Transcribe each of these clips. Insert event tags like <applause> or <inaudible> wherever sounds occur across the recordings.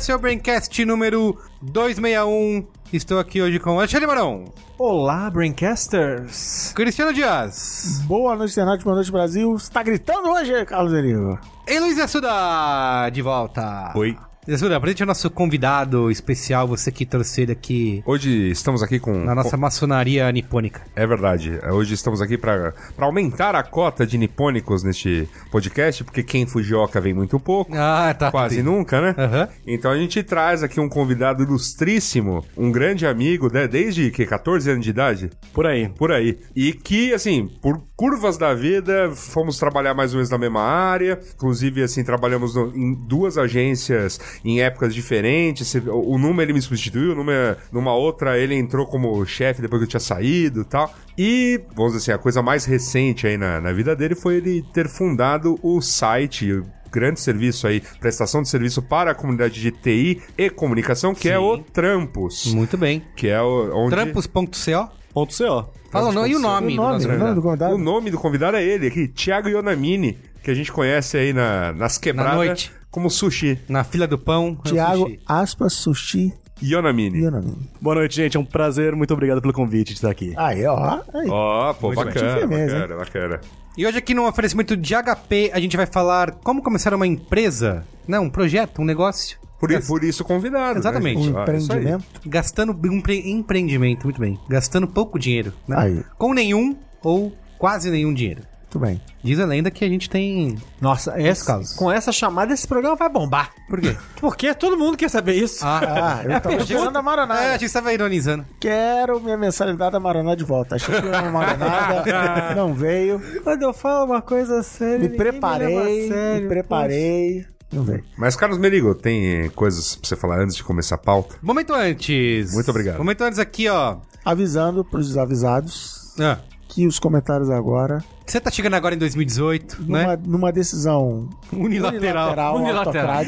esse é o Braincast número 261. Estou aqui hoje com Alexandre Marão, Olá, Braincasters! Cristiano Dias Boa noite, internet, boa noite, Brasil. Você tá gritando hoje, Carlos Erigo? e Luiz Assuda, de volta. Oi. Assuda, apresente o nosso convidado especial, você que torceu aqui Hoje estamos aqui com. na nossa maçonaria nipônica. É verdade. Hoje estamos aqui para aumentar a cota de nipônicos neste podcast, porque quem Fujioka vem muito pouco. Ah, tá. Quase nunca, né? Aham. Então a gente traz aqui um convidado ilustríssimo, um grande amigo, né? desde que 14 anos de idade, Por aí. por aí. E que, assim, por curvas da vida, fomos trabalhar mais ou menos na mesma área. Inclusive, assim, trabalhamos no- em duas agências em épocas diferentes. Você- O Numa ele me substituiu, o Numa, numa outra ele entrou como chefe depois que eu tinha saído e tal. E, vamos dizer assim, a coisa mais recente aí na, na vida dele foi ele ter fundado o site. o Grande serviço aí, prestação de serviço para a comunidade de TI e comunicação, que é Sim. o Trampos. Muito bem. Que é o, onde... Trampos.co. Ponto CO. Fala o nome e o nome. O do nome, nosso o nome do O convidado? nome do convidado é ele aqui, Thiago Ionamini, que a gente conhece aí na, nas quebradas noite. Como Sushi. Na fila do pão. é Tiago, sushi. aspas, sushi Ionamini. e Anonimo. Boa noite, gente. É um prazer. Muito obrigado pelo convite de estar aqui. Aí, ó. Aí. Ó, pô, Muito bacana. Firmeza, bacana, bacana. E hoje aqui no oferecimento de HP, a gente vai falar como começar uma empresa, né? Um projeto, um negócio. Por, i- por isso convidado. Exatamente. Né, Um gente? Ah, empreendimento. Gastando um empre- empreendimento, muito bem. Gastando pouco dinheiro, né? Aí. Com nenhum ou quase nenhum dinheiro. Muito bem. Diz a lenda que a gente tem. Nossa, esse, casos. com essa chamada, esse programa vai bombar. Por quê? Porque todo mundo quer saber isso. Ah, eu tava esperando a É, a gente estava ironizando. Quero minha mensalidade da Maranada de volta. Achei que era uma Maranada, <laughs> não veio. Quando eu falo uma coisa séria, Me me preparei, me sério. preparei. Não veio. Mas, Carlos Merigo, tem eh, coisas pra você falar antes de começar a pauta? Momento antes. Muito obrigado. Momento antes aqui, ó. Avisando pros desavisados Ah, que os comentários agora, você tá chegando agora em 2018, numa, né? numa decisão Unilateral. unilateral,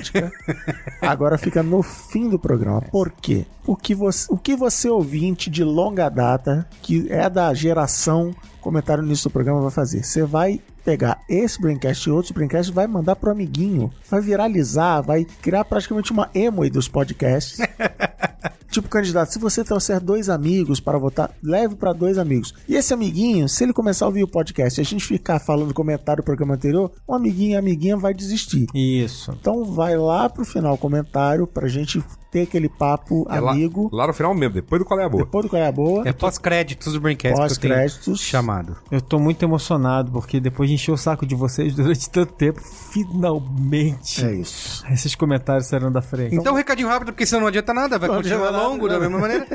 agora fica no fim do programa. Por quê? Porque você, o que você ouvinte de longa data, que é da geração comentário no início do programa, vai fazer? Você vai pegar esse Braincast e outros Braincast vai mandar pro amiguinho, vai viralizar, vai criar praticamente uma emo aí dos podcasts. <laughs> Tipo, candidato, se você trouxer dois amigos para votar, leve para dois amigos. E esse amiguinho, se ele começar a ouvir o podcast e a gente ficar falando comentário do programa anterior, um amiguinho e amiguinha vai desistir. Isso. Então vai lá pro final comentário pra gente ter aquele papo É lá- amigo. Lá, no final mesmo, depois do Qual é a Boa. Depois do Qual é a Boa, É pós-créditos do Braincast pós-créditos. chamado. Eu tô muito emocionado, porque depois de encher o saco de vocês durante tanto tempo, finalmente É isso. esses comentários saíram da frente. Então, um recadinho rápido, porque senão não adianta nada, vai Não continuar longo nada, da mesma maneira.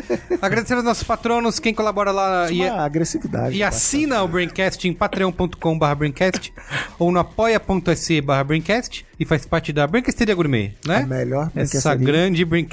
Agradecer aos nossos patronos, quem colabora lá e, Uma agressividade. e assina o Braincast em patreon.com.br Braincast ou no apoia.se barra Braincast e faz parte da Brinquesteria Gourmet, né? A melhor Essa grande brinquesteria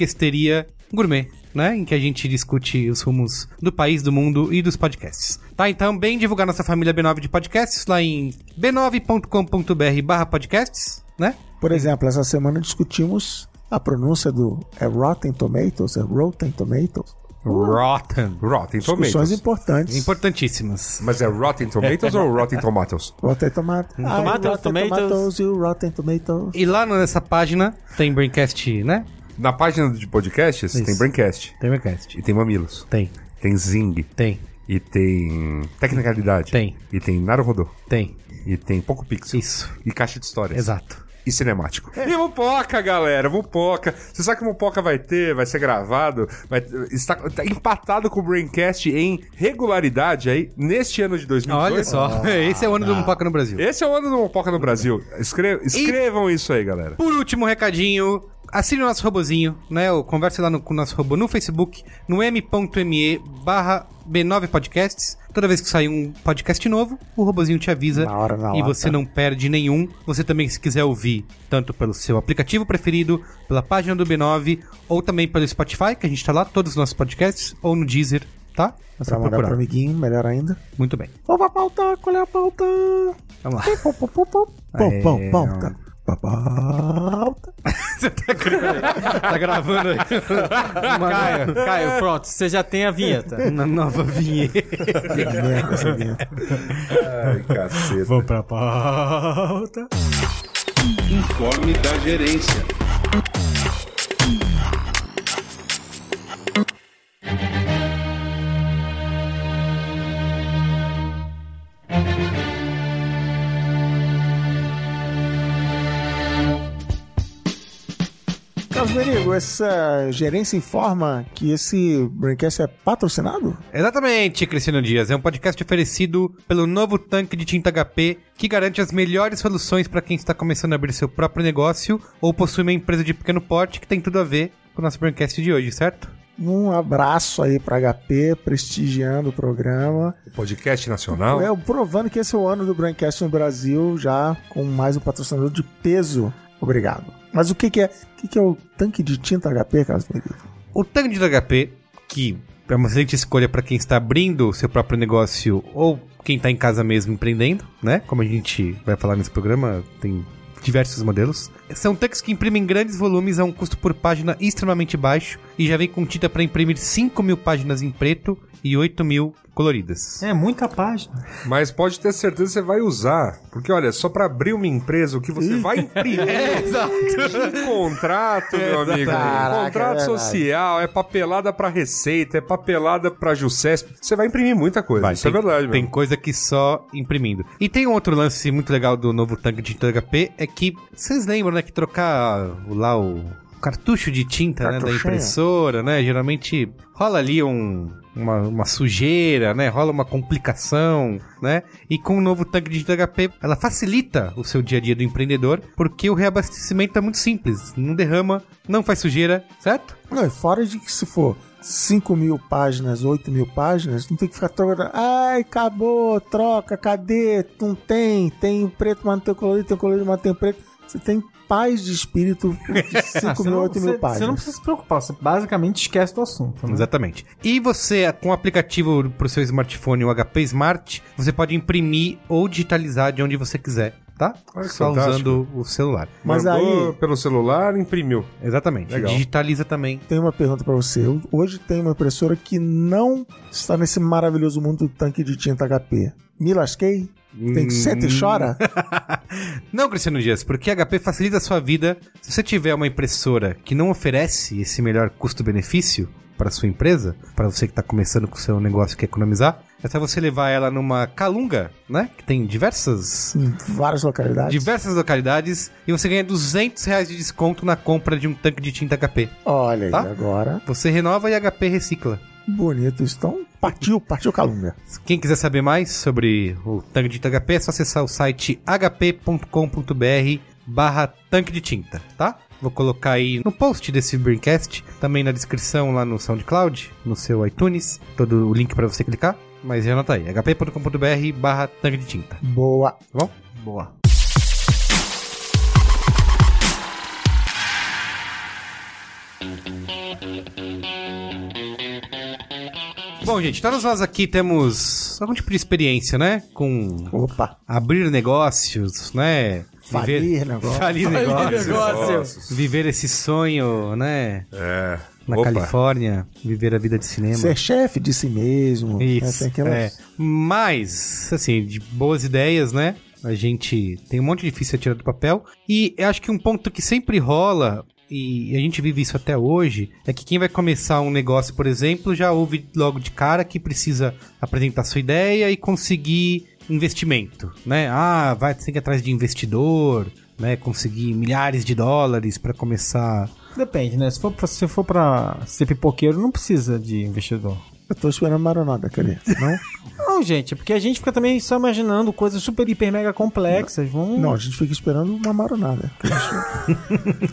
gourmet, né? Em que a gente discute os rumos do país, do mundo e dos podcasts. Tá, então, bem divulgar nossa família B9 de podcasts lá em b9.com.br barra podcasts, né? Por exemplo, essa semana discutimos a pronúncia do é Rotten Tomatoes, é Rotten Tomatoes. Rotten. Rotten Discussões Tomatoes. importantes. Importantíssimas. Mas é Rotten Tomatoes ou Rotten Tomatoes? <laughs> Rotten Tomatoes. Ah, Tomatoes, Rotten Tomatoes. Tomatoes e o Rotten Tomatoes. E lá nessa página tem Braincast, né? Na página de podcasts Isso. tem Braincast. Tem Braincast. E tem Mamilos. Tem, Tem Zing. tem, E tem Tecnicalidade. Tem. E tem Naruhodô. tem. E tem Poco Pixel. Isso. E Caixa de Histórias. Exato. E cinemático. E Mupoca, galera, Mupoca. Você sabe que Mupoca vai ter, vai ser gravado, vai, está, tá empatado com o Braincast em regularidade aí, neste ano de 2018. Olha só, <laughs> esse é o ano do Mupoca no Brasil. Esse é o ano do Mupoca no Brasil. Escre- escrevam isso aí, galera. Por último, recadinho. Assine o nosso robozinho, né? Ou converse lá no, com o nosso robô no Facebook, no m.me barra B9 Podcasts. Toda vez que sair um podcast novo, o robozinho te avisa Na hora, na e você não perde nenhum. Você também, se quiser ouvir, tanto pelo seu aplicativo preferido, pela página do B9, ou também pelo Spotify, que a gente tá lá, todos os nossos podcasts, ou no Deezer, tá? É Pra mandar procurar. pro amiguinho, melhor ainda. Muito bem. Vamos pauta, qual é a pauta? Vamos lá. Pum, pum, pum, pum. Pum, <laughs> Você tá, tá gravando aí Caio, Caio, pronto, você já tem a vinheta. uma nova vinheta. Que merda essa vinheta. Ai, caceta. Vou pra pauta. Informe da gerência. Carlos Merigo, essa gerência informa que esse Braincast é patrocinado? Exatamente, Cristiano Dias. É um podcast oferecido pelo novo tanque de tinta HP que garante as melhores soluções para quem está começando a abrir seu próprio negócio ou possui uma empresa de pequeno porte que tem tudo a ver com o nosso Braincast de hoje, certo? Um abraço aí pra HP, prestigiando o programa. Podcast nacional. É, provando que esse é o ano do Braincast no Brasil, já com mais um patrocinador de peso. Obrigado. Mas o que, que é? O que, que é o tanque de tinta HP, Carlos? O tanque de tinta HP, que é uma excelente escolha para quem está abrindo seu próprio negócio ou quem está em casa mesmo empreendendo, né? Como a gente vai falar nesse programa, tem diversos modelos. São tanques que imprimem grandes volumes a um custo por página extremamente baixo e já vem com tinta para imprimir 5 mil páginas em preto e 8 mil coloridas. É muita página. Mas pode ter certeza que você vai usar. Porque, olha, só pra abrir uma empresa, o que você vai imprimir <laughs> de contrato, meu amigo. Caraca, contrato é social, é papelada pra Receita, é papelada pra Jusesp. Você vai imprimir muita coisa. Isso tem, é verdade, Tem meu. coisa que só imprimindo. E tem um outro lance muito legal do novo tanque de tinta HP, é que vocês lembram, né, que trocar lá o cartucho de tinta né, da impressora, né, geralmente rola ali um, uma, uma sujeira, né, rola uma complicação, né, e com o novo tanque de HP, ela facilita o seu dia a dia do empreendedor, porque o reabastecimento é muito simples, não derrama, não faz sujeira, certo? Não, fora de que se for 5 mil páginas, 8 mil páginas, não tem que ficar trocando. Ai, acabou, troca, cadê? Não tem, tem preto, mas não tem colorido, tem colorido, mas não tem preto. Você tem paz de espírito de 5 <laughs> Ah, você, mil, não, 8 você- mil você páginas. não precisa se preocupar, você basicamente esquece do assunto. Né? Exatamente. E você, com o aplicativo pro seu smartphone, o HP Smart, você pode imprimir ou digitalizar de onde você quiser, tá? Olha Só fantástico. usando o celular. Mas Mandou aí- pelo celular, imprimiu. Exatamente. Legal. Digitaliza também. Tenho uma pergunta pra você. Eu- Hoje tem uma impressora que não está nesse maravilhoso mundo do tanque de tinta HP. Me lasquei? Tem que senta e chora? <laughs> Não, Cristiano Dias, porque HP facilita a sua vida. Se você tiver uma impressora que não oferece esse melhor custo-benefício para sua empresa, para você que está começando com o seu negócio e quer economizar, é só você levar ela numa Calunga, né? Que tem diversas em várias localidades. diversas localidades e você ganha 200 reais de desconto na compra de um tanque de tinta HP. Olha aí, Tá? agora. Você renova e a HP recicla. Bonito isso. Então, partiu, partiu Calunga. Quem quiser saber mais sobre o tanque de tinta HP, é só acessar o site hp.com.br barra tanque de tinta, tá? Vou colocar aí no post desse Braincast, também na descrição lá no SoundCloud, no seu iTunes, todo o link para você clicar. Mas já anota aí, hp.com.br barra tanque de tinta, Boa. tá bom? Boa. Bom, gente, todos nós aqui temos algum tipo de experiência, né? Com Opa. abrir negócios, né? Falir negócio. Falir negócios. negócio. Viver esse sonho, né? É. Na Opa. Califórnia, viver a vida de cinema. Ser chefe de si mesmo. né? Isso. Tem aquelas- é. Mas, assim, de boas ideias, né? A gente tem um monte de difícil a tirar do papel. E eu acho que um ponto que sempre rola, e a gente vive isso até hoje, é que quem vai começar um negócio, por exemplo, já ouve logo de cara que precisa apresentar sua ideia e conseguir investimento, né? Ah, vai ter que ir atrás de investidor, né? Conseguir milhares de dólares para começar Depende, né? Se for, se for pra ser pipoqueiro, não precisa de investidor. Eu tô esperando maronada, cadê? Não? <laughs> Não, gente, porque a gente fica também só imaginando coisas super, hiper, mega complexas. Vamos... Não, a gente fica esperando uma maronada. A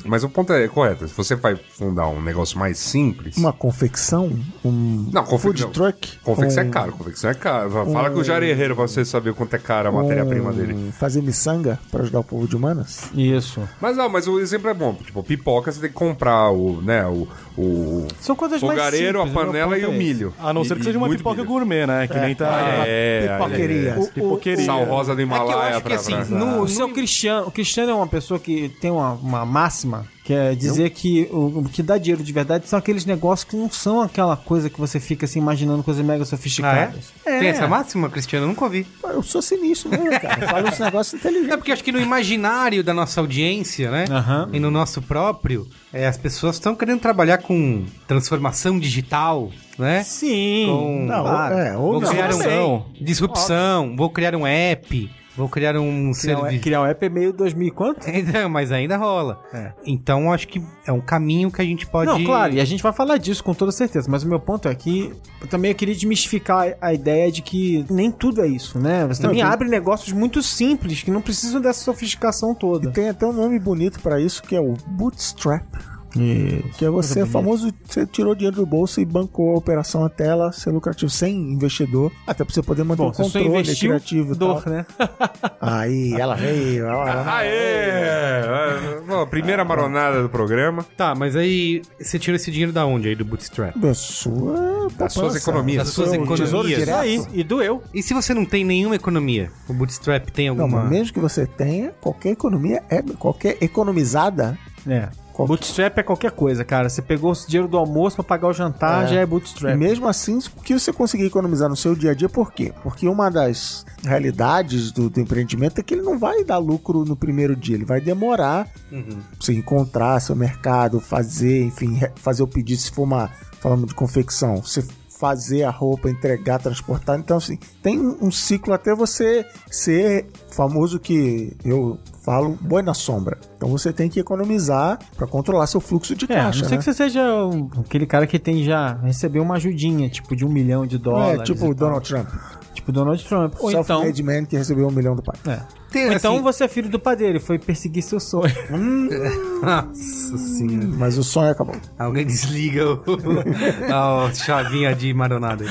<laughs> Mas o ponto é correto. Se você vai fundar um negócio mais simples. Uma confecção, um Não, confe- food não. truck. Confecção um- é caro, confecção é caro. Fala com o Jari Herrero pra você saber quanto é cara a matéria-prima um- dele. Fazer miçanga pra ajudar o povo de Humanas. Isso. Mas não, mas o exemplo é bom. Tipo, pipoca você tem que comprar o, né, o, o São coisas mais fogareiro, a simples, o meu panela e o é milho. A não ser que seja uma muito pipoca milho. gourmet, né? Que nem tá. É, Pipoqueria. é. Pipoqueria. Sal rosa do É que eu Himalaia acho que pra, assim, pra- no, O seu Cristiano, o Cristiano é uma pessoa que tem uma, uma máxima que é dizer que o, o que dá dinheiro de verdade são aqueles negócios que não são aquela coisa que você fica assim imaginando coisas mega Ah, é? sofisticadas. Tem essa máxima, Cristiano? Eu nunca ouvi. Eu sou sinistro mesmo, cara. Eu falo uns negócios É inteligentes. porque acho que no imaginário da nossa audiência, né? Aham. E no nosso próprio, é, as pessoas estão querendo trabalhar com transformação digital, né? Sim. Com- Não, claro. é, ou Vou não. criar um disrupção, vou criar um app, vou criar um Criar um, serviço. criar um app é meio 2000 e quanto? Ainda- <laughs> Mas ainda rola. É. Então acho que é um caminho que a gente pode. Não, claro, e a gente vai falar disso com toda certeza, mas o meu ponto é que eu também queria desmistificar a ideia de que nem tudo é isso, né? Você Não, também tem- abre negócios muito simples que não precisam dessa sofisticação toda. Tem até um nome bonito pra isso que é o Bootstrap. Que é você famoso, você tirou dinheiro do bolso e bancou a operação até ela ser lucrativa, sem investidor, até pra você poder manter Bom, o você controle investiu criativo e dor, tal. né? <laughs> Aí, ela veio, ela, Aê! Bom, primeira maronada do programa. Tá, mas aí você tirou esse dinheiro da onde aí do Bootstrap? da sua Das suas economias. Das suas economias. Isso. Aí, e doeu. E se você não tem nenhuma economia? O Bootstrap tem Não, alguma. mas mesmo que você tenha, qualquer economia é qualquer economizada. É. Qual- Bootstrap é qualquer coisa, cara. Você pegou o dinheiro do almoço pra pagar o jantar, É. já é E bootstrap. mesmo assim, o que você conseguir economizar no seu dia a dia, por quê? Porque uma das realidades do, do empreendimento é que ele não vai dar lucro no primeiro dia, ele vai demorar Uhum. pra você encontrar seu mercado, fazer, enfim, fazer o pedido, se for uma, falando de confecção, você fazer a roupa, entregar, transportar, então assim, tem um, ciclo até você ser famoso que eu falo boi na sombra. Então você tem que economizar pra controlar seu fluxo de É, a não caixa, ser né? que você seja um- aquele cara que tem já recebeu uma ajudinha, tipo de um milhão de dólares. É, tipo o. Donald Trump. Tipo Donald Trump. Ou então, Self-made man que recebeu um milhão do pai. é. Tem, então assim- você é filho do padeiro e foi perseguir seu sonho. <laughs> Nossa senhora. Mas o sonho acabou. Alguém desliga o, <laughs> a chavinha de maronada. aí.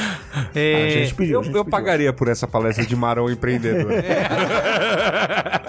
É, A gente pediu. Eu, a gente eu pediu. pagaria por essa palestra de Marão Empreendedor. <laughs>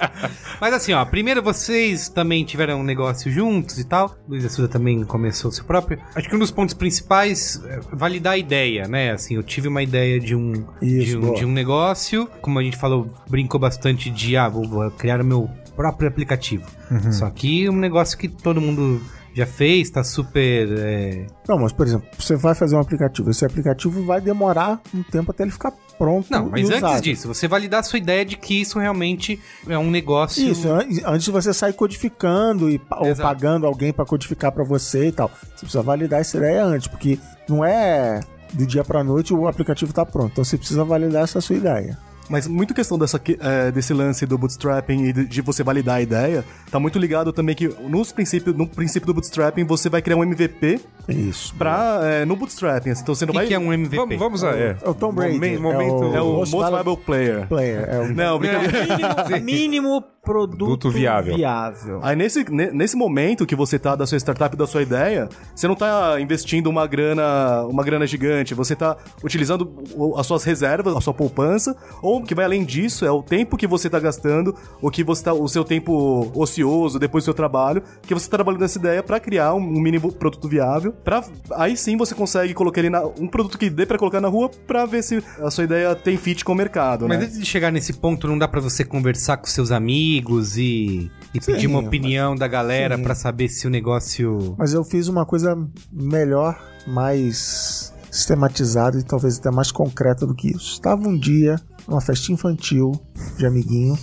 Mas assim, ó, primeiro vocês também tiveram um negócio juntos e tal. Luiz Assuda também começou o seu próprio. Acho que um dos pontos principais é validar a ideia, né? Assim, eu tive uma ideia de um, Isso, de, um de um negócio. Como a gente falou, brincou bastante de, ah, vou, vou criar o meu próprio aplicativo. Só que um negócio que todo mundo já fez, tá super. é, Não, mas por exemplo, você vai fazer um aplicativo. Esse aplicativo vai demorar um tempo até ele ficar pronto. Não, mas antes usado. disso, você validar a sua ideia de que isso realmente é um negócio. Isso, an- antes de você sair codificando e, ou pagando alguém pra codificar pra você e tal. Você precisa validar essa ideia antes, porque não é do dia pra noite o aplicativo tá pronto. Então você precisa validar essa sua ideia. Mas muito questão dessa, é, desse lance do bootstrapping e de, de você validar a ideia, tá muito ligado também que nos princípios, no princípio do bootstrapping você vai criar um MVP Isso. pra, é, no bootstrapping. Então você O não que, vai. que é um MVP? vamos, vamos a. É, É o Tom Brady. Momen- é momento. É o Most Most Valuable Viable Player. Player. É o... Não, brincadeira. mínimo, <laughs> mínimo produto viável. viável. Aí nesse, ne- nesse momento que você tá da sua startup, da sua ideia, você não tá investindo uma grana, uma grana gigante, você tá utilizando as suas reservas, a sua poupança, ou o que vai além disso é o tempo que você tá gastando, o que você tá, o seu tempo ocioso depois do seu trabalho, que você tá trabalhando nessa ideia pra criar um, um mínimo produto viável, para aí sim você consegue colocar ele na, um produto que dê pra colocar na rua pra ver se a sua ideia tem fit com o mercado, Mas né? antes de chegar nesse ponto, não dá pra você conversar com seus amigos e, e pedir uma mas- opinião da galera sim. pra saber se o negócio. Mas eu fiz uma coisa melhor, mais sistematizada e talvez até mais concreta do que isso. Estava um dia numa festinha infantil de amiguinho,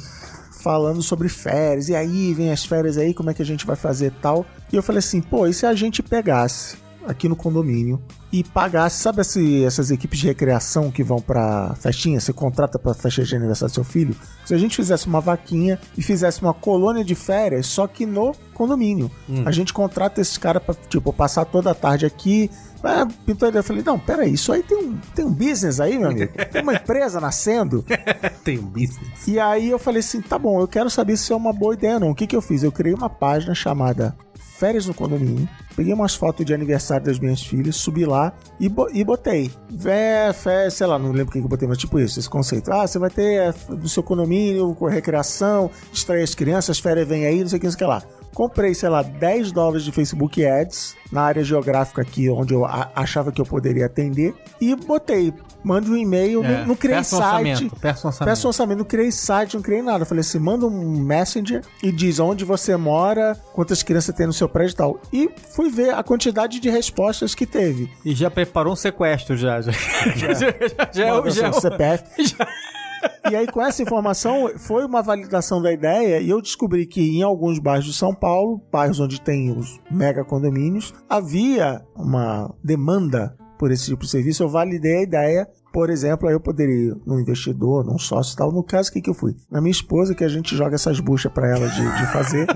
falando sobre férias, e aí vem as férias aí, como é que a gente vai fazer tal. E eu falei assim, pô, e se a gente pegasse aqui no condomínio e pagasse, sabe esse- essas equipes de recreação que vão pra festinha, você contrata pra festa de aniversário do seu filho? Se a gente fizesse uma vaquinha e fizesse uma colônia de férias, só que no condomínio. A gente contrata esses caras pra, tipo, passar toda a tarde aqui. Ah, pintou a ideia. Eu falei, não, peraí, isso aí tem um, tem um business aí, meu amigo. Tem uma empresa nascendo. <laughs> Tem um business. E aí eu falei assim, tá bom, eu quero saber se é uma boa ideia ou não. O que que eu fiz? Eu criei uma página chamada Férias no Condomínio. Peguei umas fotos de aniversário das minhas filhas, subi lá e, bo- e botei. Vé, fé, sei lá, não lembro o que eu botei, mas tipo isso, esse conceito. Ah, você vai ter é, do seu condomínio, com recreação, distrair as crianças, as férias vêm aí, não sei o que, não sei o que lá. Comprei, sei lá, 10 dólares de Facebook Ads na área geográfica aqui, onde eu achava que eu poderia atender, e botei. Mande um e-mail, É, não, não criei peça um site. orçamento, peça um orçamento. Peça um orçamento, não criei site, não criei nada. Falei assim: manda um messenger e diz onde você mora, quantas crianças tem no seu prédio e tal. E fui ver a quantidade de respostas que teve. E já preparou um sequestro já. Já, já, <laughs> já, já, o- Manda já é seu o- CPF. <laughs> E aí, com essa informação, foi uma validação da ideia e eu descobri que em alguns bairros de São Paulo, bairros onde tem os mega condomínios, havia uma demanda por esse tipo de serviço. Eu validei a ideia. Por exemplo, aí eu poderia ir num investidor, num sócio e tal. No caso, o que, que eu fui? Na minha esposa, que a gente joga essas buchas pra ela de, de fazer.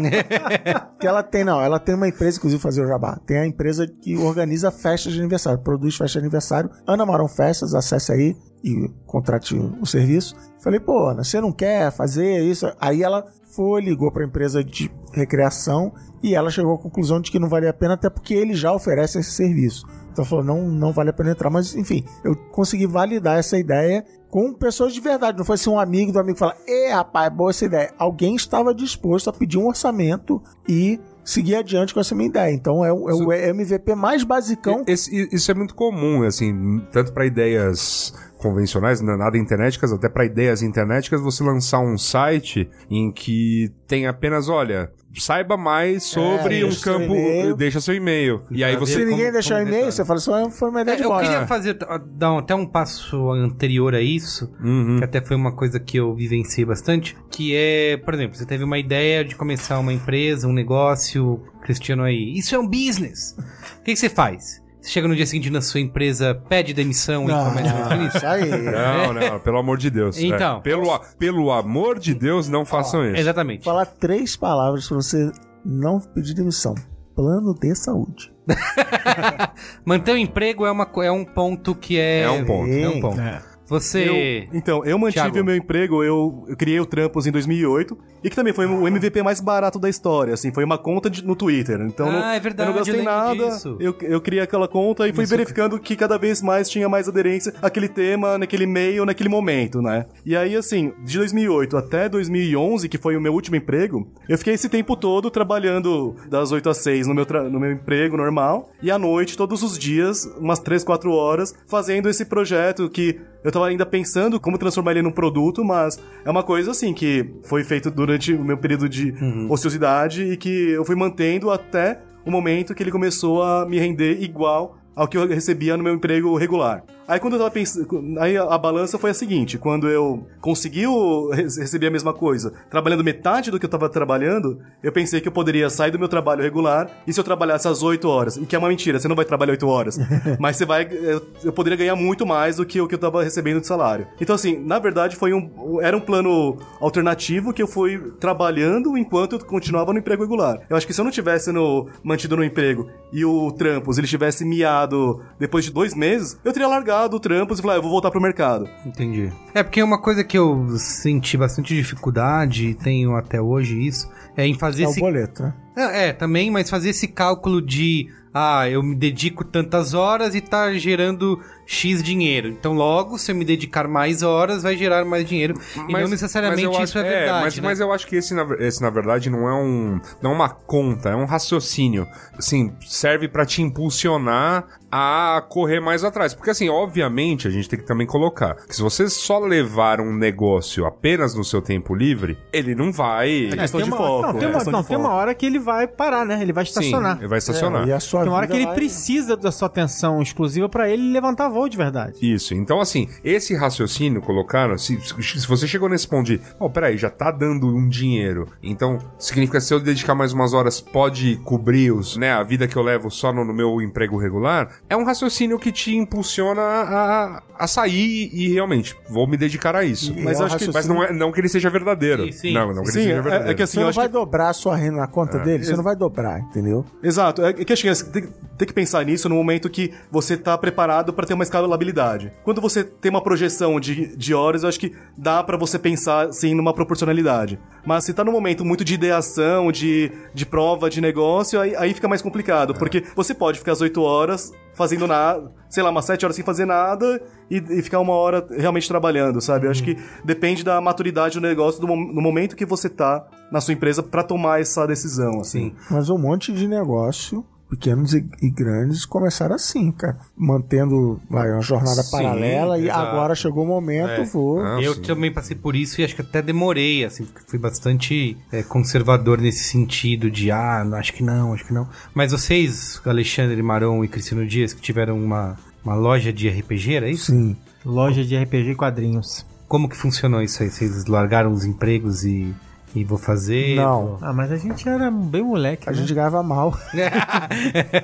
<laughs> que ela tem, não, ela tem uma empresa, inclusive, fazer o jabá. Tem a empresa que organiza festas de aniversário, produz festas de aniversário. Ana Marão Festas, acesse aí e contrate o serviço. Falei, pô, Ana, você não quer fazer isso? Aí ela foi, ligou pra empresa de recreação e ela chegou à conclusão de que não valia a pena, até porque ele já oferece esse serviço. Então falou, não, não vale a pena entrar. Mas, enfim, eu consegui validar essa ideia com pessoas de verdade. Não foi assim um amigo do amigo falar, ê, rapaz, boa essa ideia. Alguém estava disposto a pedir um orçamento e seguir adiante com essa minha ideia. Então é, o- é o MVP mais basicão. Esse- isso é muito comum, assim, tanto para ideias convencionais, né, nada internéticas, até para ideias internéticas, você lançar um site em que tem apenas, olha, saiba mais sobre É, um campo, deixa seu e-mail. E aí Pra você Se ninguém como- deixar e-mail, você fala "Ah, foi uma ideia É, de eu bosta. queria fazer, dar um- até um passo anterior a isso, Uhum. que até foi uma coisa que eu vivenciei bastante, que é, por exemplo, você teve uma ideia de começar uma empresa, um negócio, Cristiano aí, isso é um business. O que, que você faz? Você chega no dia seguinte na sua empresa, pede demissão e começa a fazer isso? isso aí. Não, não, pelo amor de Deus. é. Então. pelo, a- pelo amor de Deus, não façam isso. Exatamente. falar três palavras pra você não pedir demissão. Plano de saúde. <laughs> Manter o emprego é, uma, é um ponto que é... É um ponto. É um ponto. Você... Eu- então, eu mantive Thiago. o meu emprego, eu, eu criei o Trampos em 2008, e que também foi o MVP mais barato da história, assim, foi uma conta de- no Twitter. Então, Ah, não- é verdade, eu não gastei eu nada, disso. eu, eu criei aquela conta e fui verificando que cada vez mais tinha mais aderência àquele tema, naquele meio, naquele momento, né? E aí, assim, de 2008 até 2011, que foi o meu último emprego, eu fiquei esse tempo todo trabalhando das 8 às 6 no meu, no meu emprego normal, e à noite, todos os dias, umas 3, 4 horas, fazendo esse projeto que eu tava ainda pensando como transformar ele num produto, mas é uma coisa assim que foi feito durante o meu período de ociosidade e que eu fui mantendo até o momento que ele começou a me render igual ao que eu recebia no meu emprego regular. Aí quando eu tava pensando, aí a, balança foi a seguinte, quando eu consegui receber a mesma coisa, trabalhando metade do que eu tava trabalhando, eu pensei que eu poderia sair do meu trabalho regular e se eu trabalhasse às 8 horas, e que é uma mentira, você não vai trabalhar 8 horas, <laughs> mas você vai, eu, eu poderia ganhar muito mais do que o que eu tava recebendo de salário. Então assim, na verdade foi um, era um plano alternativo que eu fui trabalhando enquanto eu continuava no emprego regular. Eu acho que se eu não tivesse no, mantido no emprego e o Trampos, ele tivesse miado depois de dois meses, eu teria largado o Trampos e falado, ah, eu vou voltar pro mercado. Entendi. É porque uma coisa que eu senti bastante dificuldade, e tenho até hoje isso, é em fazer É o esse boleto, né? É, é, também, mas fazer esse cálculo de ah, eu me dedico tantas horas e tá gerando X dinheiro. Então, logo, se eu me dedicar mais horas, vai gerar mais dinheiro. e não necessariamente mas eu isso acho- é verdade. mas, né? mas eu acho que esse na, esse, na verdade, não é um. Não é uma conta, é um raciocínio. Assim, serve pra te impulsionar a correr mais atrás. Porque, assim, obviamente, a gente tem que também colocar que se você só levar um negócio apenas no seu tempo livre, ele não vai. questão tem de uma, foco, Não, tem é uma, não, de tem uma hora que ele vai parar, né? Ele vai Sim, estacionar. ele vai estacionar. É, e a sua sua tem uma hora que ele vai- precisa da sua atenção exclusiva pra ele levantar voo de verdade. Isso. Então, assim, esse raciocínio colocaram, se, se você chegou nesse ponto de, oh, peraí, já tá dando um dinheiro, então significa que se eu dedicar mais umas horas pode cobrir os, né, a vida que eu levo só no, no meu emprego regular, é um raciocínio que te impulsiona a, a sair e, e realmente, vou me dedicar a isso. E mas é um acho que, mas não, é, não que ele seja verdadeiro. Sim, sim. Não, não que ele Sim, seja é- verdadeiro. é que assim, Você não vai que- dobrar a sua renda na conta dele, você não vai dobrar, entendeu? Exato. É que acho que assim, tem, tem que pensar nisso no momento que você tá preparado para ter uma escalabilidade. Quando você tem uma projeção de, de horas, eu acho que dá para você pensar, sim, numa proporcionalidade. Mas se tá num momento muito de ideação, de, de prova, de negócio, aí, aí fica mais complicado. Porque você pode ficar as 8 horas fazendo nada, sei lá, umas 7 horas sem fazer nada e, e ficar uma hora realmente trabalhando, sabe? Eu acho que depende da maturidade do negócio, do, no momento que você tá na sua empresa para tomar essa decisão, assim. Mas um monte de negócio, pequenos e, e grandes, começaram assim, cara. Mantendo vai, uma jornada Sim, paralela e exato. agora chegou o momento, vou. Ah, eu sim. também passei por isso e acho que até demorei, assim, porque fui bastante é, conservador nesse sentido de, ah, não, acho que não, acho que não. Mas vocês, Alexandre Maron e Cristiano Dias, que tiveram uma, uma loja de RPG, era isso? Sim. Loja de RPG e quadrinhos. Como que funcionou isso aí? Vocês largaram os empregos e, e vou fazer? Não. Ah, mas a gente era bem moleque, A né? gente ganhava mal. <laughs>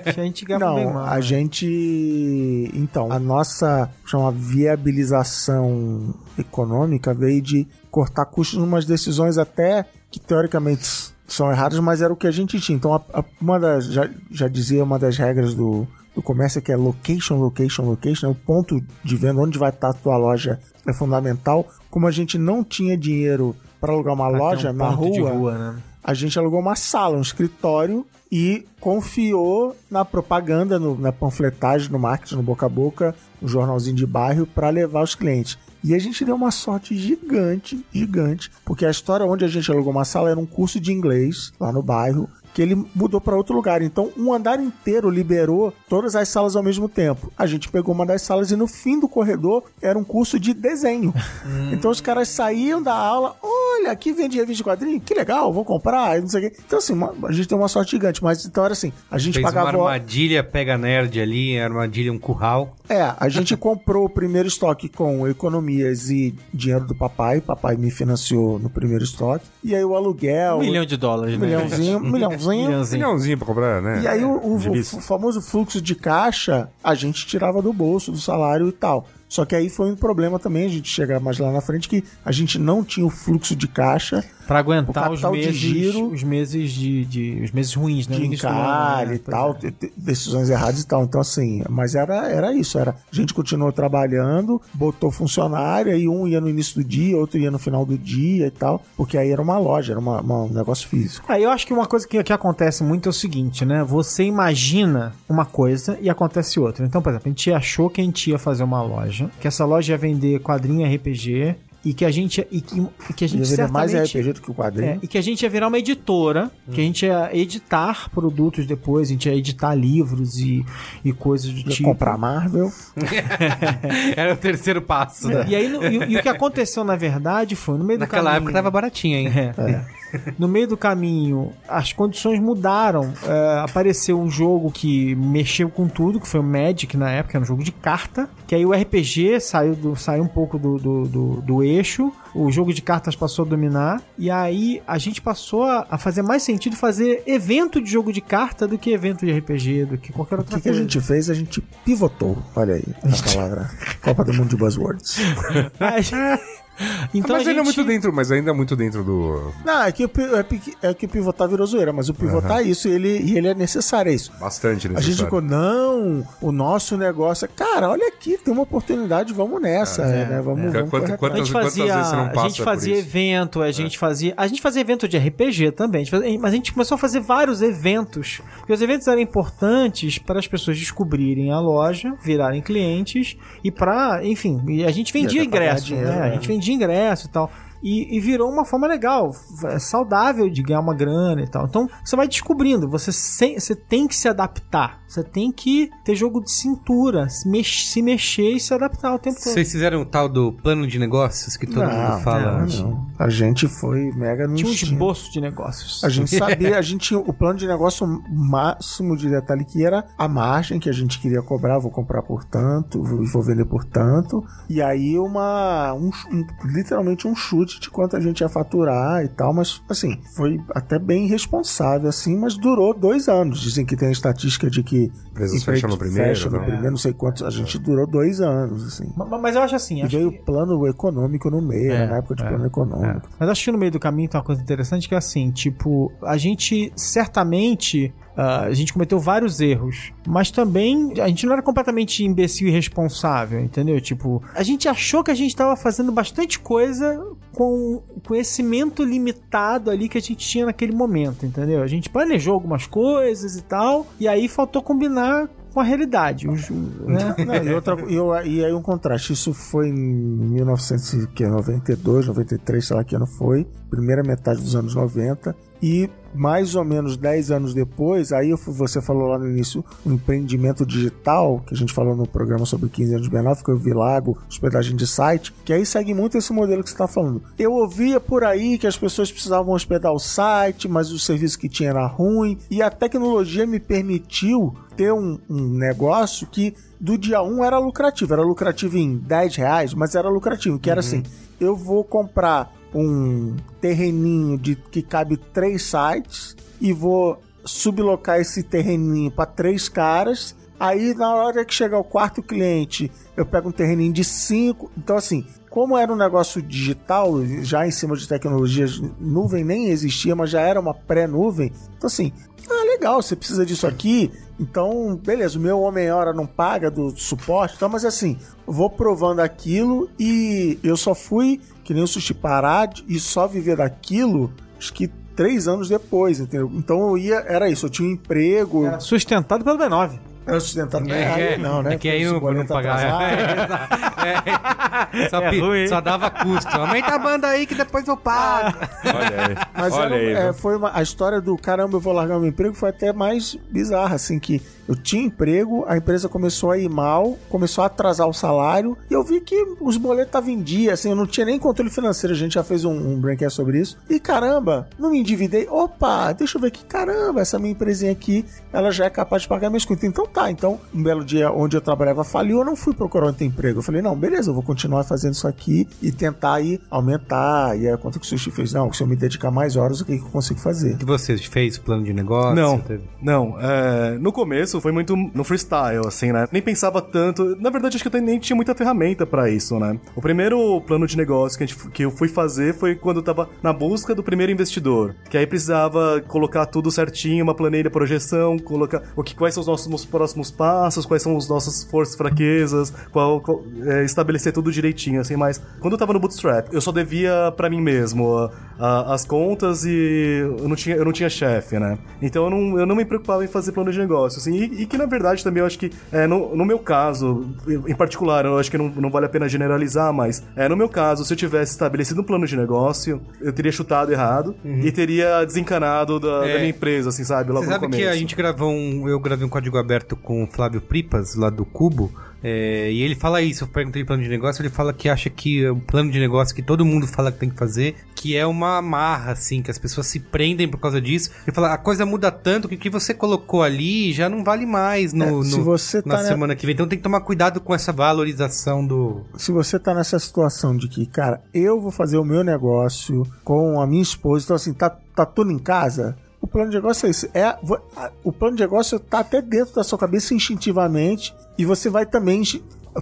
A gente ganhava bem Não, mal. a né? gente. Então, a nossa chama viabilização econômica veio de cortar custos numas decisões até que teoricamente são erradas, mas era o que a gente tinha. Então, a- a- uma das. Já, já dizia uma das regras do, do comércio é que é location, location, location, é o ponto de venda, onde vai estar a tua loja é fundamental. Como a gente não tinha dinheiro para alugar uma Pra loja um na rua, rua, né? a gente alugou uma sala, um escritório e confiou na propaganda, no- na panfletagem, no marketing, no boca a boca, no jornalzinho de bairro para levar os clientes. E a gente deu uma sorte gigante, gigante, porque a história onde a gente alugou uma sala era um curso de inglês lá no bairro que ele mudou para outro lugar. Então, um andar inteiro liberou todas as salas ao mesmo tempo. A gente pegou uma das salas e no fim do corredor era um curso de desenho. Então, os caras saíam da aula, olha, aqui vende revista de quadrinho, que legal, vou comprar, e não sei o quê. Então, assim, uma- a gente tem uma sorte gigante, mas então era assim, a gente Fez uma pagava... armadilha pega nerd ali, armadilha um curral. É, a gente <laughs> comprou o primeiro estoque com economias e dinheiro do papai. Papai me financiou no primeiro estoque. E aí o aluguel. Um milhão de dólares, um né? milhãozinho, um milhãozinho. Milhãozinho. Milhãozinho pra comprar, né? E aí o, o- Gibis. o famoso fluxo de caixa a gente tirava do bolso, do salário e tal. Só que aí foi um problema também, a gente chegar mais lá na frente, que a gente não tinha o fluxo de caixa Pra O aguentar os meses, giro- os meses de, de- os meses ruins, né? de encalhe né? e tal, é. decisões erradas e tal. Então, assim, mas era, era isso, era. A gente continuou trabalhando, botou funcionário, aí um ia no início do dia, outro ia no final do dia e tal, porque aí era uma loja, era uma, uma- um negócio físico. Ah, eu acho que uma coisa que, que acontece muito é o seguinte, né? Você imagina uma coisa e acontece outra. Então, por exemplo, a gente achou que a gente ia fazer uma loja, que essa loja ia vender quadrinho e RPG e que a gente e que, e que a gente Ia mais RPG do que o quadrinho. É, e que a gente ia virar uma editora, que a gente ia editar produtos depois, a gente ia editar livros e, e coisas do Ia tipo. comprar Marvel. <laughs> Era o terceiro passo. né? E aí, no- e, e o que aconteceu, na verdade, foi no meio do Naquela caminho. época tava baratinho, hein? É. No meio do caminho, as condições mudaram. É, apareceu um jogo que mexeu com tudo, que foi o Magic na época, era um jogo de carta. Que aí o RPG saiu, do, saiu um pouco do, do, do- do eixo. O jogo de cartas passou a dominar. E aí a gente passou a, a fazer mais sentido fazer evento de jogo de carta do que evento de RPG, do que qualquer O outra que, que a coisa. gente fez? A gente pivotou. Olha aí a <laughs> palavra. Copa do Mundo de Buzzwords. Mas, então mas a ainda é gente... muito dentro, mas ainda é muito dentro do. Não, é que, o, é, é que o pivotar virou zoeira, mas o pivotar é isso e ele, e ele é necessário, é isso. Bastante A necessário. gente ficou, não, o nosso negócio é. Cara, olha aqui, tem uma oportunidade, vamos nessa, né? Vamos, É. vamos Quanta- correr quanta- A gente Quantas fazia, vezes você não a gente por fazia isso? evento, a gente fazia, a gente fazia evento de RPG também, a gente fazia- mas a gente começou a fazer vários eventos, porque os eventos eram importantes para as pessoas descobrirem a loja, virarem clientes e para, enfim, a gente vendia ingresso, né? A né? gente vendia ingresso e tal. E, e virou uma forma legal, é saudável de ganhar uma grana e tal. Então você vai descobrindo, você, sem- você tem que se adaptar. Você tem que ter jogo de cintura, se, mex- se mexer e se adaptar o tempo todo. Vocês fizeram o tal do plano de negócios que todo mundo fala? não, não. A gente foi mega no Tinha um esboço de negócios. A gente <laughs> sabia, a gente tinha o plano de negócio máximo de detalhe que era a margem que a gente queria cobrar, vou comprar por tanto, vou vou vender por tanto, e aí uma um, um- literalmente um chute de quanto a gente ia faturar e tal, mas assim, foi até bem responsável assim, mas durou dois anos. Dizem que tem a estatística de que Empresas empresa fecham no primeiro, fecha no né? primeiro, não sei quantos, a gente durou dois anos assim. Ma- ma- Mas eu acho assim, E acho veio que- o plano econômico no meio, É, né, na época de é, plano econômico. Mas acho que no meio do caminho tem uma coisa interessante que é assim, tipo, a gente certamente. Ah, a gente cometeu vários erros, mas também a gente não era completamente imbecil e irresponsável, entendeu? Tipo, a gente achou que a gente estava fazendo bastante coisa com conhecimento limitado ali que a gente tinha naquele momento, entendeu? A gente planejou algumas coisas e tal, e aí faltou combinar com a realidade. Os- né? <laughs> Não, e, outra, e aí um contraste, isso foi em 1992, 93, sei lá que ano foi, primeira metade dos anos 90, e mais ou menos 10 anos depois, aí você falou lá no início, o empreendimento digital, que a gente falou no programa sobre 15 anos de B9, que eu vi Lago, hospedagem de site, que aí segue muito esse modelo que você está falando. Eu ouvia por aí que as pessoas precisavam hospedar o site, mas o serviço que tinha era ruim, e a tecnologia me permitiu ter um, um negócio que do dia 1 era lucrativo. Era lucrativo em 10 reais, mas era lucrativo. Que era assim: eu vou comprar um terreninho de que cabe três sites e vou sublocar esse terreninho para três caras. Aí, na hora que chegar o quarto cliente, eu pego um terreninho de cinco. Então, assim, como era um negócio digital, já em cima de tecnologias, nuvem nem existia, mas já era uma pré-nuvem. Então, assim, ah, legal, você precisa disso aqui. Então, beleza, o meu Homem-Hora não paga do suporte, então, mas assim, vou provando aquilo e eu só fui, que nem o Sushi, parar e só viver daquilo, acho que três anos depois, entendeu? Então eu ia, era isso, eu tinha um emprego, Era sustentado pelo B9. Era sustentado. É, que, aí não, né? <laughs> é que aí Esse não, não pagava. É, é, só, É só dava custo. Aumenta a banda aí que depois eu pago. <laughs> Olha aí. Mas Olha era- aí. é, foi uma, a história do caramba, eu vou largar meu emprego foi até mais bizarra, assim, que eu tinha emprego, a empresa começou a ir mal, começou a atrasar o salário, e eu vi que os boletos estavam em dia, assim, eu não tinha nem controle financeiro, a gente já fez um, um braincast sobre isso, e caramba, não me endividei, opa, deixa eu ver aqui, caramba, essa minha empresinha aqui, ela já é capaz de pagar minhas contas, então tá, então, um belo dia onde eu trabalhava faliu, eu não fui procurar outro emprego, eu falei, não, beleza, eu vou continuar fazendo isso aqui e tentar aí aumentar, e aí a conta que o Sushi fez, não, se eu me dedicar mais horas, o que, que eu consigo fazer? E você fez plano de negócio? Não, Teve- não. é, no começo foi muito no freestyle, assim, né? Nem pensava tanto. Na verdade, acho que eu nem tinha muita ferramenta pra isso, né? O primeiro plano de negócio que, a gente- que eu fui fazer foi quando eu tava na busca do primeiro investidor. Que aí precisava colocar tudo certinho, uma planilha, projeção, colocar o que, quais são os nossos próximos passos, quais são as nossas forças e fraquezas, qual, qual- é, estabelecer tudo direitinho, assim, mas quando eu tava no Bootstrap, eu só devia pra mim mesmo a- a- as contas e eu não tinha, eu não tinha chefe, né? Então eu não, eu não me preocupava em fazer plano de negócio, assim, e, e que na verdade também eu acho que, é, no, no meu caso, em particular, eu acho que não, não vale a pena generalizar, mas é, no meu caso, se eu tivesse estabelecido um plano de negócio, eu teria chutado errado e teria desencanado da, É. da minha empresa, assim, sabe? Logo Você no sabe começo. que a gente gravou um. Eu gravei um código aberto com o Flávio Pripas, lá do Cubo. é, e ele fala isso, eu perguntei plano de negócio, ele fala que acha que é um plano de negócio que todo mundo fala que tem que fazer, que é uma marra, assim, que as pessoas se prendem por causa disso. Ele fala, a coisa muda tanto que o que você colocou ali já não vale mais no, É, no- você na tá na- semana que vem. Então tem que tomar cuidado com essa valorização do. se você tá nessa situação de que, cara, eu vou fazer o meu negócio com a minha esposa, então assim, tá, tá tudo em casa, o plano de negócio é esse. É, o plano de negócio tá até dentro da sua cabeça instintivamente e você vai também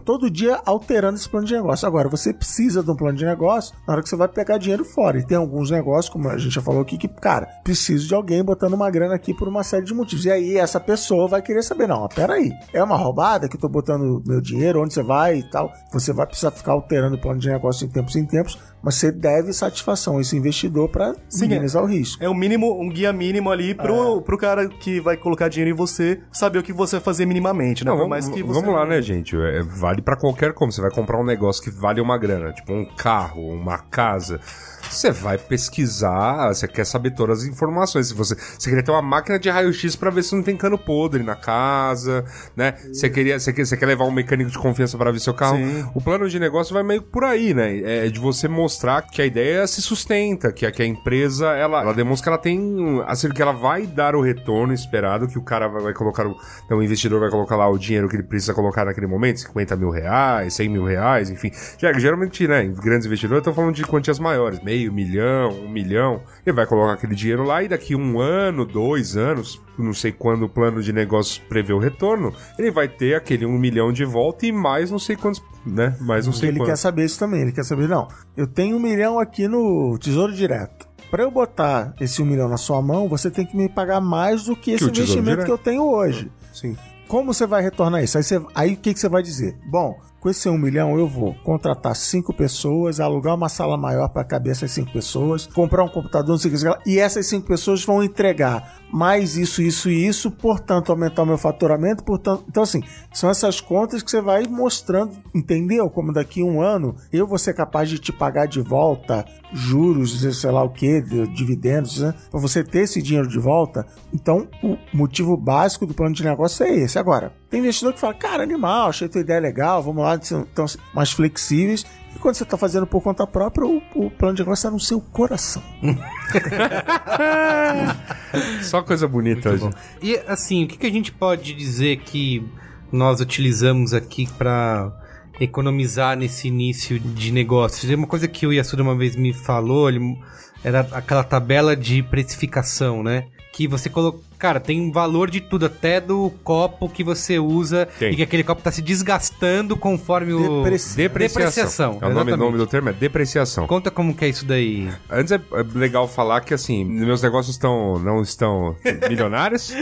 todo dia alterando esse plano de negócio. Agora, você precisa de um plano de negócio na hora que você vai pegar dinheiro fora. E tem alguns negócios, como a gente já falou aqui, que, cara, preciso de alguém botando uma grana aqui por uma série de motivos. E aí, essa pessoa vai querer saber, não, peraí, é uma roubada que eu tô botando meu dinheiro, onde você vai e tal. Você vai precisar ficar alterando o plano de negócio em tempos em tempos, mas você deve satisfação a esse investidor para Sim, minimizar o risco. É o mínimo, um guia mínimo ali pro, pro cara que vai colocar dinheiro em você saber o que você vai fazer minimamente, né? Não, Por vamos, mais que você vamos lá, né, gente? É, vale pra qualquer como. Você vai comprar um negócio que vale uma grana, tipo um carro, uma casa. Você vai pesquisar, você quer saber todas as informações. Se você, você queria ter uma máquina de raio-x pra ver se não tem cano podre na casa, né? Você queria, você quer, você quer levar um mecânico de confiança pra ver seu carro. O plano de negócio vai meio por aí, né? É de você mostrar que a ideia se sustenta, que a, que a empresa ela, ela demonstra que ela tem, assim, que ela vai dar o retorno esperado, que o cara vai, vai colocar, o, então, o investidor vai colocar lá o dinheiro que ele precisa colocar naquele momento, 50 mil reais, 100 mil reais, enfim. Geralmente, né, grandes investidores estão falando de quantias maiores, meio milhão, um milhão. Ele vai colocar aquele dinheiro lá e daqui um ano, dois anos, não sei quando o plano de negócios prevê o retorno, ele vai ter aquele um milhão de volta e mais não sei quantos, né? Mais não sei ele quer quantos. saber isso também. Ele quer saber, não, eu tenho um milhão aqui no Tesouro Direto. Pra eu botar esse um milhão na sua mão, você tem que me pagar mais do que esse o Tesouro investimento Direto. que eu tenho hoje. Sim. Como você vai retornar isso? Aí, você- aí o que, que você vai dizer? Bom, com esse um milhão eu vou contratar cinco pessoas, alugar uma sala maior para caber essas cinco pessoas, comprar um computador, não sei o que, e essas cinco pessoas vão entregar mais isso, isso e isso, portanto aumentar o meu faturamento, portanto, então assim, são essas contas que você vai mostrando, entendeu? Como daqui a um ano eu vou ser capaz de te pagar de volta juros, sei lá o que, dividendos, né? Para você ter esse dinheiro de volta. Então, o motivo básico do plano de negócio é esse. Agora, tem investidor que fala, cara, animal, achei tua ideia legal, vamos lá, então mais flexíveis. E quando você está fazendo por conta própria, o, o plano de negócio está no seu coração. <laughs> Só coisa bonita hoje. E assim, o que, que a gente pode dizer que nós utilizamos aqui pra economizar nesse início de negócios? Uma coisa que o Yasuda uma vez me falou, ele, era aquela tabela de precificação, né? Que você colocou. Cara, tem valor de tudo, até do copo que você usa Tem. e que aquele copo tá se desgastando conforme o. Depreci- Depreciação. É o nome, nome do termo, é depreciação. Conta como que é isso daí. Antes é é legal falar que assim, meus negócios estão, não estão <laughs> milionários.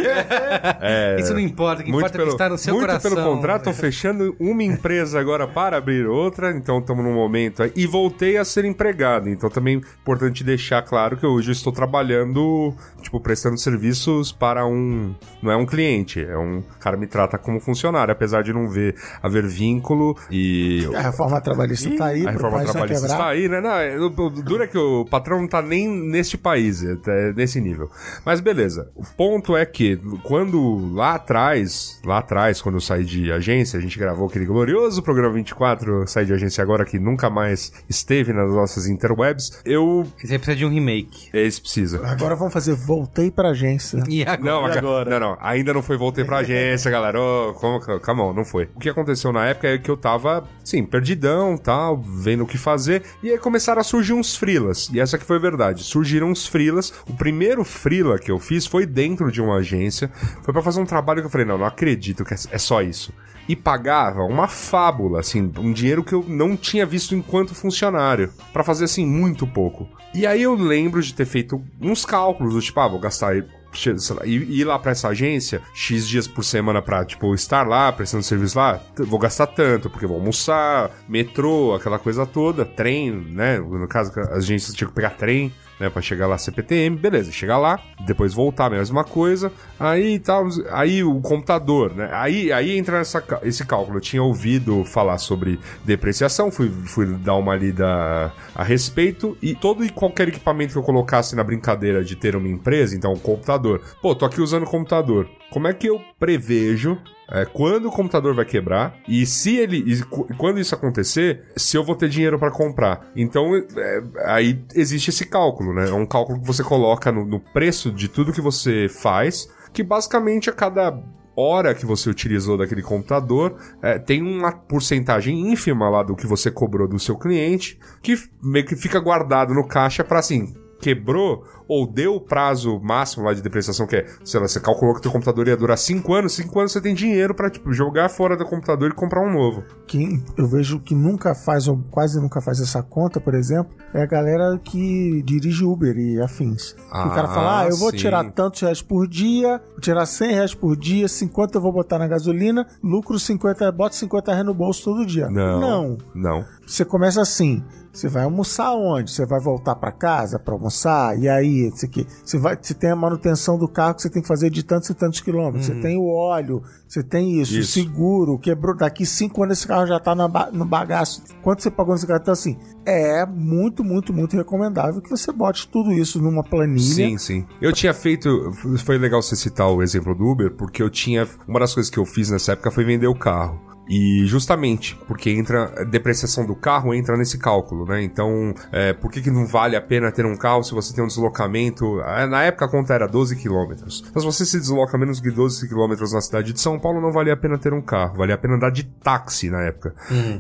É, isso não importa, o que muito importa é que está no seu muito coração. pelo contrário, tô fechando uma empresa agora para abrir outra, então estamos num momento aí. E voltei a ser empregado, então também é importante deixar claro que hoje eu estou trabalhando, tipo, prestando serviços para um. Não é um cliente, é um. O cara me trata como funcionário, apesar de não ver haver vínculo e. A reforma trabalhista está aí, A reforma trabalhista está aí, né? Não, é- o duro é que o patrão não tá nem neste país, é, é nesse nível. Mas beleza. O ponto é que quando lá atrás, lá atrás, quando eu saí de agência, a gente gravou aquele glorioso programa 24, saí de agência agora que nunca mais esteve nas nossas interwebs, eu. Você precisa de um remake. Esse precisa. Agora vamos fazer voltei pra agência. E agora? Não, agora? não, não, ainda não foi, voltei pra <laughs> agência, galera. Ô, como, calma, on, não foi. O que aconteceu na época é que eu tava, sim, perdidão, tal, vendo o que fazer, e aí começaram a surgir uns frilas. E essa que foi a verdade. Surgiram uns frilas. O primeiro frila que eu fiz foi dentro de uma agência. Foi pra fazer um trabalho que eu falei, não, não acredito que é é só isso. E pagava uma fábula, assim, um dinheiro que eu não tinha visto enquanto funcionário. Pra fazer, assim, muito pouco. E aí eu lembro de ter feito uns cálculos, do tipo, ah, vou gastar lá, ir lá pra essa agência X dias por semana pra, tipo, estar lá, prestando serviço lá, vou gastar tanto, porque vou almoçar, metrô, aquela coisa toda, trem, né? No caso, as agências tinham que pegar trem, né, pra chegar lá CPTM, beleza, chegar lá, depois voltar, mesma coisa, aí tal, aí o computador, né, aí, aí entra essa, esse cálculo, eu tinha ouvido falar sobre depreciação, fui, fui dar uma lida a respeito, e todo e qualquer equipamento que eu colocasse na brincadeira de ter uma empresa, então o computador, pô, tô aqui usando o computador, como é que eu prevejo é, quando o computador vai quebrar e se ele e quando isso acontecer, se eu vou ter dinheiro para comprar. Então é, aí existe esse cálculo, né? É um cálculo que você coloca no, no preço de tudo que você faz, que basicamente a cada hora que você utilizou daquele computador, é, tem uma porcentagem ínfima lá do que você cobrou do seu cliente, que meio que fica guardado no caixa para assim, quebrou ou deu o prazo máximo lá de depreciação, que é, sei lá, você calculou que teu computador ia durar 5 anos, 5 anos você tem dinheiro pra, tipo, jogar fora do computador e comprar um novo. Quem eu vejo que nunca faz, ou quase nunca faz essa conta, por exemplo, é a galera que dirige Uber e afins. Ah, o cara fala, ah, eu vou sim. tirar tantos reais por dia, vou tirar 100 reais por dia, 50 eu vou botar na gasolina, lucro 50, bota 50 reais no bolso todo dia. Não. Não. Não. Você começa assim. Você vai almoçar onde? Você vai voltar pra casa pra almoçar? E aí bateria, isso aqui. Você, vai, você tem a manutenção do carro que você tem que fazer de tantos e tantos quilômetros. Você tem o óleo, você tem isso, o Isso. seguro, quebrou. Daqui cinco anos esse carro já tá ba- no bagaço. Quanto você pagou nesse carro? Então, assim, é muito, muito, muito recomendável que você bote tudo isso numa planilha. Sim, sim. Eu tinha feito. Foi legal você citar o exemplo do Uber, porque eu tinha. Uma das coisas que eu fiz nessa época foi vender o carro. E justamente porque entra a depreciação do carro entra nesse cálculo, né? Então, é, por que, que não vale a pena ter um carro se você tem um deslocamento? ah, Na época a conta era 12 quilômetros. Mas se você se desloca menos que 12 quilômetros na cidade de São Paulo, não valia a pena ter um carro. Valia a pena andar de táxi na época.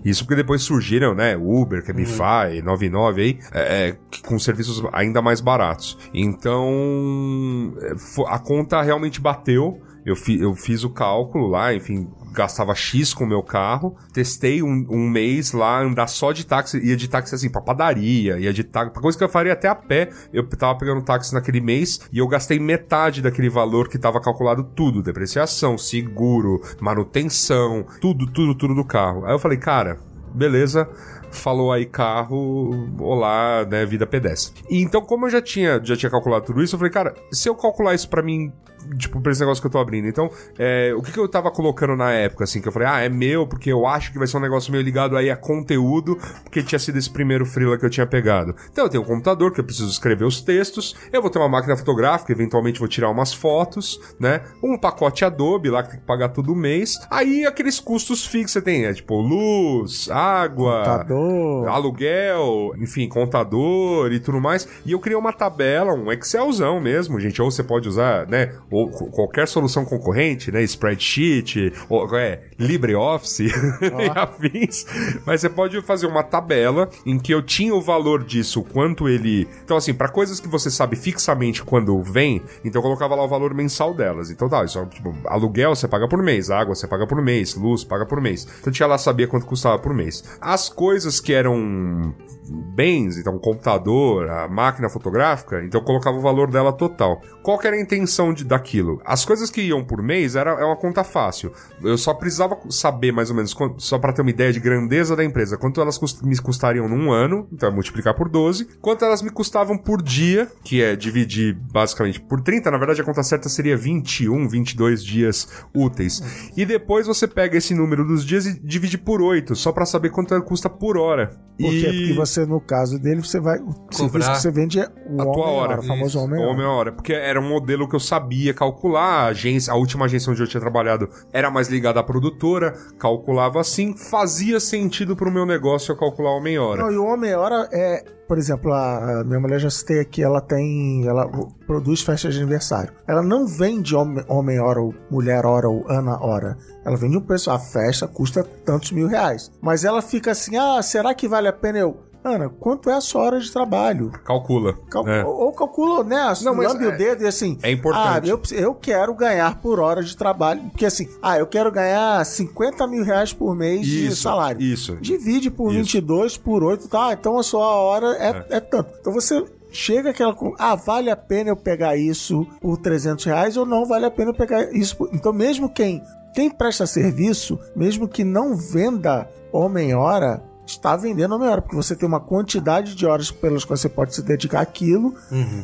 Isso porque depois surgiram, né? Uber, Cabify, 99 aí, é, é, com serviços ainda mais baratos. Então, é, a conta realmente bateu. Eu, fi- eu fiz o cálculo lá, enfim, gastava X com o meu carro, testei um, um mês lá, andar só de táxi, ia de táxi assim, pra padaria, ia de táxi, pra coisa que eu faria até a pé. Eu tava pegando táxi naquele mês e eu gastei metade daquele valor que tava calculado tudo: depreciação, seguro, manutenção, tudo, tudo, tudo do carro. Aí eu falei, cara, beleza. Falou aí carro, olá, né, vida pedestre. E então, como eu já tinha, já tinha calculado tudo isso, eu falei, cara, se eu calcular isso pra mim, tipo, pra esse negócio que eu tô abrindo, então, é, o que, que eu tava colocando na época, assim, que eu falei, ah, é meu, porque eu acho que vai ser um negócio meio ligado aí a conteúdo, porque tinha sido esse primeiro freela que eu tinha pegado. Então, eu tenho um computador que eu preciso escrever os textos, eu vou ter uma máquina fotográfica, eventualmente vou tirar umas fotos, né, um pacote Adobe lá que tem que pagar todo mês, aí aqueles custos fixos você tem, é tipo, luz, água, Computador. aluguel, enfim, contador e tudo mais. E eu criei uma tabela, um Excelzão mesmo, gente. Ou você pode usar, né? Ou qualquer solução concorrente, né? Spreadsheet, ou é, LibreOffice <laughs> e afins. Mas você pode fazer uma tabela em que eu tinha o valor disso, quanto ele. Então, assim, para coisas que você sabe fixamente quando vem, então eu colocava lá o valor mensal delas. Então tá, isso, é, tipo, aluguel você paga por mês, água você paga por mês, luz paga por mês. Então tinha lá sabia quanto custava por mês. As coisas que eram bens, então computador, a máquina fotográfica, então eu colocava o valor dela total. Qual era a intenção de, daquilo? As coisas que iam por mês era é uma conta fácil. Eu só precisava saber mais ou menos, só para ter uma ideia de grandeza da empresa, quanto elas cust- me custariam num ano, então é multiplicar por 12, quanto elas me custavam por dia, que é dividir basicamente por 30, na verdade a conta certa seria 21, 22 dias úteis. E depois você pega esse número dos dias e divide por 8, só para saber quanto ela custa por hora. Por quê? E- Porque você, no caso dele, você vai. O serviço Cobrar que você vende é o a tua homem hora. o famoso homem homem hora. Porque era um modelo que eu sabia calcular. A, agência, a última agência onde eu tinha trabalhado era mais ligada à produtora, calculava assim, fazia sentido pro meu negócio eu calcular homem hora. Não, e o homem hora é, por exemplo, a, a minha mulher já citei aqui, ela tem, ela produz festas de aniversário. Ela não vende homem, homem hora ou mulher hora ou Ana hora. Ela vende um preço, a festa custa tantos mil reais. Mas ela fica assim, ah, será que vale a pena eu... Ana, quanto é a sua hora de trabalho? Calcula. Cal- né? Ou, ou calcula, né? Não, mas lambe é- o dedo e assim. é importante. Ah, eu, eu quero ganhar por hora de trabalho. Porque assim, ah, eu quero ganhar 50 mil reais por mês de Isso, salário. isso. Divide por Isso. 22 por 8, tá? Então a sua hora é, é. tanto. Então você. Chega aquela. Ah, vale a pena eu pegar isso por 300 reais ou não vale a pena eu pegar isso por... Então, mesmo quem, quem presta serviço, mesmo que não venda homem-hora, está vendendo homem-hora, porque você tem uma quantidade de horas pelas quais você pode se dedicar àquilo.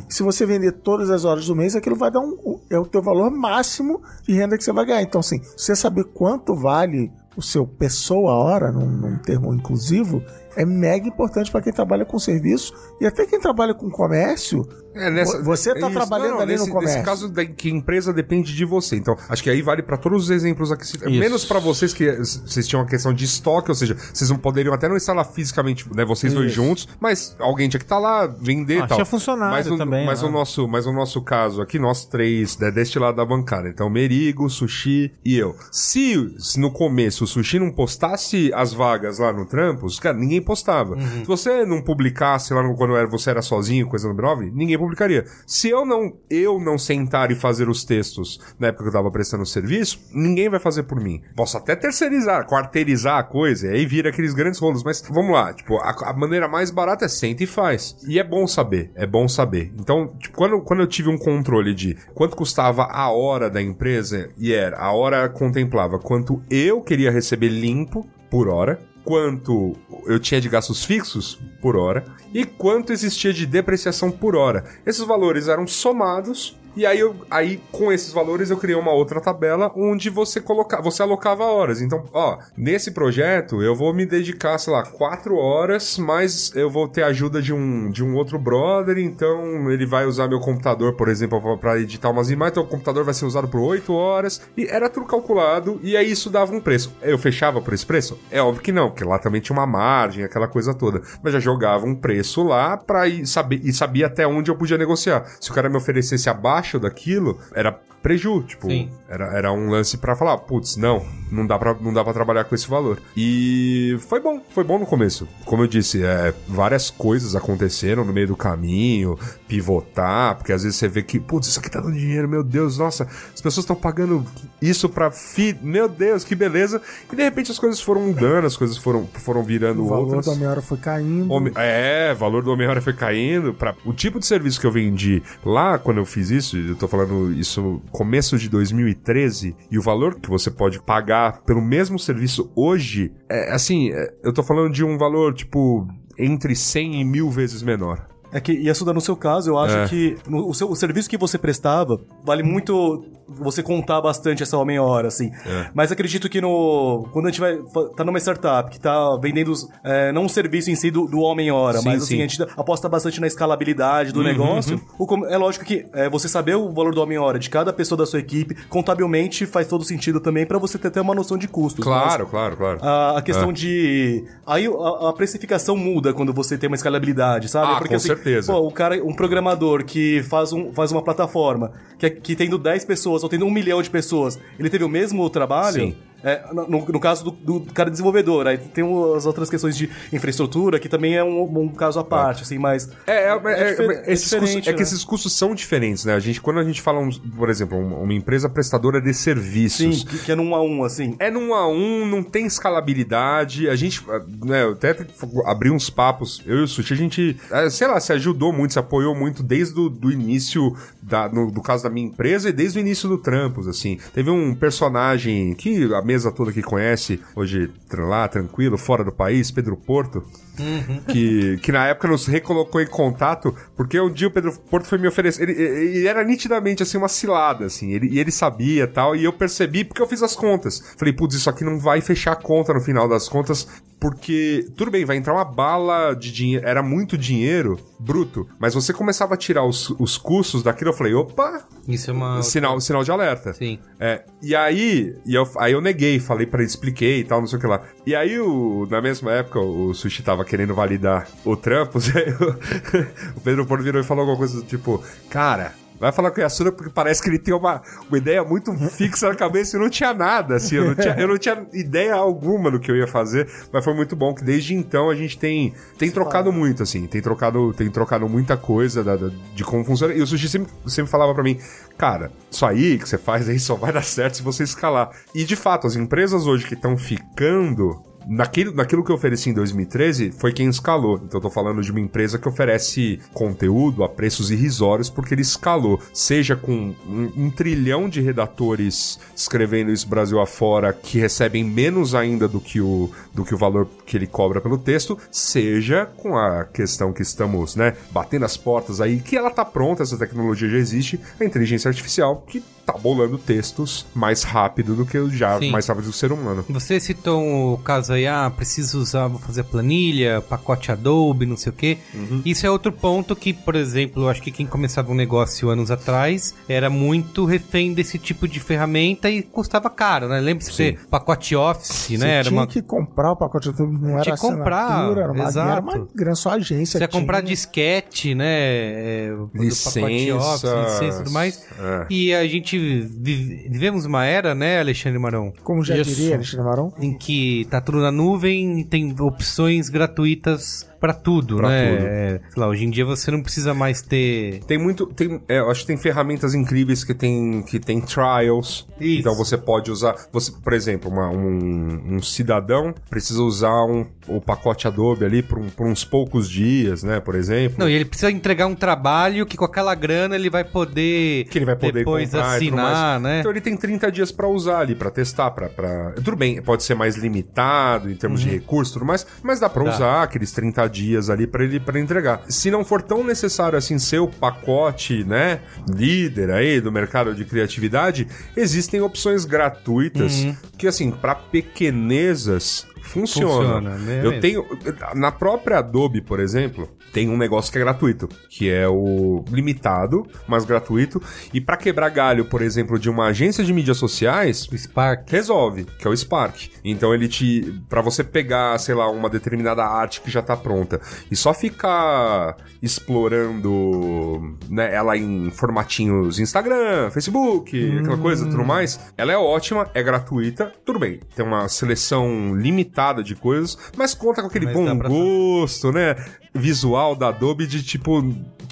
E se você vender todas as horas do mês, aquilo vai dar um. É o teu valor máximo de renda que você vai ganhar. Então, assim, você saber quanto vale o seu pessoa hora, num, num termo inclusivo, é mega importante para quem trabalha com serviço e até quem trabalha com comércio. É, nessa- Você tá isso. trabalhando ali no nesse, comércio. Nesse caso da, que a empresa depende de você. Então, acho que aí vale pra todos os exemplos aqui. Isso. Menos pra vocês que vocês tinham uma questão de estoque, ou seja, vocês não poderiam até não estar lá fisicamente, né, vocês dois juntos, mas alguém tinha que estar lá, vender e Ah, tal. tinha funcionário mas o, também, Mas né? o nosso, mas o nosso caso aqui, nós três, né, deste lado da bancada. Então, Merigo, Sushi e eu. Se, se no começo o Sushi não postasse as vagas lá no Trampos, cara, ninguém postava. Se você não publicasse lá no- quando era, você era sozinho, coisa no B9, ninguém publicaria. Se eu não, eu não sentar e fazer os textos na época que eu tava prestando serviço, ninguém vai fazer por mim. Posso até terceirizar, quarteirizar a coisa, e aí vira aqueles grandes rolos. Mas vamos lá, tipo, a, a maneira mais barata é senta e faz. E é bom saber, é bom saber. Então, tipo, quando, quando eu tive um controle de quanto custava a hora da empresa, e era, a hora contemplava quanto eu queria receber limpo por hora, quanto eu tinha de gastos fixos por hora e quanto existia de depreciação por hora. Esses valores eram somados e aí, eu, aí, com esses valores, eu criei uma outra tabela onde você coloca, você alocava horas. Então, ó, nesse projeto eu vou me dedicar, sei lá, quatro horas, mas eu vou ter a ajuda de um, de um outro brother, então ele vai usar meu computador, por exemplo, pra editar umas imagens, então o computador vai ser usado por oito horas. E era tudo calculado, e aí isso dava um preço. Eu fechava por esse preço? É óbvio que não, porque lá também tinha uma margem, aquela coisa toda. Mas já jogava um preço lá pra ir saber, e sabia até onde eu podia negociar. Se o cara me oferecesse abaixo daquilo, era preju, tipo, Sim. era, era um lance pra falar, putz, não, não dá pra, não dá pra trabalhar com esse valor. E foi bom, foi bom no começo. Como eu disse, é, várias coisas aconteceram no meio do caminho, pivotar, porque às vezes você vê que, putz, isso aqui tá dando dinheiro, meu Deus, nossa, as pessoas estão pagando isso pra fi, meu Deus, que beleza. E de repente as coisas foram mudando, as coisas foram, foram virando O valor outras. da meia hora foi caindo. Home- É, o valor do Homem-Hora foi caindo. Pra... O tipo de serviço que eu vendi lá quando eu fiz isso, eu tô falando isso começo de 2013, e o valor que você pode pagar pelo mesmo serviço hoje, é assim, é, eu tô falando de um valor, tipo, entre 100 e mil vezes menor. É que, e Assuda, no seu caso, eu acho É. que no- o, seu, o serviço que você prestava vale muito você contar bastante essa meia hora, assim. É. Mas acredito que no. Quando a gente vai. tá numa startup que tá vendendo é, não o serviço em si do, do homem-hora, Sim, mas assim, sim. a gente aposta bastante na escalabilidade do Uhum, negócio. O com- é lógico que é, você saber o valor do homem-hora de cada pessoa da sua equipe, contabilmente faz todo sentido também pra você ter até uma noção de custos. mas- Claro, claro, claro. a, a questão É. de. Aí a, a precificação muda quando você tem uma escalabilidade, sabe? Ah, com certeza. Pô, o cara, um programador que faz, um, faz uma plataforma que, é- que tendo 10 pessoas ou tendo um milhão de pessoas, ele teve o mesmo trabalho. Sim. É, no, no caso do, do cara desenvolvedor, aí tem as outras questões de infraestrutura, que também é um, um caso à parte, assim, mas. É, é, é, é, esses custos- é que né? esses custos são diferentes, né? A gente, quando a gente fala, um- por exemplo, uma, empresa prestadora de serviços. Sim, que, que é num a um, assim. É num a um, não tem escalabilidade. A gente, né, até abri uns papos, eu e o Sushi, a gente, eh, sei lá, se ajudou muito, se apoiou muito desde o do início, da, no, do caso da minha empresa e desde o início do Trampos, assim. Teve um personagem que a mesa toda que conhece, hoje lá, tranquilo, fora do país, Pedro Porto, que, que na época nos recolocou em contato, porque um dia o Pedro Porto foi me oferecer. Ele, ele era nitidamente assim uma cilada, assim. Ele, e ele sabia tal, e eu percebi porque eu fiz as contas. Falei, putz, isso aqui não vai fechar a conta no final das contas, porque tudo bem, vai entrar uma bala de dinheiro. Era muito dinheiro bruto, mas você começava a tirar os, os custos daquilo. Eu falei, opa, Isso é uma. sinal, sinal de alerta. Sim. É, e aí, e eu, aí eu neguei, falei pra ele, expliquei e tal, não sei o que lá. E aí, o, na mesma época, o Sushi tava querendo validar o Trampos, <laughs> aí o, <laughs> o Pedro Porto virou e falou alguma coisa do tipo, cara. Vai falar com o Yasura porque parece que ele tem uma, uma ideia muito fixa na cabeça e não tinha nada, assim. Eu não tinha, eu não tinha ideia alguma do que eu ia fazer, mas foi muito bom que desde então a gente tem, tem trocado muito, assim. Tem trocado, tem trocado muita coisa da- da- de como funciona. E o Sushi sempre, sempre falava pra mim, cara, isso aí que você faz aí só vai dar certo se você escalar. E de fato, as empresas hoje que estão ficando Naquilo, naquilo que eu ofereci em 2013 foi quem escalou. Então eu tô falando de uma empresa que oferece conteúdo a preços irrisórios porque ele escalou. Seja com um, um trilhão de redatores escrevendo isso Brasil afora que recebem menos ainda do que, o, do que o valor que ele cobra pelo texto, seja com a questão que estamos, né, batendo as portas aí, que ela tá pronta, essa tecnologia já existe, a inteligência artificial que tá bolando textos mais rápido do que o já, Sim. mais rápido do que o ser humano. Você citou o caso aí, ah, preciso usar, vou fazer planilha, pacote Adobe, não sei o quê. Isso é outro ponto que, por exemplo, acho que quem começava um negócio anos atrás era muito refém desse tipo de ferramenta e custava caro, né? Lembra-se você, pacote Office, Você né? Era tinha uma... que comprar o pacote YouTube, não era Tinha que comprar, era uma, exato. era uma grande só agência. Você ia comprar tinha. disquete, né? É, do pacote. Office, licença e tudo mais. É. E a gente vive- vivemos uma era, né, Alexandre Marão? Como já Isso. diria Alexandre Marão. em que tá tudo na nuvem tem opções gratuitas pra tudo, Pra né? tudo. É, sei lá, hoje em dia você não precisa mais ter. Tem muito. Tem, é, eu acho que tem ferramentas incríveis que tem, que tem trials. Isso. Então você pode usar. Você, por exemplo, uma- um, um cidadão precisa usar um, o pacote Adobe ali por, um- por uns poucos dias, né? Por exemplo. Não, e ele precisa entregar um trabalho que com aquela grana ele vai poder que ele vai poder depois comprar assinar, né? Então ele tem 30 dias pra usar ali, pra testar, pra, pra... Tudo bem, pode ser mais limitado em termos de recursos e tudo mais, mas dá Uhum. Dá. usar aqueles 30 dias ali pra ele para entregar. Se não for tão necessário assim ser o pacote, né, líder aí do mercado de criatividade, existem opções gratuitas que assim, pra pequenezas funciona. Funciona, né? Eu tenho na própria Adobe, por exemplo, tem um negócio que é gratuito, que é o limitado, mas gratuito. E pra quebrar galho, por exemplo, de uma agência de mídias sociais, O Spark. resolve, que é o Spark. Então ele te. Pra você pegar, sei lá, uma determinada arte que já tá pronta e só ficar explorando né, ela em formatinhos Instagram, Facebook, aquela coisa, tudo mais, ela é ótima, é gratuita, tudo bem. Tem uma seleção limitada de coisas, mas conta com aquele Mas bom pra gosto, né? Visual da Adobe de tipo.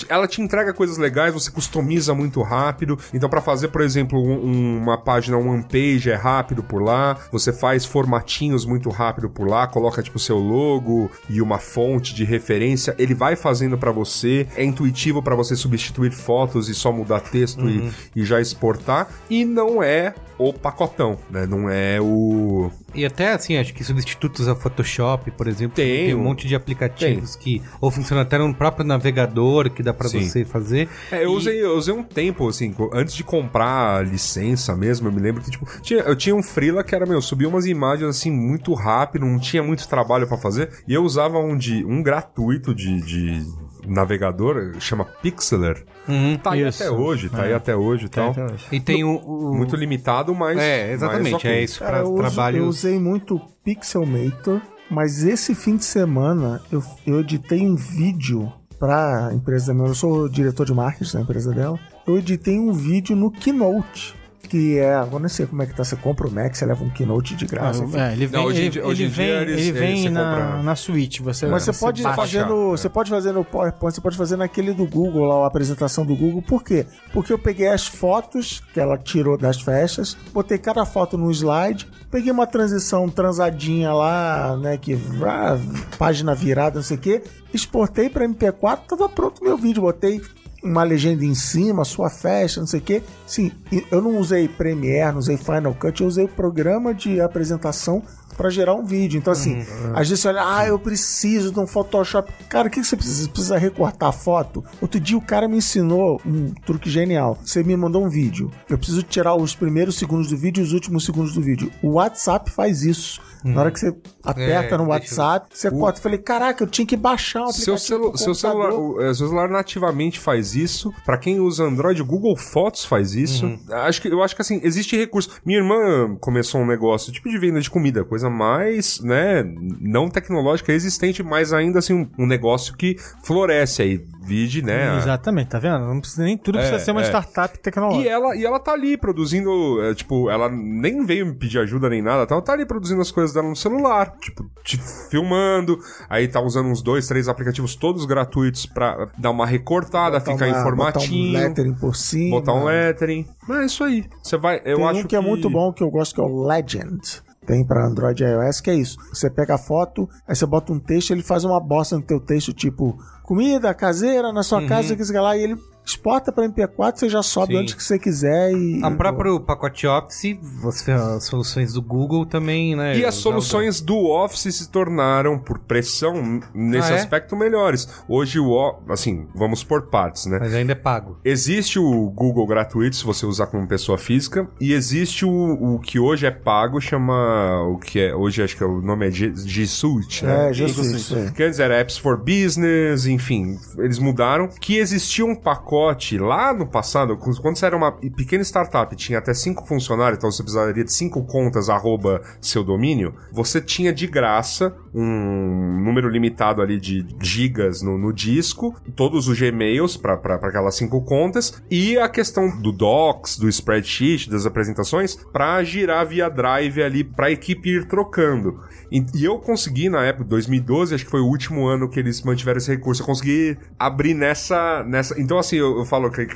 Ela te entrega coisas legais, você customiza muito rápido. Então, pra fazer, por exemplo, um- uma página one page é rápido por lá. Você faz formatinhos muito rápido por lá, coloca tipo seu logo e uma fonte de referência. Ele vai fazendo pra você. É intuitivo pra você substituir fotos e só mudar texto e, e já exportar. E não é o pacotão, né? Não é o. E até assim, acho que substitutos ao Photoshop, por exemplo, Tem, um um- monte de aplicativos que ou funcionam até no próprio navegador que dá pra Sim. você fazer. É, eu E- usei, eu usei um tempo, assim, antes de comprar a licença mesmo, eu me lembro que, tipo, tinha- eu tinha um freela que era, meu, subia umas imagens, assim, muito rápido, não tinha muito trabalho pra fazer, e eu usava um, de, um gratuito de, de navegador, chama Pixeler. Uhum. Tá aí Isso. até hoje, tá aí até hoje e tal. Então, E tem o, o- Muito limitado, mas... É, exatamente, mas ok. é isso para trabalhos. eu usei muito Pixelmator, mas esse fim de semana eu, eu editei um vídeo pra empresa da minha. Eu sou diretor de marketing da empresa dela. Eu editei um vídeo no Keynote. Que é, agora não sei como é que tá. Você compra o Mac, você leva um Keynote de graça. enfim. É, ele vem, Não, hoje ele, hoje ele vem, eles- ele vem na, na Switch. Você, Mas você pode baixa, fazer no, é. você pode fazer no PowerPoint, você pode fazer naquele do Google lá, a apresentação do Google. Por quê? Porque eu peguei as fotos que ela tirou das festas, botei cada foto no slide, peguei uma transição transadinha lá, né, que ah, página virada, não sei o quê, exportei para MP4, tava pronto o meu vídeo, botei uma legenda em cima, sua festa, não sei o quê. Sim, eu não usei Premiere, não usei Final Cut, eu usei o programa de apresentação para gerar um vídeo. Então, assim, às vezes você olha, ah, eu preciso de um Photoshop. Cara, o que que você precisa? Você precisa recortar a foto? Outro dia o cara me ensinou um truque genial. Você me mandou um vídeo. Eu preciso tirar os primeiros segundos do vídeo e os últimos segundos do vídeo. O WhatsApp faz isso. Na hora que você aperta É, no deixa eu- WhatsApp, você corta. Eu falei, caraca, eu tinha que baixar um Seu, aplicativo celu pro seu, celular, o, é, seu celular nativamente faz isso. Pra quem usa Android, o Google Fotos faz isso. Uhum. Acho que, eu acho que assim, existe recurso. Minha irmã começou um negócio tipo de venda de comida, coisa mais, né, não tecnológica, existente, mas ainda assim, um, um negócio que floresce aí. Vide, né? Exatamente, tá vendo? Não precisa nem tudo precisa É, ser uma é. startup tecnológica. E ela, e ela tá ali produzindo, é, tipo, ela nem veio me pedir ajuda nem nada, tá? ela tá ali produzindo as coisas dela no celular, tipo, te filmando, aí tá usando uns dois, três aplicativos todos gratuitos pra dar uma recortada, Botar ficar em uma- formatinho, Botar um lettering por cima. botar um lettering. Mas é isso aí. Você vai, eu Tem acho um que, é muito bom que eu gosto que é o Legend. Tem pra Android e iOS, que é isso. Você pega a foto, aí você bota um texto, ele faz uma bosta no teu texto, tipo, comida caseira na sua casa, que lá, e ele exporta pra MP4, você já sobe Sim. onde que você quiser e. A próprio pacote Office, você, as soluções do Google também, né? E as soluções do Office se tornaram, por pressão, nesse Ah, é? aspecto, melhores. Hoje, o, assim, vamos por partes, né? Mas ainda é pago. Existe o Google gratuito, se você usar como pessoa física, e existe o, o que hoje é pago, chama o que é hoje acho que é o nome é G, G Suite, né? É, G Suite, é. Que antes era Apps for Business, enfim, eles mudaram. Que existia um pacote Blogspot, lá no passado, quando você era uma pequena startup, tinha até cinco funcionários, então você precisaria de cinco contas arroba seu domínio, você tinha de graça um número limitado ali de gigas no, no disco, todos os Gmails para aquelas cinco contas, e a questão do Docs, do spreadsheet, das apresentações, para girar via Drive ali para a equipe ir trocando. E, e eu consegui, na época, 2012, acho que foi o último ano que eles mantiveram esse recurso, eu consegui abrir nessa. nessa então, assim, eu, eu falo que,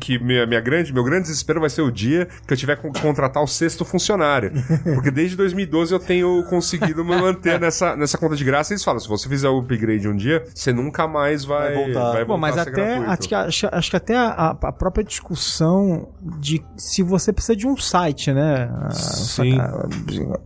que minha, minha grande, meu grande desespero vai ser o dia que eu tiver que contratar o sexto funcionário. Porque desde 2012 eu tenho conseguido me manter nessa, nessa conta de graça. E eles falam: se você fizer o upgrade um dia, você nunca mais vai, Vai voltar. vai voltar Bom, mas até acho que, acho, acho que até a, a própria discussão de se você precisa de um site, né? Ah, Sim. saca-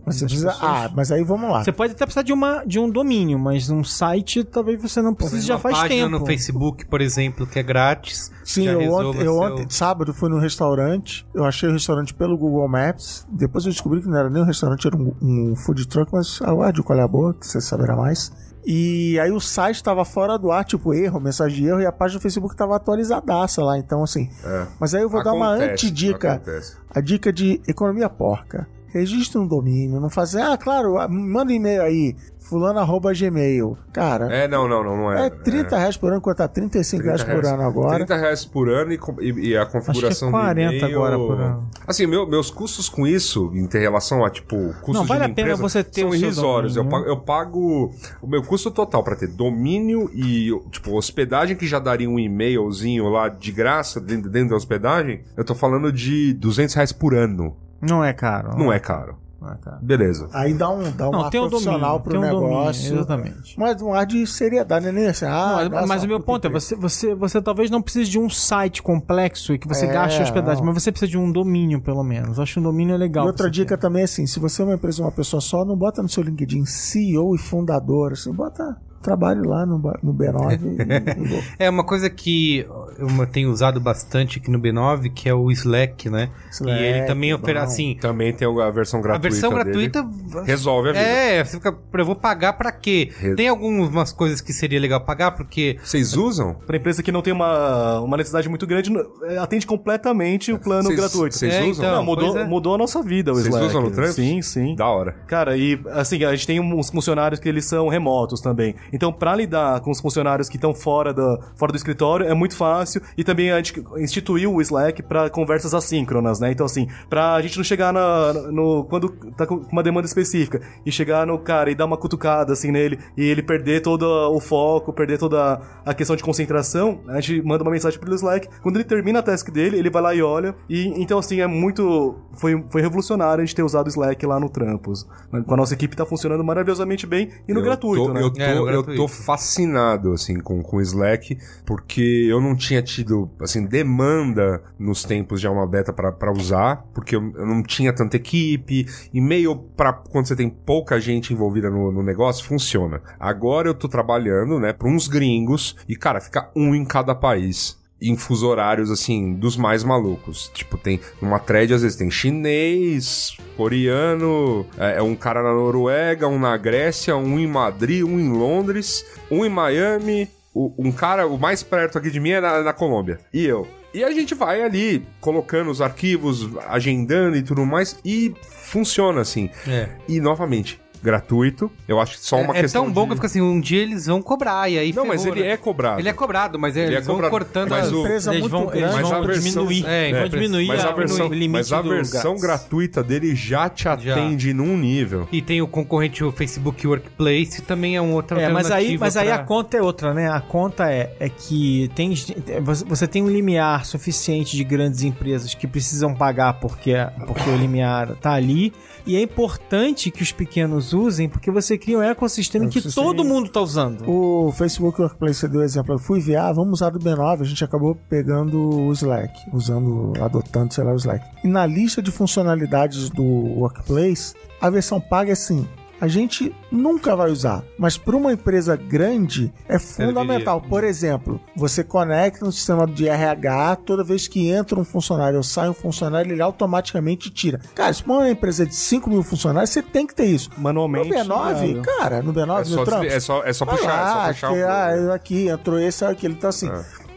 Você precisa, ah, mas aí vamos lá. Você pode até precisar de, uma, de um domínio, mas um site talvez você não precise já faz tempo. no Facebook, por exemplo, que é grátis. Sim, eu ontem, eu ontem, sábado, fui num restaurante. Eu achei o restaurante pelo Google Maps. Depois eu descobri que não era nem um restaurante, era um, um food truck, mas aguarde qual é a boa, que você saberá mais. E aí o site estava fora do ar, tipo erro, mensagem de erro, e a página do Facebook estava atualizadaça lá. Então, assim. É. Mas aí eu vou dar uma Acontece, antidica. acontece. A dica de economia porca. Registre um domínio, não fazer, ah, claro, manda um e-mail aí, fulano arroba gmail. Cara, É, não, não, não, não é. é 30 reais por ano, quanto tá 35 reais 30 por ano agora. 30 reais por ano e, e- e a configuração Acho que é 40 do e-mail... agora por ano. Assim, meu- meus custos com isso, em relação a, tipo, custos Não, vale de a pena você ter são irrisórios. Eu pago, eu pago o meu custo total pra ter domínio e, tipo, hospedagem que já daria um e-mailzinho lá de graça dentro, dentro da hospedagem. Eu tô falando de 200 reais por ano. Não é caro. Não é caro. É caro. Beleza. Aí dá um, dá um Não, ar tem um profissional domínio, pro tem um domínio, negócio. exatamente. Mas um ar de seriedade, né? Nem assim, ah, Não, mas- mas o meu ponto é, você, você, você talvez não precise de um site complexo e que você É, gaste hospedagem, não. mas você precisa de um domínio, pelo menos. Eu acho que um domínio é legal. E outra dica ter. também é assim, se você é uma empresa, uma pessoa só, não bota no seu LinkedIn CEO e fundador, assim, bota trabalho lá no, no B9 <laughs> e, e- É uma coisa que eu tenho usado bastante aqui no B9, que é o Slack, né? Slack, e ele também oferece assim. Também tem a versão A gratuita versão dele. gratuita Resolve a vida. É, você fica, eu vou pagar pra quê? Re- Tem algumas coisas que seria legal pagar, porque Vocês usam? Pra empresa que não tem uma, uma necessidade muito grande, é, atende completamente o plano Vocês- gratuito. vocês É, usam? então. Não, mudou, é. mudou a nossa vida o Vocês Slack. usam no Trampos? Sim, sim. Da hora. Cara, e assim, a gente tem uns funcionários que eles são remotos também. Então, pra lidar com os funcionários que estão fora do, fora do escritório, é muito fácil. E também a gente instituiu o Slack pra conversas assíncronas, né? Então, assim, pra gente não chegar na, no. Quando tá com uma demanda específica e chegar no cara e dar uma cutucada assim nele e ele perder todo o foco, perder toda a questão de concentração, a gente manda uma mensagem pelo Slack. Quando ele termina a task dele, ele vai lá e olha. E então, assim, é muito. Foi, foi revolucionário a gente ter usado o Slack lá no Trampos. Com a nossa equipe tá funcionando maravilhosamente bem e no Eu gratuito, tô- né? Eu tô, É, no eu tô fascinado, assim, com, o Slack, porque eu não tinha tido, assim, demanda nos tempos de Alma Beta pra, pra usar, porque eu, não tinha tanta equipe, e-mail pra quando você tem pouca gente envolvida no, no negócio, funciona. Agora eu tô trabalhando, né, pra uns gringos, e, cara, fica um em cada país em fuso horários, assim, dos mais malucos. Tipo, tem numa thread, às vezes tem chinês, coreano, é, é um cara na Noruega, um na Grécia, um em Madrid, um em Londres, um em Miami, o- um cara, o mais perto aqui de mim é na, na Colômbia. E eu. E a gente vai ali colocando os arquivos, agendando e tudo mais, e funciona assim. é, E novamente, gratuito. Eu acho que só uma é, é questão tão bom de... que fica assim, um dia eles vão cobrar, e aí Não, mas ele né? é cobrado. Ele é cobrado, mas é, Ele é eles vão cobrado. cortando Mas as... o- empresa Eles muito vão, eles. Mas vão a versão- diminuir. é, vão é, diminuir Mas a a- versão, o limite mas a do versão gratuita dele já te atende num nível. E tem o concorrente, o Facebook Workplace, também é um outro É, mas aí, mas aí pra- a conta é outra, né? A conta é, é que tem, você- você tem um limiar suficiente de grandes empresas que precisam pagar porque, porque o limiar tá ali. E é importante que os pequenos usem, porque você cria um ecossistema que Ecossistema. todo mundo tá usando. O Facebook Workplace, você deu exemplo. Eu fui ver, ah, vamos usar do B9. A gente acabou pegando o Slack, usando, adotando, sei lá, o Slack. E na lista de funcionalidades do Workplace, a versão paga é assim. A gente nunca vai usar, mas para uma empresa grande é fundamental. Por exemplo, você conecta no sistema de RH, toda vez que entra um funcionário ou sai um funcionário, ele automaticamente tira. Cara, se for uma empresa de 5 mil funcionários, você tem que ter isso. No Manualmente. B9, cara, no B9, É no só, Trump, desvi- é só, é só puxar, lá, é só puxar que, o- ah, aqui, entrou esse, aquele. Então, assim,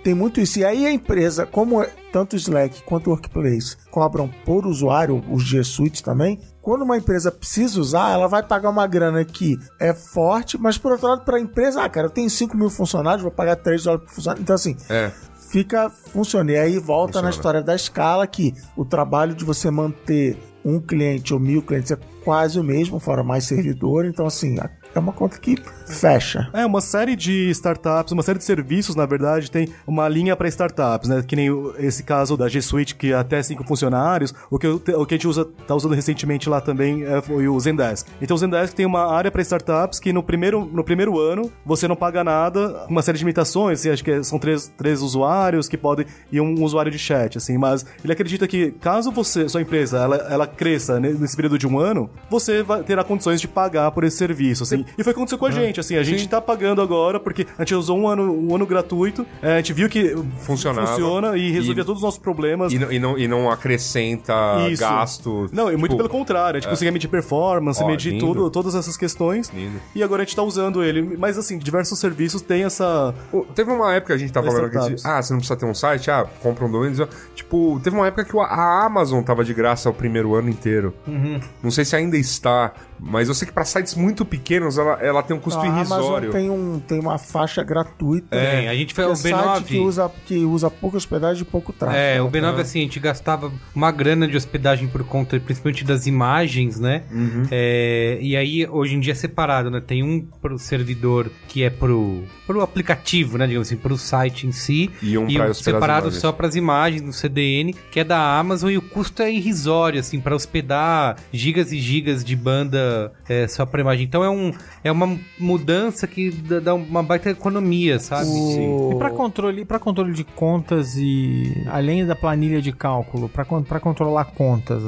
tem muito isso. E aí a empresa, como tanto o Slack quanto o Workplace cobram por usuário, os G Suite também, quando uma empresa precisa usar, ela vai pagar uma grana que é forte, mas por outro lado, para a empresa, ah, cara, eu tenho 5 mil funcionários, vou pagar 3 dólares por funcionário. Então, assim, É. fica funcionando. E aí volta Funciona. na história da escala que o trabalho de você manter um cliente ou mil clientes é quase o mesmo, fora mais servidor. Então, assim, é uma conta que fecha. É, uma série de startups, uma série de serviços, na verdade, tem uma linha para startups, né? Que nem esse caso da G Suite, que é até cinco funcionários. O que, o que a gente usa, tá usando recentemente lá também é, foi o Zendesk. Então o Zendesk tem uma área para startups que no primeiro, no primeiro ano você não paga nada, uma série de limitações, assim, acho que é- são três, três usuários que podem, e um usuário de chat, assim, mas ele acredita que caso você, sua empresa, ela, ela cresça ne- nesse período de um ano, você vai, terá condições de pagar por esse serviço, assim. E foi o que aconteceu com a gente, assim, a gente tá pagando agora porque a gente usou um ano, um ano gratuito, é, a gente viu que Funcionava. funciona e resolvia E- todos os nossos problemas. E não, e não, e não acrescenta Isso. gasto. Não, e muito tipo, pelo contrário, a gente conseguia medir performance, Ó, medir lindo. tudo, todas essas questões. Lindo. E agora a gente tá usando ele. Mas assim, diversos serviços têm essa. Teve uma época que a gente tava Das falando startups. ah, você não precisa ter um site, ah, compra um domínio. Tipo, teve uma época que a Amazon tava de graça o primeiro ano inteiro. Uhum. Não sei se ainda está, mas eu sei que pra sites muito pequenos ela, ela tem um custo a Amazon irrisório. tem, um, tem uma faixa gratuita. É, a gente foi o é site B9. que usa, que usa pouca hospedagem e pouco tráfego. É, o né? B9, assim, a gente gastava uma grana de hospedagem por conta, principalmente das imagens, né? É, e aí, hoje em dia é separado, né? Tem um pro servidor que é pro, pro aplicativo, né? Digamos assim, pro site em si. E um pra hospedar as separado imagens. só pras imagens no CDN, que é da Amazon, e o custo é irrisório, assim, pra hospedar gigas e gigas de banda é, só pra imagem. Então é, um, é uma mudança que dá- uma baita economia, sabe? O- E para controle, para controle de contas e além da planilha de cálculo, para para controlar contas,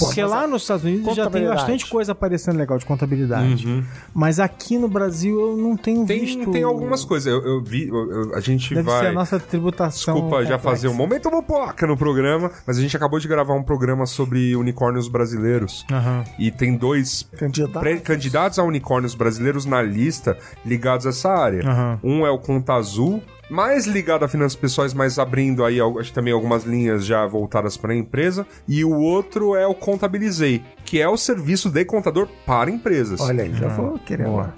porque lá nos Estados Unidos já tem bastante coisa aparecendo legal de contabilidade. Mas aqui no Brasil eu não tenho Tem, visto. tem algumas coisas. Eu, eu vi, eu- eu- a gente Deve vai. ser a nossa tributação. Desculpa já complexa. fazer um momento mopoca no programa, mas a gente acabou de gravar um programa sobre unicórnios brasileiros. Aham. E tem dois Candidato. pré- candidatos a unicórnios brasileiros na lista ligados a essa área. Aham. Um é o Conta Azul, mais ligado a finanças pessoais, mas abrindo aí acho também algumas linhas já voltadas para a empresa. E o outro é o Contabilizei, que é o serviço de contador para empresas. Olha aí, já vou querer agora.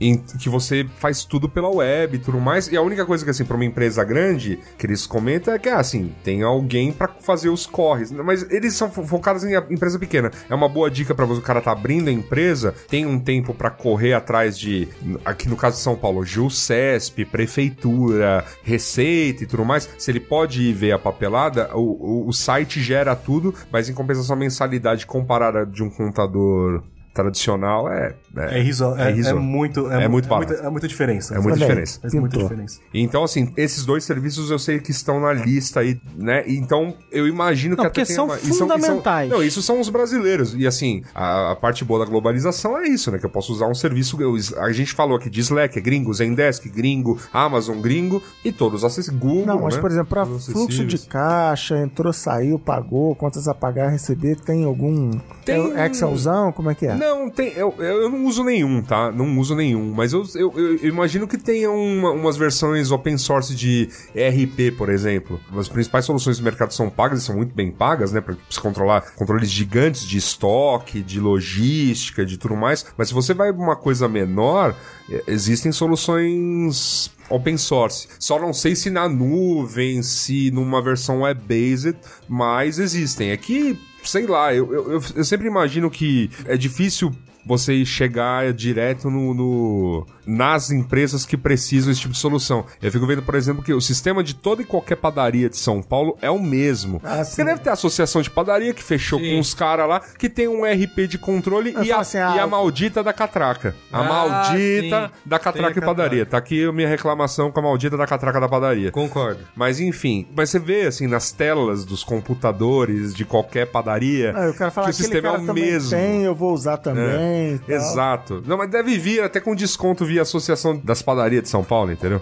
Em que você faz tudo pela web e tudo mais. E a única coisa que, assim, pra uma empresa grande, que eles comentam é que, assim, tem alguém pra fazer os corres. Mas eles são fo- focados em empresa pequena. É uma boa dica pra você, o cara tá abrindo a empresa, tem um tempo pra correr atrás de, aqui no caso de São Paulo, JUCESP, prefeitura, receita e tudo mais. Se ele pode ir ver a papelada, o, o, o site gera tudo, mas em compensação a mensalidade comparada de um contador tradicional é... É, é, é é, irrisório. muito. É muito é barato. muita, é muita diferença. É muita diferença. Faz muita diferença. Então, assim, esses dois serviços eu sei que estão na lista aí, né? Então, eu imagino que Não, até porque tem são uma... e e são- fundamentais. não, isso são os brasileiros. E, assim, a, a parte boa da globalização é isso, né? Que eu posso usar um serviço... eu- a gente falou aqui de Slack, é gringo, Zendesk, gringo, Amazon, gringo, e todos acessíveis. Google, Não, mas né? por exemplo, para fluxo de caixa, entrou, saiu, pagou, contas a pagar, receber, tem algum Tem- é Excelzão, como é que é? Não, tem, eu, eu não uso nenhum, tá? Não uso nenhum. Mas eu, eu, eu- imagino que tenha uma- umas versões open source de ERP, por exemplo. As principais soluções do mercado são pagas e são muito bem pagas, né? Pra você controlar controles gigantes de estoque, de logística, de tudo mais. Mas se você vai uma coisa menor, eh, existem soluções open source. Só não sei se na nuvem, se numa versão web-based, mas existem. É que, sei lá, eu, eu, eu- sempre imagino que é difícil você chegar direto no, no- nas empresas que precisam desse tipo de solução. Eu fico vendo, por exemplo, que o sistema de toda e qualquer padaria de São Paulo é o mesmo. Ah, Você deve ter a associação de padaria que fechou Sim. com os caras lá, que tem um RP de controle Eu e a, assim, ah, e a maldita da catraca. A Ah, maldita sim. da catraca e padaria. Tá aqui a minha reclamação com a maldita da catraca da padaria. Concordo. Mas enfim, mas você vê assim nas telas dos computadores de qualquer padaria Ah, eu quero falar que o sistema é o mesmo. tem, eu vou usar também. tal. Exato. Não, mas deve vir até com desconto via associação das padarias de São Paulo, entendeu?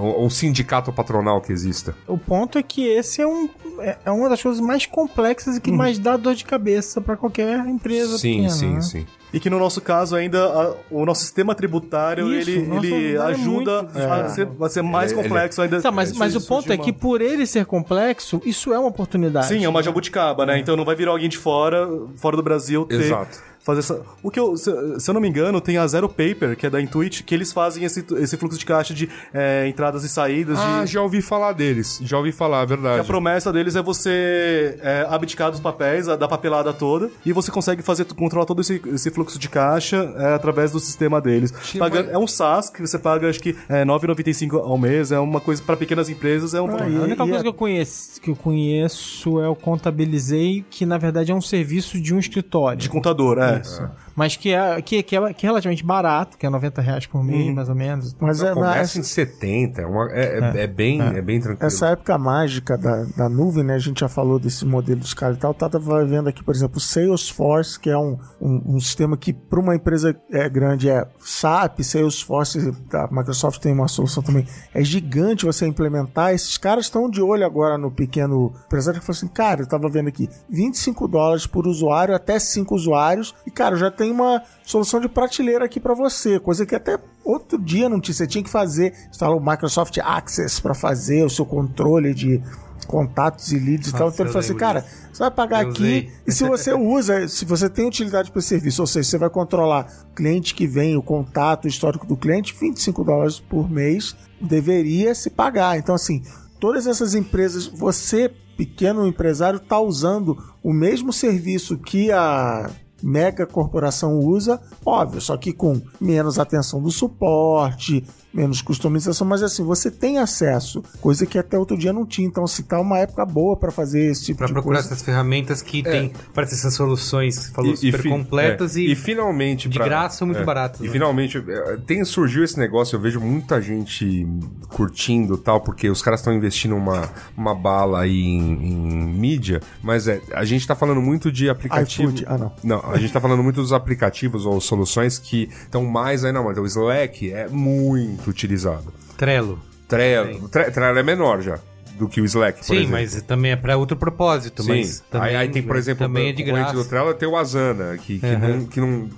Ou um sindicato patronal que exista. O ponto é que esse é, um, é, é uma das coisas mais complexas e que mais dá dor de cabeça pra qualquer empresa Sim, pequena, sim, né? sim. E que no nosso caso ainda a- o nosso sistema tributário Isso, ele, ele vale ajuda muito. a, ser, a ser mais Ele- ele- complexo ainda. Tá, mas, mas o ponto é que por ele ser complexo, isso é uma oportunidade. Sim, é uma jabuticaba, né? Então não vai virar alguém de fora, fora do Brasil, ter, Exato. Fazer essa. O que eu, se, se eu não me engano, tem a Zero Paper, que é da Intuit, que eles fazem esse, esse fluxo de caixa de é, entradas e saídas. Ah, de, já ouvi falar deles. Já ouvi falar, é que a verdade. promessa deles é você é, abdicar dos papéis, a- da papelada toda, e você consegue fazer controlar todo esse, esse fluxo de caixa é, através do sistema deles. Paga- mas- É um SaaS que você paga, acho que é 9,95 ao mês, é uma coisa para pequenas empresas, é um. A e- única coisa a- que, eu conheço, que eu conheço é o Contabilizei, que na verdade é um serviço de um escritório. De contador, é. 是。Mas que é, que, que, é, que é relativamente barato, que é 90 reais por mês, mais ou menos. Mas é, Começa mas em 70, é, uma- é- é- é bem, é. bem tranquilo. essa época mágica da, da nuvem, né? A gente já falou desse modelo de escala e tal. Tava vendo aqui, por exemplo, o Salesforce, que é um, um, um sistema que para uma empresa é, grande é SAP, Salesforce, a Microsoft tem uma solução também. É gigante você implementar. Esses caras estão de olho agora no pequeno empresário que falou assim, cara, eu tava vendo aqui, 25 dólares por usuário, até 5 usuários, e cara, já tem uma solução de prateleira aqui para você, coisa que até outro dia não tinha, você tinha que fazer, instalar o Microsoft Access para fazer o seu controle de contatos e leads e tal. Nossa, Então ele falou assim, cara, você vai pagar Eu aqui usei. e se você <laughs> usa, se você tem utilidade para esse serviço, ou seja, você vai controlar cliente que vem, o contato, o histórico do cliente, 25 dólares por mês deveria se pagar. Então, assim, todas essas empresas, você, pequeno empresário, está usando o mesmo serviço que a mega corporação usa, óbvio, só que com menos atenção do suporte, menos customização, mas assim, você tem acesso, coisa que até outro dia não tinha. Então, se tá uma época boa para fazer esse tipo Pra de procurar coisa. essas ferramentas que tem para essas soluções falou super fi- completas é, e, finalmente de pra- graça muito é, baratas. E né? finalmente é, tem surgiu esse negócio, eu vejo muita gente curtindo tal, porque os caras estão investindo uma, uma bala aí em, em mídia, mas é, a gente tá falando muito de aplicativo. iFood, ah, não. Não, a gente tá falando muito dos aplicativos ou soluções que estão mais aí na moda. O Slack é muito utilizado. Trello. Trello, Tre- Trello é menor já do que o Slack, por Sim, exemplo. mas também é para outro propósito. Sim. Mas também, aí, aí tem, por exemplo, também é de graça. do Trello tem o Asana, que, que Uhum. não. Que não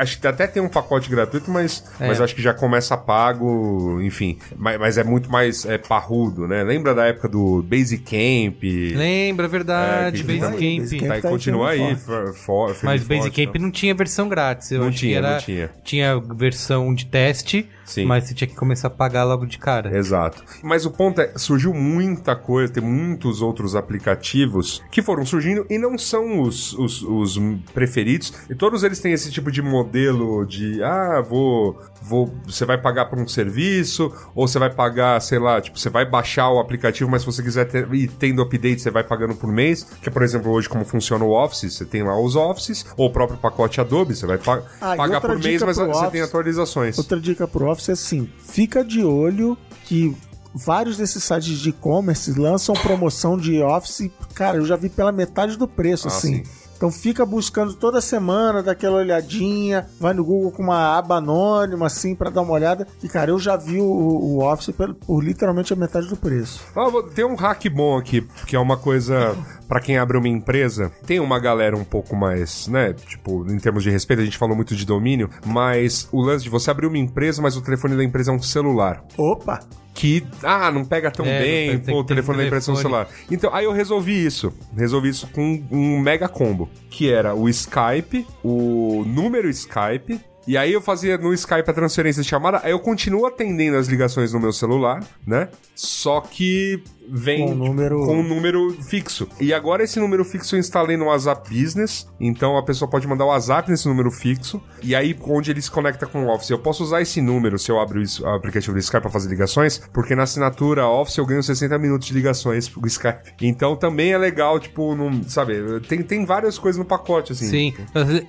acho, que até tem um pacote gratuito, mas, É. mas acho que já começa pago, enfim. Mas, mas é muito mais é, parrudo, né? Lembra da época do Basic Camp? Lembra, é verdade, É, que- Basic Basic Camp. Camp. Tá, tá continua aí, for, for, Mas e forte, Basic Camp então. não tinha versão grátis. Eu Não acho tinha, que era, não tinha. Tinha versão de teste, Sim. mas você tinha que começar a pagar logo de cara. Exato. Mas o ponto é, surgiu muita coisa, tem muitos outros aplicativos que foram surgindo e não são os, os, os preferidos. E todos eles têm esse tipo de modelo de, ah, vou, vou, você vai pagar por um serviço, ou você vai pagar, sei lá, tipo, você vai baixar o aplicativo, mas se você quiser ter, ir tendo update, você vai pagando por mês. Que é, por exemplo, hoje como funciona o Office, você tem lá os Offices, ou o próprio pacote Adobe, você vai pa Ah, pagar por mês, mas pro você Office- tem atualizações. Outra dica pro Office é assim: fica de olho que vários desses sites de e-commerce lançam promoção de Office. Cara, eu já vi pela metade do preço, Ah, assim. sim. Então fica buscando toda semana, dá aquela olhadinha, vai no Google com uma aba anônima, assim, pra dar uma olhada. E, cara, eu já vi o, o Office por, por literalmente a metade do preço. Ah, tem um hack bom aqui, que é uma coisa pra quem abre uma empresa. Tem uma galera um pouco mais, né? Tipo, em termos de respeito, a gente falou muito de domínio, mas o lance de você abrir uma empresa, mas o telefone da empresa é um celular. Opa! Que, ah, não pega tão É, bem, pô, o telefone da telefone. celular. Então, aí eu resolvi isso. Resolvi isso com um mega combo, que era o Skype, o número Skype, e aí eu fazia no Skype a transferência de chamada, aí eu continuo atendendo as ligações no meu celular, né? Só que vem Com um número- com um número fixo. E agora esse número fixo eu instalei no WhatsApp Business, então a pessoa pode mandar o WhatsApp nesse número fixo, e aí onde ele se conecta com o Office. Eu posso usar esse número se eu abro o aplicativo do Skype para fazer ligações, porque na assinatura Office eu ganho 60 minutos de ligações pro Skype. Então também é legal, tipo, não, sabe, tem, tem várias coisas no pacote, assim. Sim,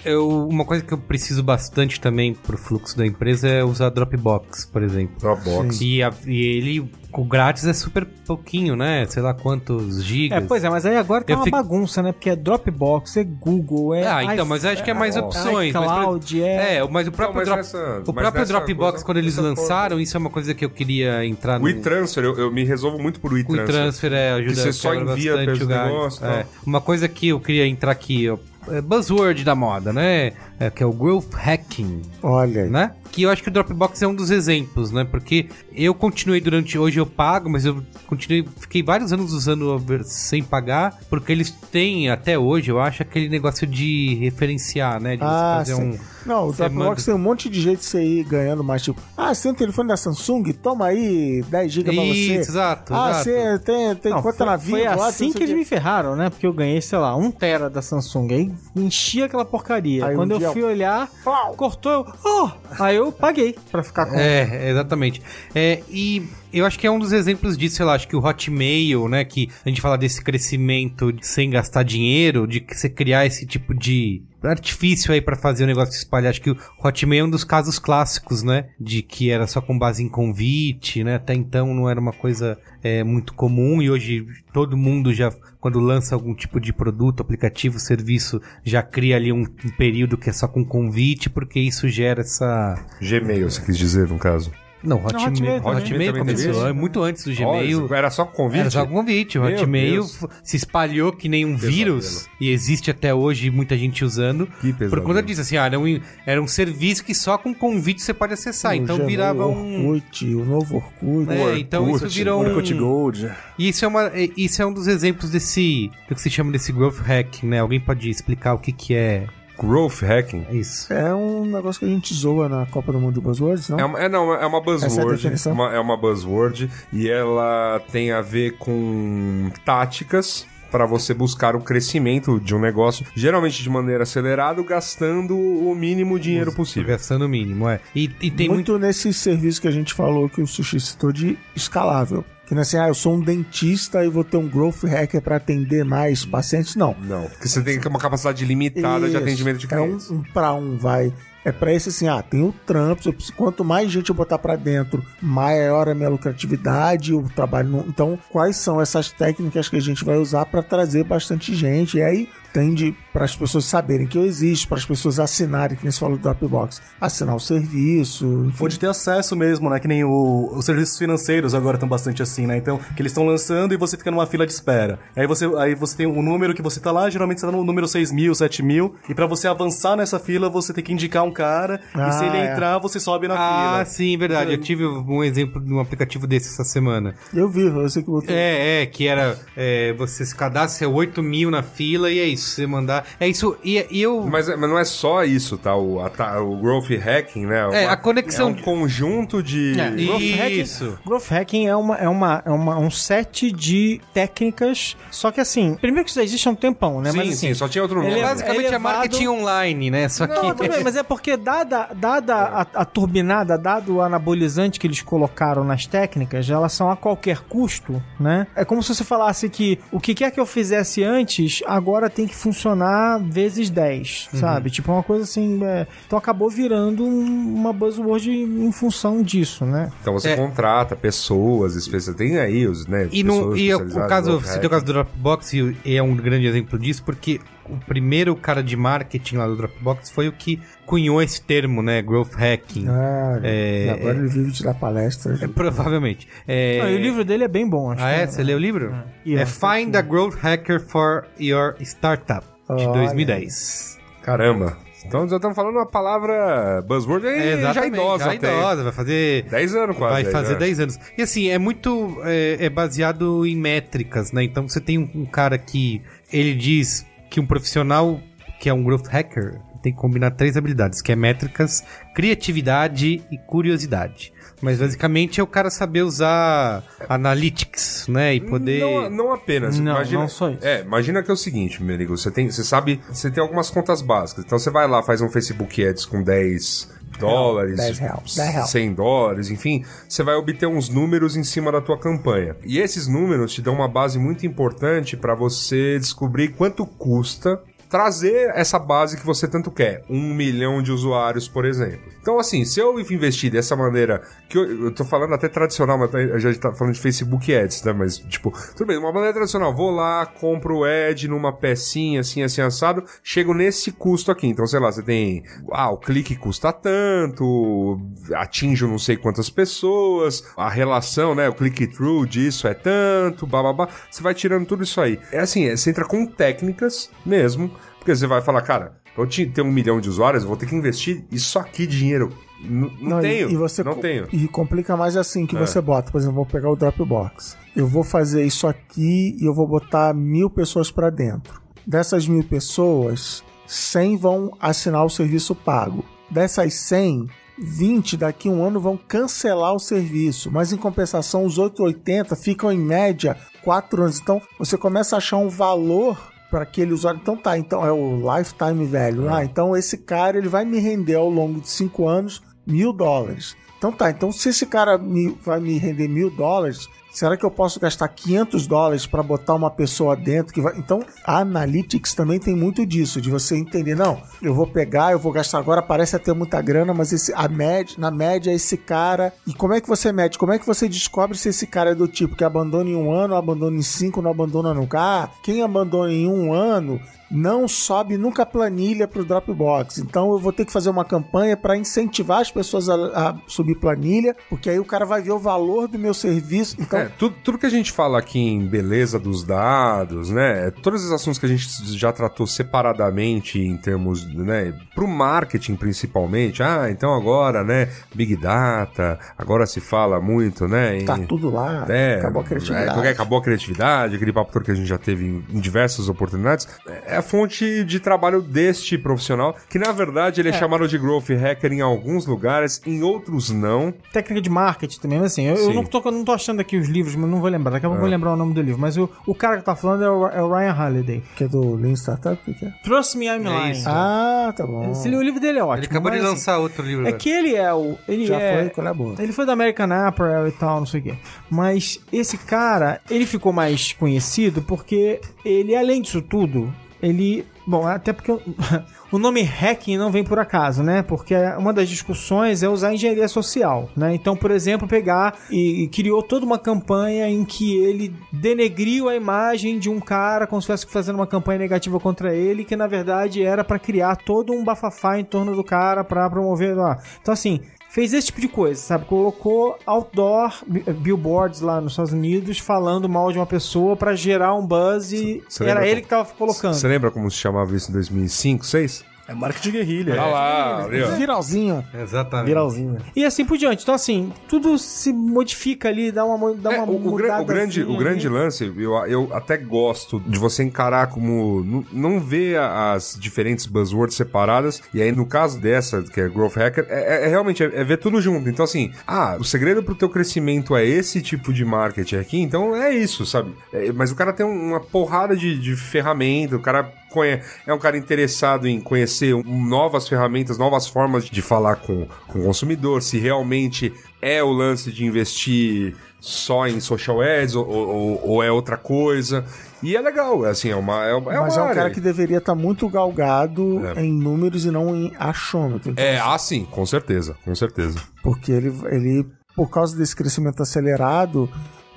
eu- uma coisa que eu preciso bastante também pro fluxo da empresa é usar Dropbox, por exemplo. Dropbox. E, a- e ele, o grátis é super pouquinho, né? Sei lá quantos gigas. É, pois é, mas aí agora tá Eu uma fico- bagunça, né? Porque é Dropbox, é Google, é. Ah, então, mas acho que é mais opções. mas, por- iCloud, é. É, mas o próprio, mas Drop- nessa- o mas próprio Dropbox, coisa- quando eles lançaram, isso é uma coisa que eu queria entrar O no... e-transfer, eu, eu me resolvo muito por O e-transfer. e-transfer é, ajuda Que você só envia bastante pelos o galho. negócios, É. Uma coisa que eu queria entrar aqui, ó, é buzzword da moda, né? É, que é o growth hacking, Olha aí. né? Que eu acho que o Dropbox é um dos exemplos, né? Porque eu continuei durante hoje eu pago, mas eu continuei, fiquei vários anos usando sem pagar, porque eles têm até hoje, eu acho, aquele negócio de referenciar, né? De Ah, fazer sim. um Não, o Dropbox manda- tem um monte de jeito de você ir ganhando mais, tipo, ah, você tem um telefone da Samsung? Toma aí 10 GB pra você. Isso, exato, Ah, exato. você tem, tem Não, conta foi, na Vivo? foi assim que eles me ferraram, né? Porque eu ganhei, sei lá, um tera da Samsung. Aí enchi aquela porcaria. Aí um Quando eu dia- fui olhar, cortou, eu, oh! Aí eu paguei pra ficar com. É, exatamente. É, e eu acho que é um dos exemplos disso, sei lá, acho que o Hotmail, né, que a gente fala desse crescimento sem gastar dinheiro, de que você criar esse tipo de artifício aí pra fazer o negócio se espalhar. Acho que o Hotmail é um dos casos clássicos, né, de que era só com base em convite, né, até então não era uma coisa é, muito comum e hoje todo mundo já, quando lança algum tipo de produto, aplicativo, serviço, já cria ali um, um período que é só com convite, porque isso gera essa... Gmail, você quis dizer, no caso. Não, Hotmail, Hotmail Hotmail, começou é muito antes do Gmail. Ó, era só convite? Era só convite. O Meu Hotmail Deus. se espalhou que nem um vírus e existe até hoje muita gente usando. Que Por pesadelo. conta disso, assim, ah, era, um, era um serviço que só com convite você pode acessar. O então Gmail, virava o um. Orkut, o novo Orkut. É, então isso virou um. Orkut Gold. E isso é, uma, isso é um dos exemplos desse. do que se chama desse growth hack, né? Alguém pode explicar o que, que é Growth hacking. isso? É um negócio que a gente zoa na Copa do Mundo de Buzzwords, não? É uma, é, não, é uma Essa é a buzzword. definição? uma- é uma buzzword e ela tem a ver com táticas para você buscar o crescimento de um negócio, geralmente de maneira acelerada, gastando o mínimo dinheiro possível. Gastando o mínimo, é. E, e tem muito. muito, nesse serviço que a gente falou que o Sushi citou de escalável. Que não é assim, ah, eu sou um dentista e vou ter um growth hacker para atender mais pacientes. Não. Não, porque você tem uma capacidade limitada de Isso. atendimento de É um, clientes. um para um, vai. É pra esse assim, ah, tem o preciso- quanto mais gente eu botar pra dentro, maior a minha lucratividade, o trabalho. não- Então, quais são essas técnicas que a gente vai usar pra trazer bastante gente? E aí tende para as pessoas saberem que eu existo, para as pessoas assinarem, que nem se falou do Dropbox, assinar o serviço, enfim. Pode ter acesso mesmo, né? Que nem o- os serviços financeiros agora estão bastante assim, né? Então, que eles estão lançando e você fica numa fila de espera. Aí você, aí você tem o número que você tá lá, geralmente você tá no número 6 mil, 7 mil. E pra você avançar nessa fila, você tem que indicar um cara. Ah, e se ele é. entrar, você sobe na Ah, fila. sim, verdade. Eu tive um exemplo de um aplicativo desse essa semana. Eu vi, você que botou. É, é, que era. é, você se cadastra 8 mil na fila e é isso. Você mandar. É isso. E, e eu. Mas, mas não é só isso, tá? O, a, o growth hacking, né? É, Uma- a conexão É um conjunto de... É, growth hacking- Isso. Growth hacking é, uma, é, uma, é uma, um set de técnicas. Só que assim, primeiro que isso já existe há um tempão, né? Sim, Mas, assim, sim, só tinha outro nome. ele é Basicamente é, elevado- marketing online, né? Só Não, que. bem, mas é porque dada, dada a, a turbinada, dado o anabolizante que eles colocaram nas técnicas, elas são a qualquer custo, né? É como se você falasse que o que quer que eu fizesse antes, agora tem que funcionar vezes 10, sabe? Tipo, uma coisa assim... é, Então acabou virando um- uma buzzword em função disso, né? Então você É. contrata pessoas especiais. Tem aí os, né? E, no, e o, o especializadas caso, você tem o caso do Dropbox e, é um grande exemplo disso, porque o primeiro cara de marketing lá do Dropbox foi o que cunhou esse termo, né? Growth hacking. Ah, É, e agora ele vive de dar palestra. É, provavelmente. É, e o livro dele é bem bom, acho. Ah, é? que Você leu o livro? É ó, Find a Growth Hacker for Your Startup, de Olha. 2010. Caramba. Então já estamos falando uma palavra buzzword aí, já idosa já até. idosa, vai fazer... 10 anos quase. Vai fazer né? 10 anos. E assim, é muito. É, é baseado em métricas, né? Então você tem um, um cara que. Ele diz que um profissional que é um growth hacker tem que combinar três habilidades: que é métricas, criatividade e curiosidade. Mas basicamente é o cara saber usar analytics, né? E poder. Não, não apenas. Não, imagina, não só isso. É, imagina que é o seguinte, meu amigo. Você, tem, você sabe, você tem algumas contas básicas. Então você vai lá, faz um Facebook Ads com 10 dólares, 10 reais, 10 reais. 100 dólares, enfim. Você vai obter uns números em cima da tua campanha. E esses números te dão uma base muito importante para você descobrir quanto custa trazer essa base que você tanto quer. Um milhão de usuários, por exemplo. Então, assim, se eu investir dessa maneira, que eu, eu tô falando até tradicional, mas a gente tá falando de Facebook Ads, né? Mas, tipo, tudo bem, uma maneira tradicional, vou lá, compro o ad numa pecinha, assim, assim, assado, chego nesse custo aqui. Então, sei lá, você tem, ah, o clique custa tanto, atinjo não sei quantas pessoas, a relação, né, o click-through disso é tanto, bababá. Você vai tirando tudo isso aí. É assim, é, você entra com técnicas mesmo, porque você vai falar, cara, eu te- ter um milhão de usuários, eu vou ter que investir isso aqui de dinheiro. N- Não, e- tenho. E, você não tenho. E complica mais assim que É. você bota. Por exemplo, vou pegar o Dropbox. Eu vou fazer isso aqui e eu vou botar mil pessoas pra dentro. Dessas mil pessoas, 100 vão assinar o serviço pago. Dessas 100, 20 daqui a um ano vão cancelar o serviço. Mas em compensação, os outros 80 ficam em média 4 anos. Então você começa a achar um valor para aquele usuário. Então tá, então é o lifetime value. Ah, então esse cara ele vai me render ao longo de 5 anos mil dólares. Então tá, então se esse cara me- vai me render mil dólares, será que eu posso gastar 500 dólares para botar uma pessoa dentro que vai... Então a Analytics também tem muito disso, de você entender, não, eu vou pegar, eu vou gastar agora, parece até muita grana, mas esse, a média, na média esse cara... E como é que você mede? Como é que você descobre se esse cara é do tipo que abandona em um ano, abandona em cinco, não abandona nunca? Ah, quem abandona em um ano não sobe nunca planilha para o Dropbox. Então eu vou ter que fazer uma campanha para incentivar as pessoas a, a subir planilha, porque aí o cara vai ver o valor do meu serviço. Então, tudo, tudo que a gente fala aqui em beleza dos dados, né? Todos os assuntos que a gente já tratou separadamente em termos, né? Pro marketing principalmente. Ah, então agora, né? Big Data, agora se fala muito, né? em- tá tudo lá, É, acabou a criatividade. é, acabou a criatividade, aquele papo todo que a gente já teve em, diversas oportunidades. É a fonte de trabalho deste profissional, que na verdade ele é, chamado de growth hacker em alguns lugares, em outros não. técnica de marketing também, mas assim, eu, eu não, tô, eu não tô achando aqui os livros, mas não vou lembrar. Daqui a pouco eu vou lembrar o nome do livro. Mas o, o cara que tá falando é o, é o Ryan Holiday. Que é do Lean Startup? o que é? Trust Me I'm Lying. isso. Ah, tá bom. Esse, o livro dele é ótimo. Ele acabou de assim, lançar outro livro. É velho. que ele é o. Ele Já é, foi, qual é a boa? Ele foi da American Apparel e tal, não sei o quê. Mas esse cara, ele ficou mais conhecido porque ele, além disso tudo, ele. Bom, até porque <laughs> o- nome hacking não vem por acaso, né? Porque uma das discussões é usar engenharia social, né? Então, por exemplo, pegar e, e criou toda uma campanha em que ele denegriu a imagem de um cara como se estivesse fazendo uma campanha negativa contra ele, que na verdade era para criar todo um bafafá em torno do cara para promover lá. Então, assim, fez esse tipo de coisa, sabe? Colocou outdoor bi- billboards lá nos Estados Unidos falando mal de uma pessoa pra gerar um buzz e Cê era lembra ele que tava colocando. Você lembra como se chamava isso em 2005, 2006? É marketing guerrilha. Olha lá, ali, ó. Viralzinho. Exatamente. Viralzinho. E assim por diante. Então, assim, tudo se modifica ali, dá uma, dá É, uma o, o gran- o grande, mudadazinha o grande ali. lance, eu, eu até gosto de você encarar como. Não, ver as diferentes buzzwords separadas. E aí, no caso dessa, que é Growth Hacker, é, é- é realmente é, é ver tudo junto. Então, assim, ah, o segredo pro teu crescimento é esse tipo de marketing aqui, então é isso, sabe? É, mas o cara tem um- uma porrada de, de ferramenta, o cara. Conhe- É um cara interessado em conhecer novas ferramentas, novas formas de falar com, com o consumidor, se realmente é o lance de investir só em social ads ou, ou- ou é outra coisa. E é legal, é assim, é uma. É, uma- é Mas uma é um área. cara que deveria estar muito galgado É. em números e não em achômetro. Então, É, ah, sim, com certeza, com certeza. Porque ele, ele, por causa desse crescimento acelerado,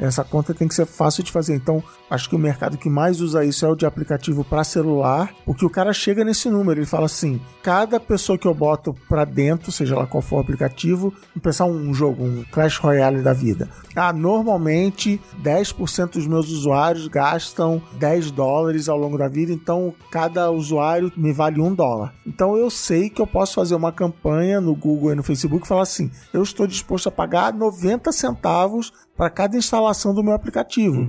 essa conta tem que ser fácil de fazer. Então, acho que o mercado que mais usa isso é o de aplicativo para celular, porque o cara chega nesse número, ele fala assim: cada pessoa que eu boto para dentro, seja lá qual for o aplicativo, vou pensar um jogo, um Clash Royale da vida. Ah, normalmente 10% dos meus usuários gastam 10 dólares ao longo da vida, então cada usuário me vale um dólar. Então eu sei que eu posso fazer uma campanha no Google e no Facebook e falar assim: eu estou disposto a pagar 90 centavos para cada instalação do meu aplicativo.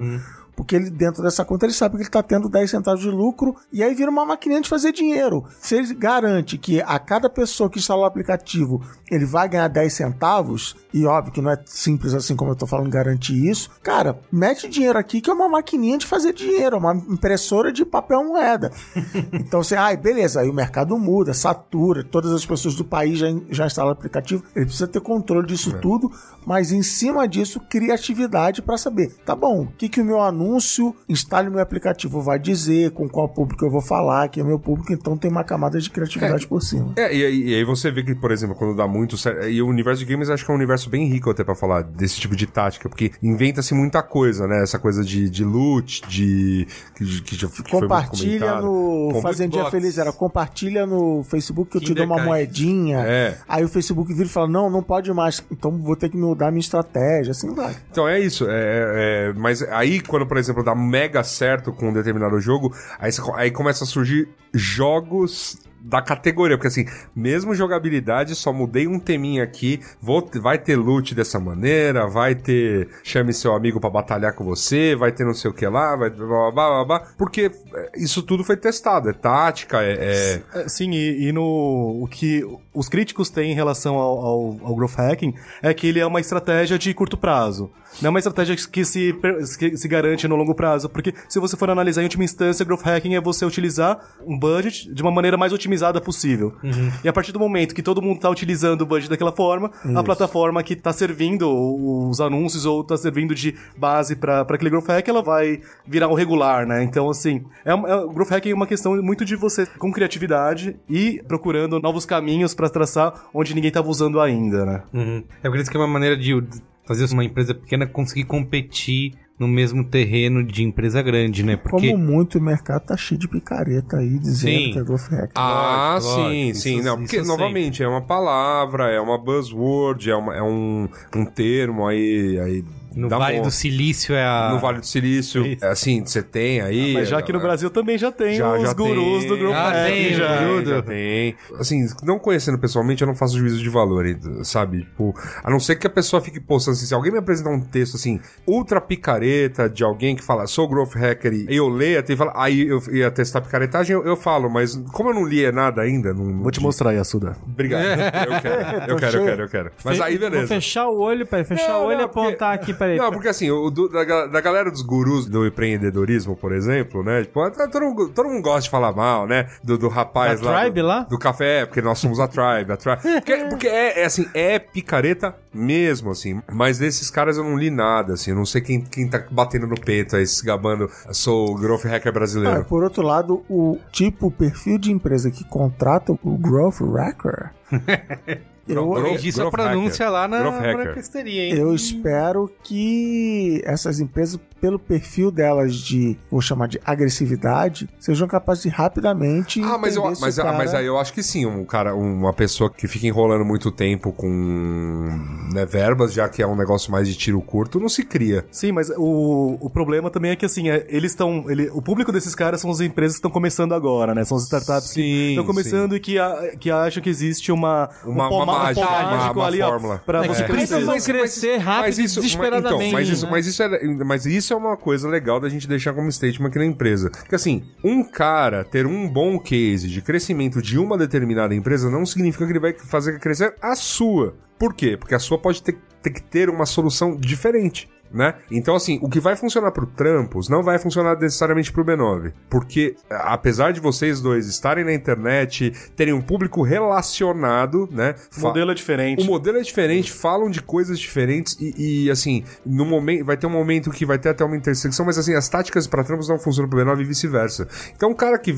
Porque ele, dentro dessa conta, ele sabe que ele está tendo 10 centavos de lucro e aí vira uma maquininha de fazer dinheiro. Se ele garante que a cada pessoa que instala o aplicativo ele vai ganhar 10 centavos, e óbvio que não é simples assim como eu tô falando garantir isso, cara, mete dinheiro aqui que é uma maquininha de fazer dinheiro, uma impressora de papel moeda. <laughs> então você, ai, beleza, aí o mercado muda, satura, todas as pessoas do país já, já instalam o aplicativo, ele precisa ter controle disso tudo, mas em cima disso, criatividade para saber, tá bom, o que, que o meu anúncio anúncio, instale meu aplicativo, vai dizer com qual público eu vou falar, que é meu público, então tem uma camada de criatividade por cima. É, e, aí- e aí você vê que, por exemplo, quando dá muito certo. E o universo de games acho que é um universo bem rico até pra falar desse tipo de tática, porque inventa-se muita coisa, né? Essa coisa de, de loot, de. que, que já que Compartilha no Com- Fazendinha box. Feliz, era compartilha no Facebook que eu te dou uma Kinderkite. moedinha. É. Aí o Facebook vira e fala: Não, não pode mais, então vou ter que mudar minha estratégia. Assim vai. Então é isso. É, é- mas aí, quando, por exemplo, dá mega certo com um determinado jogo, aí, aí começa a surgir jogos da categoria, porque assim, mesmo jogabilidade, só mudei um teminha aqui, vou, vai ter loot dessa maneira, vai ter chame seu amigo pra batalhar com você, vai ter não sei o que lá, vai blá, blá, blá, blá, porque é, isso tudo foi testado, é tática, é... é- É, Sim, e, e no o que os críticos têm em relação ao, ao, ao growth hacking é que ele é uma estratégia de curto prazo. Não é uma estratégia que se, que se garante no longo prazo. Porque se você for analisar em última instância, growth hacking é você utilizar um budget de uma maneira mais otimizada possível. E a partir do momento que todo mundo está utilizando o budget daquela forma, a plataforma que está servindo os anúncios ou está servindo de base para aquele growth hack, ela vai virar o regular, né? Então, assim, é, um- é, o growth hacking é uma questão muito de você com criatividade e procurando novos caminhos para traçar onde ninguém estava usando ainda, né? Uhum. Por isso que é uma maneira de fazer uma empresa pequena conseguir competir no mesmo terreno de empresa grande, né? Porque Como muito o mercado tá cheio de picareta aí dizendo Sim. que é growth hack. Ah, Lógico, sim, lógico. sim. Isso- não, porque, isso novamente, é uma palavra, é uma buzzword, é, uma- é um, um termo aí. aí no dá Vale do Silício é a. No Vale do Silício, é assim, você tem aí. Mas já que no Brasil também já tem já, os já gurus tem, do growth Ah, hacking. tem, já. tem. já tem. Assim, não conhecendo pessoalmente, eu não faço juízo de valor, sabe? Tipo, a não ser que a pessoa fique postando assim, se alguém me apresentar um texto assim, ultra picareta de alguém que fala, sou growth hacker, e eu leio até e fala, aí eu ia testar a picaretagem, eu, eu falo, mas como eu não li nada ainda, não. Vou te mostrar aí, Assuda. Obrigado. Eu quero, eu quero, eu quero, eu quero. Mas aí, Vou beleza. fechar o olho, peraí, fechar Não, o olho não, e apontar porque- aqui, peraí. Não, porque assim, o do- da, da galera dos gurus do empreendedorismo, por exemplo, né? Tipo, tá- todo, mundo- todo mundo gosta de falar mal, né? Do, do rapaz Da lá. Tribe do, lá? Do café, porque nós somos a Tribe. A tribe. <laughs> Porque, porque é, é assim, é picareta mesmo, assim. Mas desses caras eu não li nada, assim. Eu não sei quem, quem tá batendo no peito aí, se gabando. Sou o growth hacker Ah, brasileiro. por outro lado, o tipo, o perfil de empresa que contrata o Growth Hacker, <laughs> eu, Corrigi sua pronúncia hacker. lá na brequisteria, hein? eu espero que essas empresas, pelo perfil delas de, vou chamar de agressividade, sejam capazes de rapidamente. Ah, mas, eu, mas, cara- mas aí eu acho que sim, um cara, uma pessoa que fica enrolando muito tempo com né, verbas, já que é um negócio mais de tiro curto, não se cria. Sim, mas o, o problema também é que, assim, é, eles estão... Ele, o público desses caras são as empresas que estão começando agora, né? São as startups Sim, que estão começando e que, a- que acham que existe uma... Uma- um uma mágica, mágico uma ali, fórmula. pra É você que crescer. precisam crescer rápido e desesperadamente. então, mas, isso, né? mas, isso é, mas isso é uma coisa legal da gente deixar como statement aqui na empresa. Porque assim, um cara ter um bom case de crescimento de uma determinada empresa não significa que ele vai fazer crescer a sua. Por quê? Porque a sua pode ter, ter que ter uma solução diferente. Né? Então, assim, o que vai funcionar pro Trampos não vai funcionar necessariamente pro B9. Porque, apesar de vocês dois estarem na internet, terem um público relacionado, né? O modelo é diferente. o modelo é diferente, falam de coisas diferentes e, e, assim, no momento vai ter um momento que vai ter até uma intersecção, mas assim, as táticas para Trampos não funcionam pro B9 e vice-versa. Então, um cara que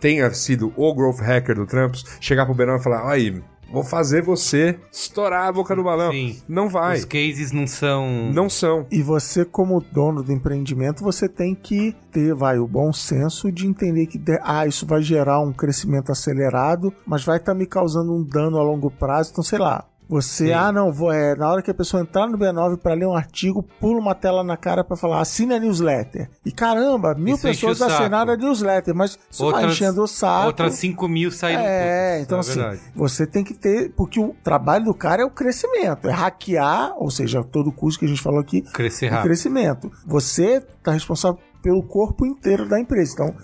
tenha sido o growth hacker do Trampos, chegar pro B9 e falar: "Aí, vou fazer você estourar a boca do balão". Sim. Não vai. Os cases não são. Não são. E você, como dono do empreendimento, você tem que ter, vai, o bom senso de entender que, de- ah, isso vai gerar um crescimento acelerado, mas vai estar me causando um dano a longo prazo. Então, sei lá. Você, Sim. ah, não, vou, é, na hora que a pessoa entrar no B9 para ler um artigo, pula uma tela na cara para falar, assina a newsletter. E caramba, mil Isso pessoas assinaram a newsletter, mas isso vai enchendo o saco. Outras 5 mil saíram. É, então é assim, verdade. você tem que ter, porque o trabalho do cara é o crescimento, é hackear, ou seja, todo o curso que a gente falou aqui, Crescer o rápido. crescimento. Você tá responsável pelo corpo inteiro da empresa. Então,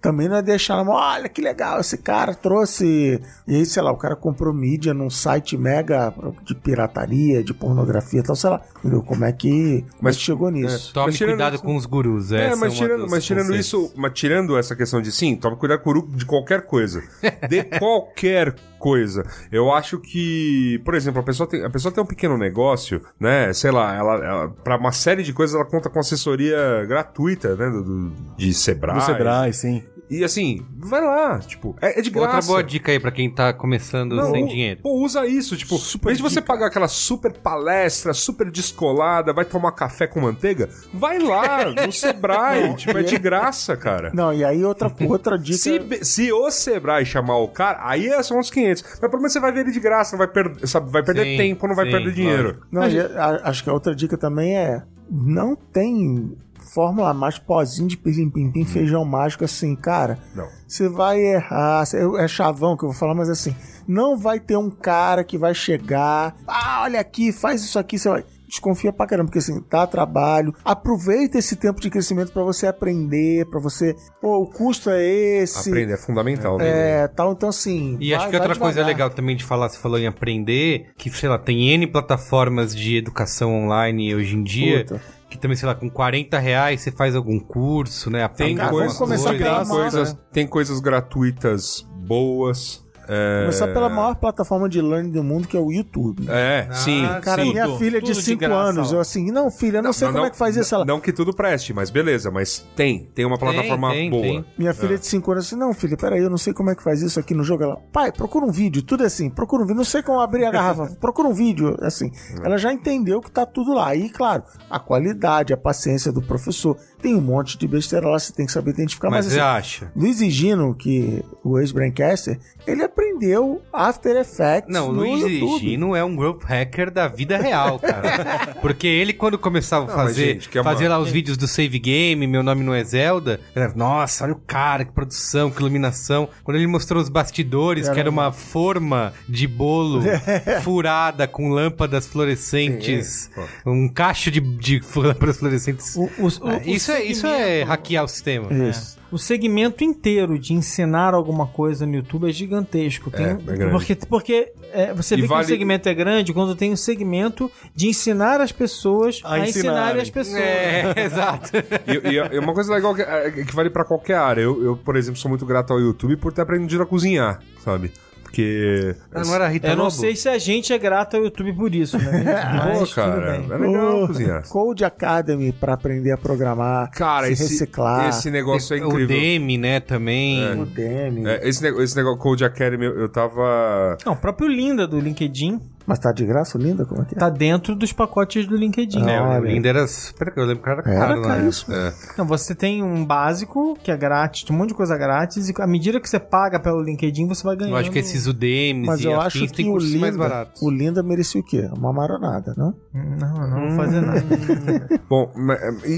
também não é deixar olha que legal, esse cara trouxe. E aí, sei lá, o cara comprou mídia num site mega de pirataria, de pornografia e tal, sei lá. Entendeu? Como é que, Mas- é que chegou nisso? Tome Mas tirando cuidado isso- com os gurus. É, essa mas uma tirando, mas tirando isso, mas tirando essa questão de sim, tome cuidado com o de qualquer coisa. De <laughs> qualquer coisa. Eu acho que, por exemplo, a pessoa tem, a pessoa tem um pequeno negócio, né? Sei lá, ela, ela para uma série de coisas ela conta com assessoria gratuita, né? Do, do- de Sebrae. No Sebrae, sim. E assim, vai lá, tipo, é, é de graça. Outra boa dica aí pra quem tá começando Não, sem dinheiro. Pô, usa isso, tipo, em vez de você pagar aquela super palestra, super descolada, vai tomar café com manteiga, vai lá no <laughs> Sebrae, tipo, é de graça, cara. Não, e aí outra, outra <laughs> dica. Se, se o Sebrae chamar o cara, aí é- são uns 500. Mas pelo menos você vai ver ele de graça, não vai, per sabe, vai perder Sim, tempo, não vai sim, perder dinheiro. Não, e a- acho que a outra dica também é: não tem fórmula mais pozinho de pim-pim-pim, feijão mágico assim, cara. Não. Você vai errar, é chavão que eu vou falar, mas assim, não vai ter um cara que vai chegar, ah, olha aqui, faz isso aqui, você vai. Desconfia pra caramba, porque assim, dá trabalho. Aproveita esse tempo de crescimento pra você aprender, pra você. Pô, o custo é esse. Aprender é fundamental. né? É, tal, então assim. E vai- acho que outra coisa legal também de falar, você falou em aprender, que, sei lá, tem N plataformas de educação online hoje em dia, Puta. Que também, sei lá, com 40 reais você faz algum curso, né? Tem, coisa- tem, coisas, né? tem coisas gratuitas boas. É, Começar pela maior plataforma de learning do mundo, que é o YouTube. é sim. Cara, sim. minha filha de tudo de 5 graça, anos, eu assim, não, filha, eu não, sei como é que faz isso. Ela, Não que tudo preste, mas beleza, mas tem. Tem uma plataforma tem, boa. tem. minha filha de 5 anos assim, não, filha, peraí, eu não sei como é que faz isso aqui no jogo. Ela, pai, procura um vídeo, tudo é assim, procura um vídeo, não sei como abrir a garrafa, <laughs> procura um vídeo, assim. Ela já entendeu que tá tudo lá. E, claro, a qualidade, a paciência do professor, tem um monte de besteira lá, você tem que saber identificar, Mas mas, você assim, acha? Luiz e Gino, que o ex-Braincaster, ele aprendeu After Effects Não, o Luiz YouTube. Gino é um growth hacker da vida real, cara. <laughs> Porque ele, quando começava a fazer, gente, que é uma- fazer lá os vídeos do Save Game, Meu Nome Não é Zelda, era, nossa, olha o cara, que produção, que iluminação. Quando ele mostrou os bastidores, que era uma forma de bolo <laughs> furada com lâmpadas fluorescentes, um cacho de, de lâmpadas fluorescentes. O- o- o- É, o isso, é, isso é hackear o sistema. Isso. O segmento inteiro de ensinar alguma coisa no YouTube é gigantesco. Tem, É, é grande. Porque, porque é, você E vê vale- que o segmento é grande quando tem um segmento de ensinar as pessoas A a, ensinarem. ensinarem as pessoas. É, <laughs> exato. E, e- e uma coisa legal que, é, que vale pra qualquer área. Eu, eu, por exemplo, sou muito grato ao YouTube por ter aprendido a cozinhar, sabe? Porque. Ah, não era Rita Eu não Lobo? sei se a gente é grato ao YouTube por isso, né? <laughs> Pô, cara, é legal Oh, cozinhar. Code Academy pra aprender a programar, Cara, se esse, reciclar. esse negócio é O incrível. Demi, né, também. O Demi. É, esse, esse negócio Code Academy, eu, eu tava. Não, o próprio Linda do LinkedIn Mas tá de graça, linda? Como é que é? tá dentro dos pacotes do LinkedIn. É, o. Linda era. Espera que eu lembro que era Era caro, né? caríssimo. Não, você tem um básico que é grátis, tem um monte de coisa grátis, e à medida que você paga pelo LinkedIn, você vai ganhando. Eu acho que esses Udemis Mas e eu acho tem que o cursos mais Linda, baratos. o Linda merecia o quê? Uma maronada, não? Não, não vou fazer nada. <laughs> Bom,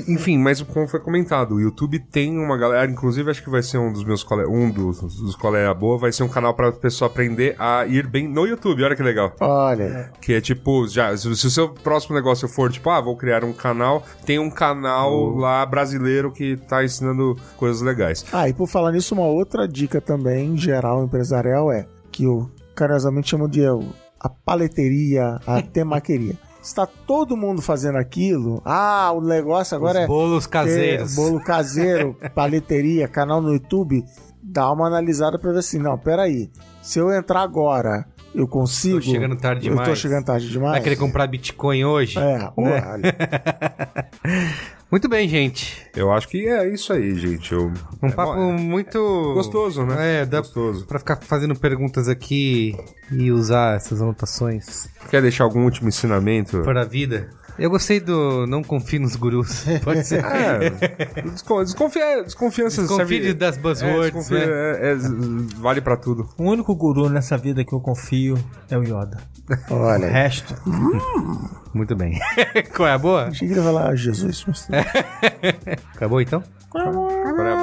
enfim, mas como foi comentado, o YouTube tem uma galera, inclusive acho que vai ser um dos meus colegas, um dos, dos colegas boa, vai ser um canal pra pessoa aprender a ir bem no YouTube, olha que legal. Olha, Que é tipo, já, se, se o seu próximo negócio for tipo, ah, vou criar um canal, tem um canal lá brasileiro que tá ensinando coisas legais. Ah, e por falar nisso, uma outra dica também, geral, empresarial, é que eu carinhosamente chamo de é, a paleteria, a <laughs> temaqueria. Está todo mundo fazendo aquilo, ah, o negócio agora Os é bolos caseiros. bolo caseiro, <laughs> paleteria, canal no YouTube, dá uma analisada pra ver assim, não, peraí, se eu entrar agora, eu consigo... Tô chegando tarde Eu tô demais. chegando tarde demais. Vai querer comprar Bitcoin hoje? É, olha. <laughs> Muito bem, gente. Eu acho que é isso aí, gente. Eu, Um é papo bom, é muito... gostoso, né? É, dá Gostoso. pra ficar fazendo perguntas aqui e usar essas anotações Quer deixar algum último ensinamento? para a vida. Eu gostei do não confie nos gurus. <laughs> Pode ser. É, descon- desconfia, desconfiança Desconfie serve- das buzzwords, é, desconfia, né? é, é, vale pra tudo. O único guru nessa vida que eu confio é o Yoda. O Olha, resto. Muito bem. <laughs> Qual é a boa? achei que ele ia falar ah, Jesus. Mas... <laughs> Acabou então? Agora é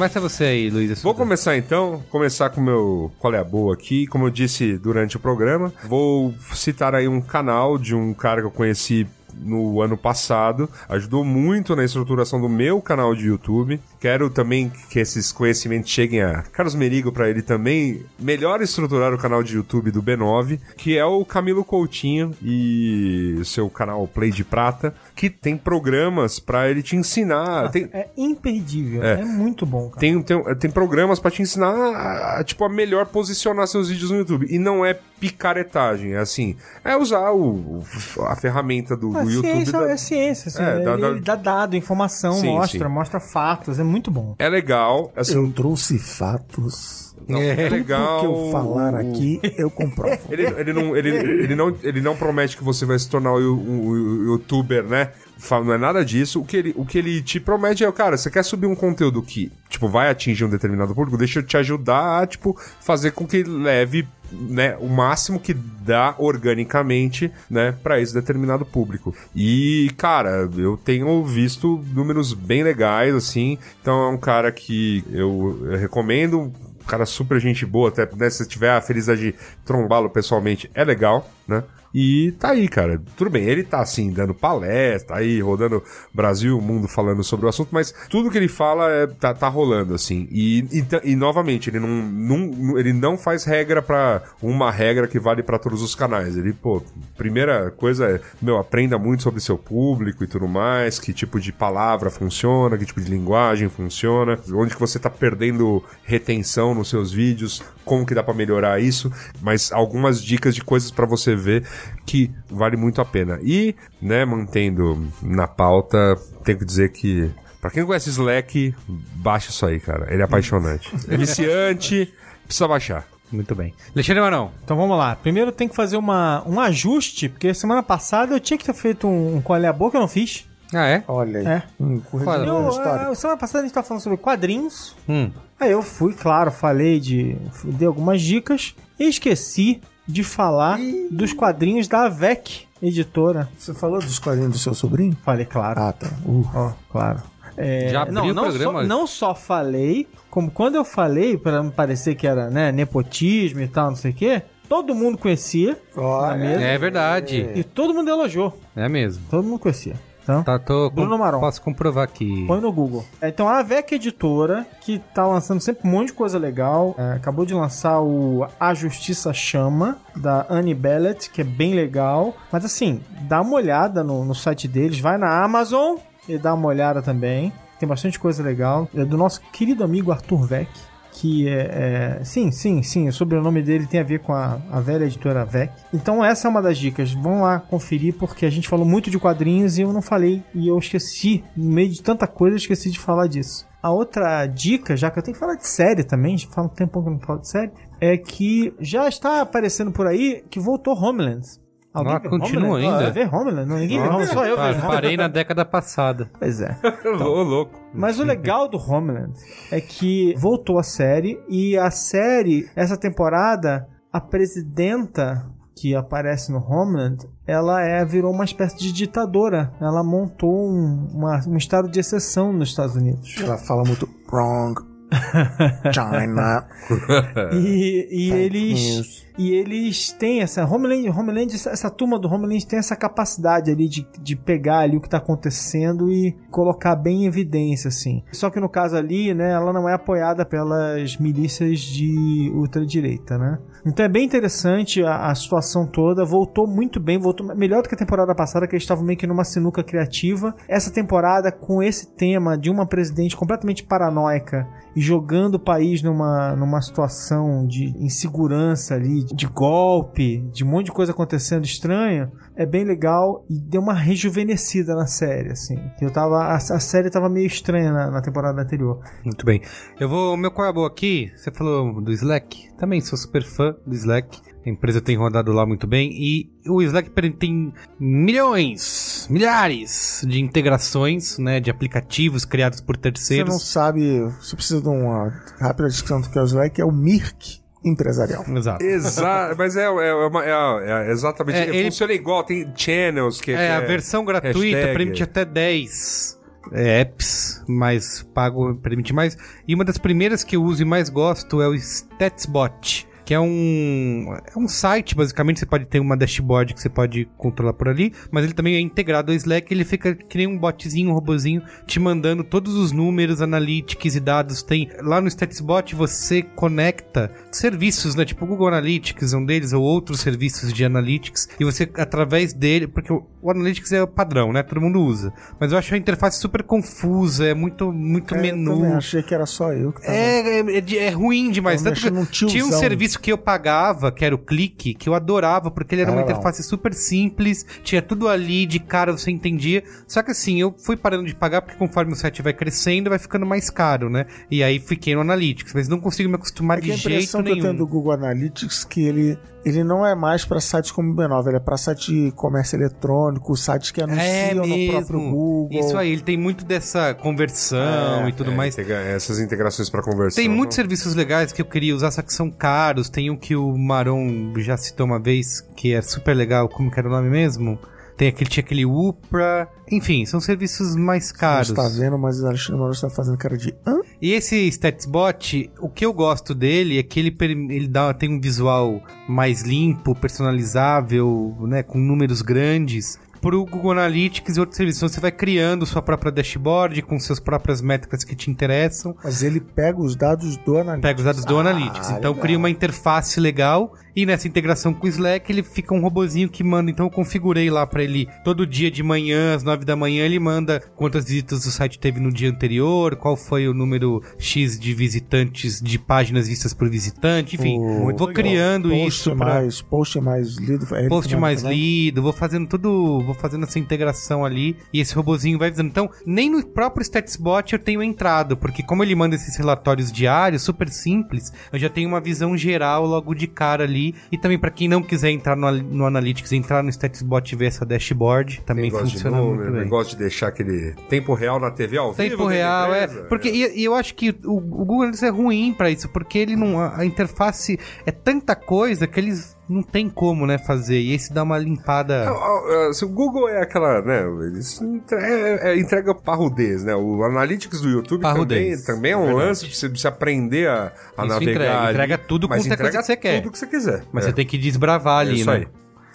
Começa você aí, Luiz. Vou começar então, começar com o meu qual é a boa aqui, como eu disse durante o programa. Vou citar aí um canal de um cara que eu conheci no ano passado, ajudou muito na estruturação do meu canal de YouTube. Quero também que esses conhecimentos cheguem a Carlos Merigo para ele também melhor estruturar o canal de YouTube do B9, que é o Camilo Coutinho e seu canal Play de Prata, que tem programas para ele te ensinar. Tem, É imperdível. É. É, muito bom, cara. tem, tem, tem programas pra te ensinar a, a, tipo, a melhor posicionar seus vídeos no YouTube. E não é picaretagem, é assim, é usar o, a ferramenta do, A do YouTube. ciência da- é ciência, assim, É, ele, dá- dá- ele dá dado, informação, Sim, mostra, sim. mostra fatos, é muito bom. É legal, assim, Eu trouxe fatos. É Tudo legal. que eu falar aqui, eu comprovo. Ele, ele, não, ele, ele, não, ele não promete que você vai se tornar o, o- o youtuber, né? Não é nada disso. O que, ele, o que ele te promete é, cara, você quer subir um conteúdo que, tipo, vai atingir um determinado público, deixa eu te ajudar a, tipo, fazer com que leve, né, o máximo que dá organicamente, né, pra esse determinado público. E, cara, eu tenho visto números bem legais, assim. Então é um cara que eu, recomendo cara super gente boa, até né, se tiver a felicidade de trombá-lo pessoalmente, é legal, né? E tá aí, cara. Tudo bem, ele tá assim, dando palestra, aí, rodando Brasil, o mundo falando sobre o assunto, mas tudo que ele fala é, tá, tá rolando, assim. E, e, ta- e, novamente, ele não, não, ele não faz regra pra uma regra que vale pra todos os canais. Ele, pô, primeira coisa é, meu, aprenda muito sobre seu público e tudo mais, que tipo de palavra funciona, que tipo de linguagem funciona, onde que você tá perdendo retenção nos seus vídeos, como que dá pra melhorar isso, mas algumas dicas de coisas pra você ver que vale muito a pena. E, né, mantendo na pauta, tenho que dizer que Pra quem não conhece Slack, baixa isso aí, cara. Ele é apaixonante. <laughs> É viciante, precisa baixar. Muito bem. Alexandre Marão. Então vamos lá. Primeiro tem que fazer uma, um ajuste, porque semana passada eu tinha que ter feito um, um colher a boca, eu não fiz. Ah, é? Olha aí. É. Um Qual? corrigidor Eu, a, semana passada a gente tava falando sobre quadrinhos. Hum. Aí eu fui, claro, falei de. Dei algumas dicas e esqueci de falar dos quadrinhos da AVEC, editora. Você falou dos quadrinhos do seu sobrinho? Falei, claro. Ah, tá. Uh. Ó, claro. É, Já abriu não, o não programa? Só, não só falei, como quando eu falei, pra não parecer que era né, nepotismo e tal, não sei o quê, todo mundo conhecia na mesa É verdade. e todo mundo elogiou. É mesmo. Todo mundo conhecia. Então, Tá, tô, Bruno Maron. Posso comprovar aqui. Põe no Google. É, Então a AVEC Editora, que tá lançando sempre um monte de coisa legal, é, acabou de lançar o A Justiça Chama, da Annie Bellet, que é bem legal. Mas assim, dá uma olhada no, no site deles, vai na Amazon e dá uma olhada também. Tem bastante coisa legal. É do nosso querido amigo Arthur Vec. Que é, é- Sim, sim, sim. O sobrenome dele tem a ver com a, a velha editora VEC. Então, essa é uma das dicas. Vão lá conferir, porque a gente falou muito de quadrinhos e eu não falei. E eu esqueci. No meio de tanta coisa, eu esqueci de falar disso. A outra dica, já que eu tenho que falar de série também, já um tempão que eu não falo de série, é que já está aparecendo por aí que voltou Homeland. Alguém Ah, continua Homeland? ainda? Ah, vê Homeland? Não, ninguém vê Homeland, só eu vejo parei na década passada. Pois é. <laughs> Ô, louco. Mas o legal do Homeland é que voltou a série e a série, essa temporada, a presidenta que aparece no Homeland, ela é, virou uma espécie de ditadora. Ela montou um, uma- um estado de exceção nos Estados Unidos. Ela fala muito wrong. <laughs> China. <laughs> E, e eles news. e eles têm essa Homeland, Homeland essa, essa turma do Homeland tem essa capacidade ali de, de pegar ali o que tá acontecendo e colocar bem em evidência assim. Só que no caso ali, né, ela não é apoiada pelas milícias de ultradireita, né? Então é bem interessante a, a situação toda, voltou muito bem, voltou melhor do que a temporada passada que eles estavam meio que numa sinuca criativa. Essa temporada com esse tema de uma presidente completamente paranoica e jogando o país numa, numa situação de insegurança ali, de golpe, de um monte de coisa acontecendo estranha, é bem legal e deu uma rejuvenescida na série, assim. Eu tava, a, a série tava meio estranha na, na temporada anterior. Muito bem. Eu vou. Meu qual é aqui? Você falou do Slack? Também sou super fã do Slack. A empresa tem rodado lá muito bem. E o Slack tem milhões, milhares de integrações, né? De aplicativos criados por Você terceiros. não sabe, você precisa de uma rápida descrição do que é o Slack, é o Mirk empresarial. Exato. Exato, mas é, é, uma- é, é exatamente. É, É, ele- Funciona igual, tem channels que. É, a versão gratuita hashtag. permite até 10 é, apps, mas pago permite mais. E uma das primeiras que eu uso e mais gosto é o StatsBot, que é um, é um site, basicamente, você pode ter uma dashboard que você pode controlar por ali, mas ele também é integrado ao Slack, ele fica que nem um botzinho, um robozinho, te mandando todos os números, analytics e dados. Tem lá no StatsBot você conecta serviços, né? Tipo o Google Analytics, um deles, ou outros serviços de analytics, e você, através dele, porque o, o Analytics é o padrão, né? Todo mundo usa. Mas eu acho a interface super confusa, é muito, muito É, menu. também achei que era só eu que tava. É, é, é é ruim demais. Tanto que tinha um serviço que eu pagava, que era o Clique, que eu adorava, porque ele era uma Era interface super simples, tinha tudo ali, de cara você entendia. Só que assim, eu fui parando de pagar, porque conforme o site vai crescendo, vai ficando mais caro, né? E aí fiquei no Analytics, mas não consigo me acostumar É de a jeito impressão que eu tenho nenhum. do Google Analytics que ele, ele não é mais para sites como o B9, ele é para site de comércio eletrônico, sites que anunciam É no próprio Google. Isso aí, ele tem muito dessa conversão e tudo É, mais. integra- essas integrações pra conversão. Tem muitos não? serviços legais que eu queria usar, só que são caros. Tem um que o Maron já citou uma vez, que é super legal. Como que era o nome mesmo? Tem aquele, tinha aquele Upra. Enfim, são serviços mais Não caros. está vendo, mas o Alexandre está fazendo cara de. Hã? E esse StatsBot, o que eu gosto dele é que ele, ele dá, tem um visual mais limpo, personalizável, né, com números grandes. Pro Google Analytics e outros serviços. Então você vai criando sua própria dashboard com suas próprias métricas que te interessam. Mas ele pega os dados do Analytics. Pega os dados do Ah, Analytics. Então legal. cria uma interface legal e nessa integração com o Slack ele fica um robozinho que manda. Então eu configurei lá pra ele todo dia de manhã, às 9 da manhã, ele manda quantas visitas o site teve no dia anterior, qual foi o número X de visitantes, de páginas vistas por visitante, enfim. O- vou criando post isso pra mais, post mais lido. é post mais lido, vou fazendo tudo, vou fazendo essa integração ali e esse robozinho vai avisando. Então, nem no próprio StatsBot eu tenho entrado, porque como ele manda esses relatórios diários, super simples, eu já tenho uma visão geral logo de cara ali. E também para quem não quiser entrar no, no Analytics, entrar no StatsBot e ver essa dashboard, também gosta de funciona número, muito bem. gosta de deixar aquele tempo real na TV ao vivo. Tempo real, é. Porque e, e eu acho que o, o Google Analytics é ruim pra isso, porque ele não. A interface é tanta coisa que eles não tem como, né, fazer. E esse dá uma limpada. Ah, se o Google é aquela, né? Eles é- é- entrega parrudez, né? O Analytics do YouTube também, Parrudez. também é um lance pra você, pra você aprender a, a Isso navegar. entrega, ali, entrega tudo é entrega que você quer. Tudo que você quiser. Mas é. você tem que desbravar É ali, isso né? aí.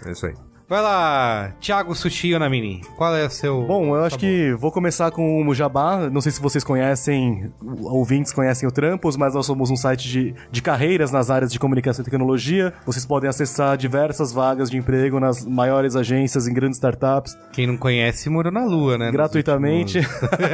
É isso aí. Vai lá, Thiago Sushi Onamini. Qual é o seu. Bom, eu acho que vou começar com o Jabá. Não sei se vocês conhecem, ouvintes conhecem o Trampos, mas nós somos um site de, de carreiras nas áreas de comunicação e tecnologia. Vocês podem acessar diversas vagas de emprego nas maiores agências, em grandes startups, Quem não conhece morou na lua, né? gratuitamente.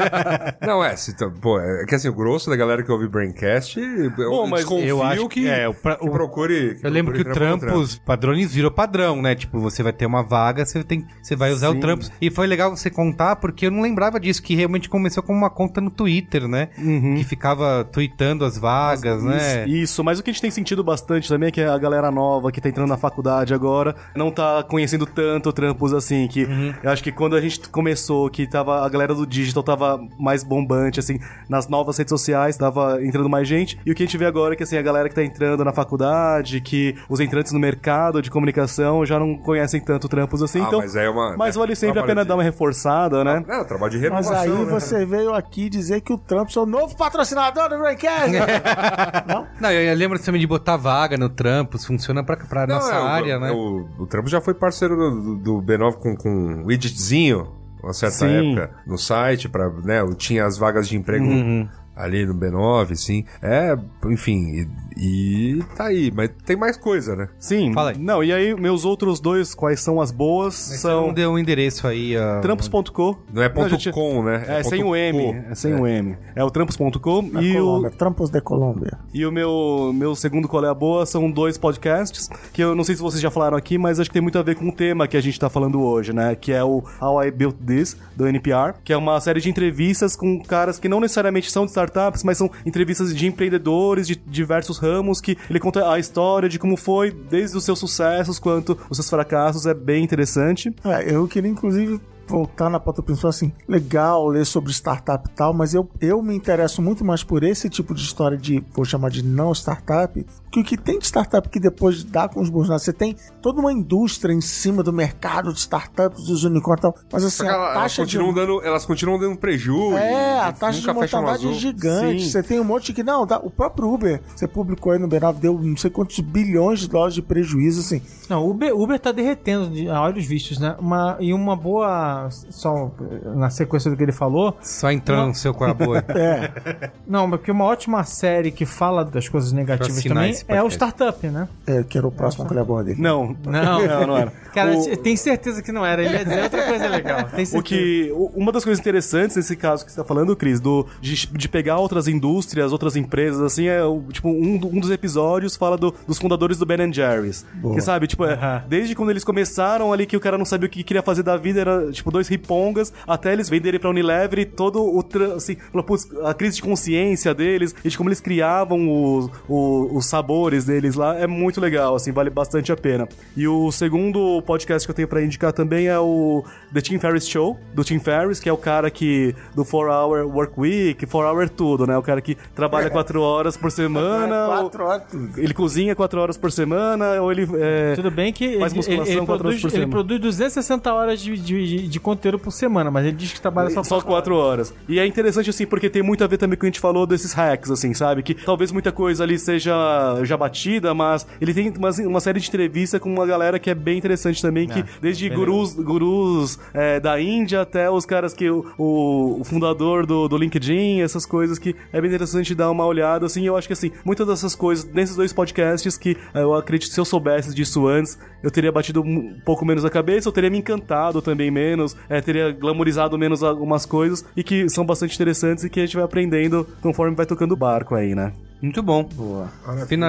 <laughs> Não, é, se, tá- pô, é que assim, o grosso da galera que ouve Braincast, eu Bom, mas eu acho que, que- é, o pra- que o- procure... Eu lembro que o procure trampo no Trampos padrões virou padrão, né? Tipo, você vai ter uma vaga, você tem, você vai usar Sim. o Trampos. E foi legal você contar, porque eu não lembrava disso, que realmente começou com uma conta no Twitter, né? Que ficava tweetando as vagas, né? Isso, isso, mas o que a gente tem sentido bastante também é que a galera nova que tá entrando na faculdade agora não tá conhecendo tanto o Trampos assim, que Uhum. eu acho que quando a gente começou, que tava a galera do digital tava mais bombante, assim, nas novas redes sociais, tava entrando mais gente, e o que a gente vê agora é que, assim, a galera que tá entrando na faculdade, que os entrantes no mercado de comunicação já não conhecem tanto o Trampos assim, Ah, então... mas é uma- mas é, vale sempre a pena de- dar uma reforçada, né? É, o trabalho de Mas renovação, aí né? você veio aqui dizer que o Trump é o novo patrocinador do Braincast. <laughs> não? Não, eu, lembro também de botar vaga no Trampos, funciona pra, pra Não, nossa é, o- área, né? O, o Trampo já foi parceiro do, do- do B9 com, com um widgetzinho, uma certa Sim. época, no site, pra, né, eu tinha as vagas de emprego Uhum. Ali no B9, sim. É, enfim, e, e tá aí, mas tem mais coisa, né? Sim. Fala aí. Não, e aí, meus outros dois, quais são as boas, Você são... não deu o endereço aí. ó. Trampos.com. Não é ponto tinha- com, né? É, É sem o M. co. É sem É. o M. É o trampos.com e o, Colômbia, Trampos de Colômbia. e o meu, meu segundo qual é a boa são dois podcasts que eu não sei se vocês já falaram aqui, mas acho que tem muito a ver com o tema que a gente tá falando hoje, né? Que é o How I Built This, do NPR, que é uma série de entrevistas com caras que não necessariamente são de startups, mas são entrevistas de empreendedores de diversos ramos que ele conta a história de como foi desde os seus sucessos quanto os seus fracassos, é bem interessante. É, eu queria, inclusive, voltando à pauta principal, assim, legal ler sobre startup e tal, mas eu, eu me interesso muito mais por esse tipo de história de, vou chamar de não startup, que o que tem de startup que depois dá com os bolsos, você tem toda uma indústria em cima do mercado de startups, dos unicórnios e tal, mas assim, que a ela- elas, taxa de... continuam dando, elas continuam dando prejuízo. É, e a taxa de mortandade é gigante. Sim. Você tem um monte que. Não, dá- o próprio Uber, você publicou aí no B9, deu não sei quantos bilhões de dólares de prejuízo, assim. Não, o Uber, Uber tá derretendo de, a olhos vistos, né? Uma, e uma boa. Só na sequência do que ele falou. Só entrando no seu coabo. <laughs> É, Não, mas porque uma ótima série que fala das coisas negativas também esse é o. Startup, né? é que era o próximo colher boa dele. Não. <laughs> Não. não, não era. Cara, O- tem certeza que não era. Ele ia dizer outra coisa legal. Tem certeza. O que, o- uma das coisas interessantes nesse caso que você tá falando, Cris, do, de, de pegar outras indústrias, outras empresas, assim, é o, tipo, um, um dos episódios fala do- dos fundadores do Ben Jerry's. Boa. Que sabe, tipo, é, Aham. desde quando eles começaram ali que o cara não sabia o que queria fazer da vida, era tipo dois ripongas, até eles venderem pra Unilever e todo o, assim, a crise de consciência deles, e de como eles criavam os, o- os sabores deles lá, é muito legal, assim, vale bastante a pena. E o segundo podcast que eu tenho pra indicar também é o The Tim Ferriss Show, do Tim Ferriss, que é o cara que, do 4 Hour Work Week, 4 Hour tudo, né? O cara que trabalha 4 horas por semana. ou- Quatro horas, tudo. ele cozinha 4 horas por semana, ou ele. é, Tudo bem que ele, Faz ele, musculação ele quatro horas por ele semana. produz 260 horas de, de, de conteúdo por semana, mas ele diz que trabalha só, Só quatro horas. E é interessante, assim, porque tem muito a ver também com o que a gente falou desses hacks, assim, sabe? Que talvez muita coisa ali seja já batida, mas ele tem uma, uma série de entrevistas com uma galera que é bem interessante também, que desde gurus, gurus é, da Índia até os caras que o, o- fundador do, do LinkedIn, essas coisas que é bem interessante dar uma olhada, assim, eu acho que, assim, muitas dessas coisas, nesses dois podcasts que é, eu acredito que se eu soubesse disso antes, eu teria batido um pouco menos a cabeça, eu teria me encantado também menos, é, teria glamorizado menos algumas coisas e que são bastante interessantes e que a gente vai aprendendo conforme vai tocando o barco aí, né? Muito bom.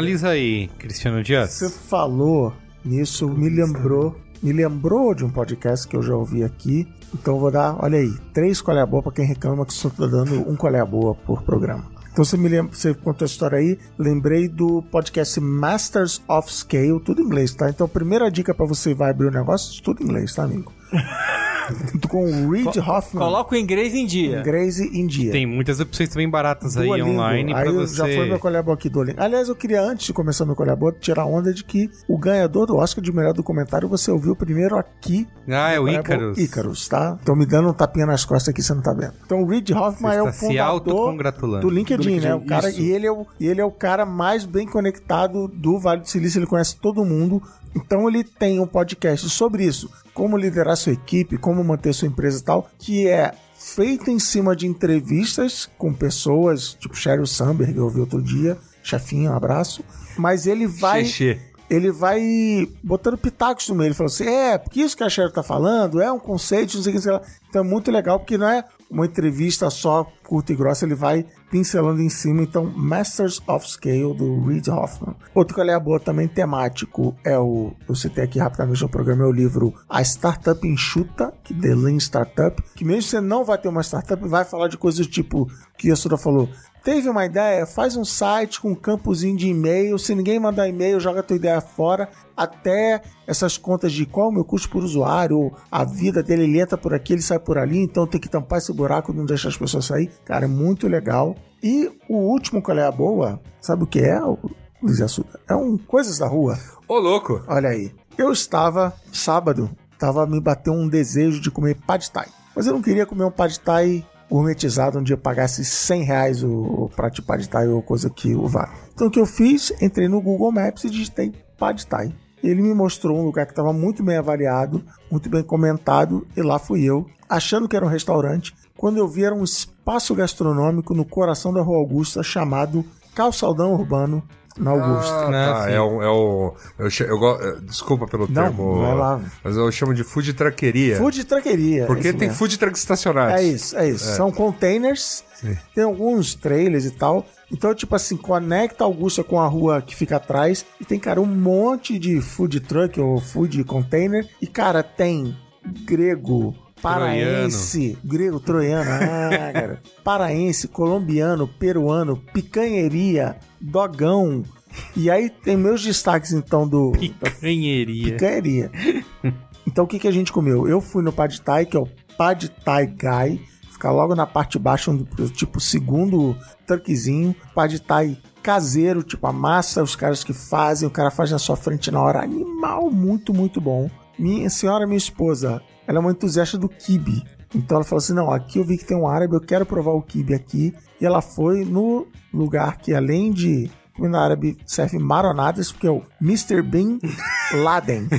Finaliza aí, Cristiano Dias. Você falou nisso, me lembrou. Me lembrou de um podcast que eu já ouvi aqui. Então eu vou dar, olha aí, três colher boa pra quem reclama que só tô dando um colher boa por programa. Então você me lembra, você contou a história aí, lembrei do podcast Masters of Scale, tudo em inglês, tá? Então a primeira dica pra você vai abrir o negócio, tudo em inglês, tá, amigo? <laughs> Com o Reid Hoffman, Coloca o inglês em dia. inglês em dia. Tem muitas opções também baratas aí Duolingo. online pra Aí você. já foi meu colabo aqui do Olingo. Aliás, eu queria, antes de começar meu colabo, tirar onda de que o ganhador do Oscar de melhor documentário você ouviu primeiro aqui. Ah, é o no Ícaros. Ícaros, tá? Estão me dando um tapinha nas costas aqui, você não tá vendo. Então o Reid Hoffman é o se fundador autocongratulando. do LinkedIn, Do LinkedIn, né? O cara, isso. e, ele é o, e ele é o cara mais bem conectado do Vale do Silício, ele conhece todo mundo. Então ele tem um podcast sobre isso, como liderar sua equipe, como manter sua empresa e tal, que é feito em cima de entrevistas com pessoas, tipo Sheryl Sandberg, eu ouvi outro dia, chefinho, um abraço, mas ele vai Xexê. ele vai botando pitacos no meio. Ele falou assim: é, porque isso que a Cheryl tá falando é um conceito, não sei o que, sei lá. Então é muito legal, porque não é uma entrevista só curta e grossa, ele vai pincelando em cima. Então, Masters of Scale, do Reid Hoffman. Outro que é boa também temático é o. Eu citei aqui rapidamente no programa, é o livro A Startup Enxuta, que The Lean Startup, que mesmo você não vai ter uma startup, vai falar de coisas tipo que a Suda falou. Teve uma ideia? Faz um site com um campozinho de e-mail. Se ninguém mandar e-mail, joga a tua ideia fora. Até essas contas de qual é o meu custo por usuário, a vida dele, ele entra por aqui, ele sai por ali, então tem que tampar esse buraco, não deixar as pessoas sair. Cara, é muito legal. E o último que é a boa, sabe o que é, Luiz Assuda? É um Coisas da Rua. Ô, louco. Olha aí. Eu estava, sábado, estava me bateu um desejo de comer pad thai. Mas eu não queria comer um pad thai gourmetizado onde eu pagasse 100 reais o, o prato de pad thai ou coisa que o vá. Então o que eu fiz? Entrei no Google Maps e digitei pad thai. Ele me mostrou um lugar que estava muito bem avaliado, muito bem comentado, e lá fui eu, achando que era um restaurante. Quando eu vi, era um espaço gastronômico no coração da Rua Augusta chamado Calçadão Urbano, na Augusta. Ah, né, tá. sim. É o. É o eu, eu eh, desculpa pelo Não, termo. vai lá. Mas eu chamo de food traqueria. Food traqueria. Porque tem mesmo. food trucks estacionados. É isso, é isso. São containers, tem alguns trailers e tal. Então, tipo assim, conecta Augusta com a rua que fica atrás. E tem, cara, um monte de food truck ou food container. E, cara, tem grego, paraense, grego, troiano, ah, cara, <laughs> paraense, colombiano, peruano, picanheria, dogão. E aí tem meus destaques, então, do... da Picanheria. Então o que, que a gente comeu? Eu fui no Pad Thai, que é o Pad Thai Guy. Fica logo na parte de baixo, tipo segundo truckzinho. Pad Thai caseiro, tipo a massa, os caras que fazem, o cara faz na sua frente na hora. Animal, muito, muito bom. Minha senhora, minha esposa, ela é uma entusiasta do kibe. Então ela falou assim: não, aqui eu vi que tem um árabe, eu quero provar o kibe aqui. E ela foi no lugar que, além de comida árabe, serve maronadas, porque é o Mr. Bin Laden. <laughs>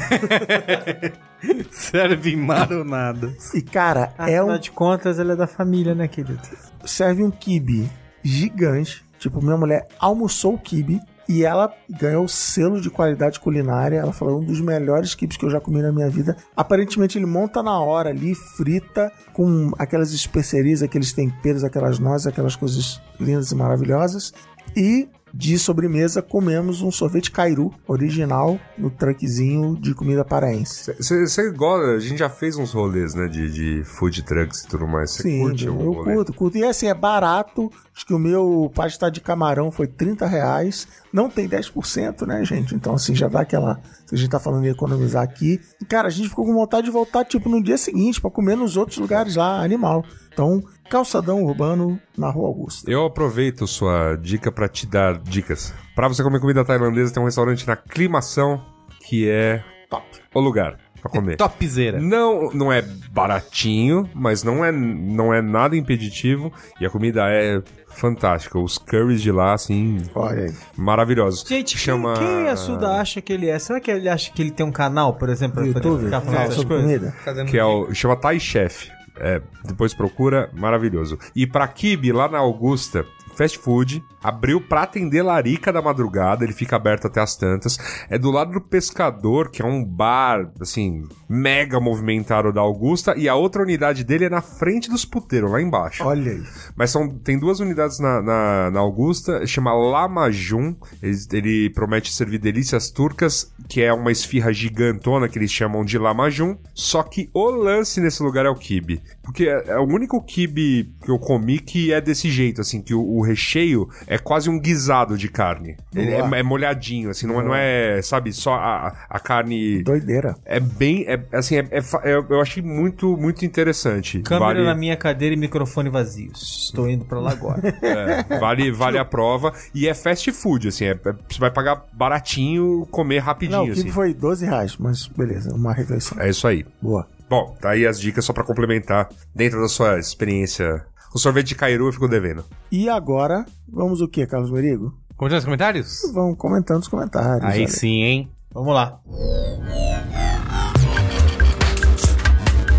Serve maronadas. E cara, é Afinal um de contas, ela é da família, né, querido? serve um kibe gigante. Tipo, minha mulher almoçou o kibe e ela ganhou o selo de qualidade culinária. Ela falou um dos melhores kibes que eu já comi na minha vida. Aparentemente ele monta na hora ali, frita com aquelas especiarias, aqueles temperos, aquelas nozes, aquelas coisas lindas e maravilhosas. E de sobremesa comemos um sorvete cairu original no truckzinho de comida paraense. Você gosta, a gente já fez uns rolês, né, de, de food trucks e tudo mais. Você Sim, curte eu rolê? curto, curto. E assim, é barato. Acho que o meu pasta de camarão foi 30 reais. Não tem 10%, né, gente? Então, assim, já dá aquela. Se a gente tá falando de economizar aqui. E, cara, a gente ficou com vontade de voltar, tipo, no dia seguinte, pra comer nos outros lugares lá, animal. Então, calçadão urbano na Rua Augusta. Eu aproveito sua dica pra te dar dicas. Pra você comer comida tailandesa, tem um restaurante na Aclimação que é top. O lugar pra comer. Topzera. Não, não é baratinho, mas não é, não é nada impeditivo e a comida é fantástica. Os curries de lá, assim, Olha aí. maravilhosos. Gente, chama quem, quem a Suda acha que ele é? Será que ele acha que ele tem um canal, por exemplo, pra YouTube, ficar falando essas sobre coisas? comida. que é o chama Thai Chef. É, depois procura, maravilhoso. E pra Kibe, lá na Augusta, fast food, abriu pra atender Larica da madrugada, ele fica aberto até as tantas. É do lado do Pescador, que é um bar, assim, mega movimentado da Augusta, e a outra unidade dele é na frente dos puteiros, lá embaixo. Olha aí. Mas são, tem duas unidades na, na, na Augusta, chama Lamajun. Ele, ele promete servir delícias turcas, que é uma esfirra gigantona que eles chamam de Lamajun. Só que o lance nesse lugar é o kibe. Porque é, é o único kibe que eu comi que é desse jeito, assim, que o, o recheio é quase um guisado de carne. Ele é, é molhadinho, assim, não, é- não é, sabe, só a, a carne. Doideira. É bem. É, assim, é, é é- eu achei muito, muito interessante. Câmera Vale- na minha cadeira e microfone vazios. Estou indo pra lá agora. <laughs> É, vale, vale a prova. E é fast food, assim. é- é- você vai pagar baratinho, comer rapidinho, Não, o assim. kibe foi 12 reais, mas beleza, uma refeição. É isso aí. Boa. Bom, tá aí as dicas só pra complementar dentro da sua experiência. O sorvete de Cairu eu fico devendo. E agora, vamos o que, Carlos Merigo? Continua nos comentários? Vamos comentando os comentários. Aí olha. sim, hein? Vamos lá.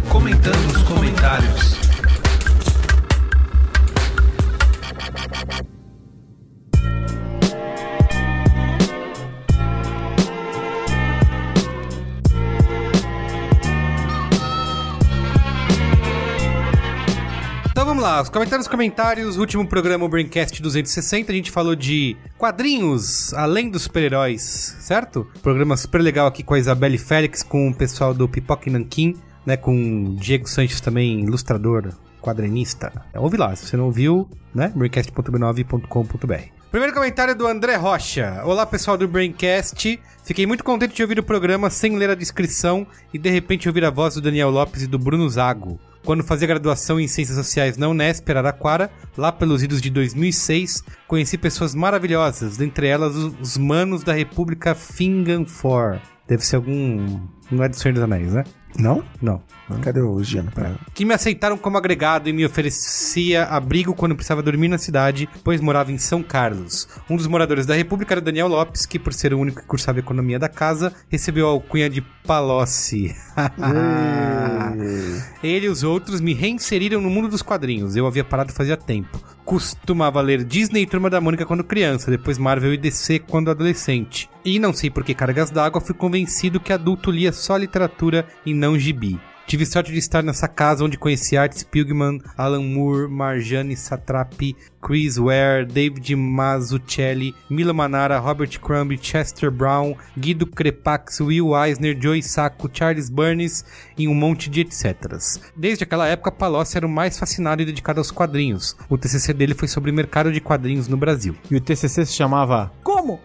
Comentando os comentários. Lá, os comentários, comentários. Último programa, o Braincast 260. A gente falou de quadrinhos além dos super-heróis, certo? Programa super legal aqui com a Isabelle Félix, com o pessoal do Pipoca e Nanquim, né? Com o Diego Sanches também, ilustrador, quadrinista. Ouve lá, se você não ouviu, né? braincast.b9.com.br. Primeiro comentário do André Rocha. Olá, pessoal do Braincast. Fiquei muito contente de ouvir o programa sem ler a descrição e de repente ouvir a voz do Daniel Lopes e do Bruno Zago. Quando fazia graduação em Ciências Sociais na Unesp, Araraquara, lá pelos idos de 2006, conheci pessoas maravilhosas, dentre elas os, os manos da República Finganfor. Deve ser algum... Não é do Senhor dos Anéis, né? Não? Não. Cadê o Gino? Pera. Que me aceitaram como agregado e me oferecia abrigo quando precisava dormir na cidade, pois morava em São Carlos. Um dos moradores da República era Daniel Lopes, que por ser o único que cursava economia da casa, recebeu a alcunha de Palocci. <laughs> Ele e os outros me reinseriram no mundo dos quadrinhos. Eu havia parado fazia tempo. Costumava ler Disney e Turma da Mônica quando criança, depois Marvel e DC quando adolescente. E não sei por que cargas d'água fui convencido que adulto lia só literatura e não gibi. Tive sorte de estar nessa casa onde conheci Art Spiegelman, Alan Moore, Marjane Satrapi, Chris Ware, David Mazzucchelli, Mila Manara, Robert Crumb, Chester Brown, Guido Crepax, Will Eisner, Joey Sacco, Charles Burns e um monte de etc. Desde aquela época, Palocci era o mais fascinado e dedicado aos quadrinhos. O TCC dele foi sobre mercado de quadrinhos no Brasil. E o TCC se chamava Como?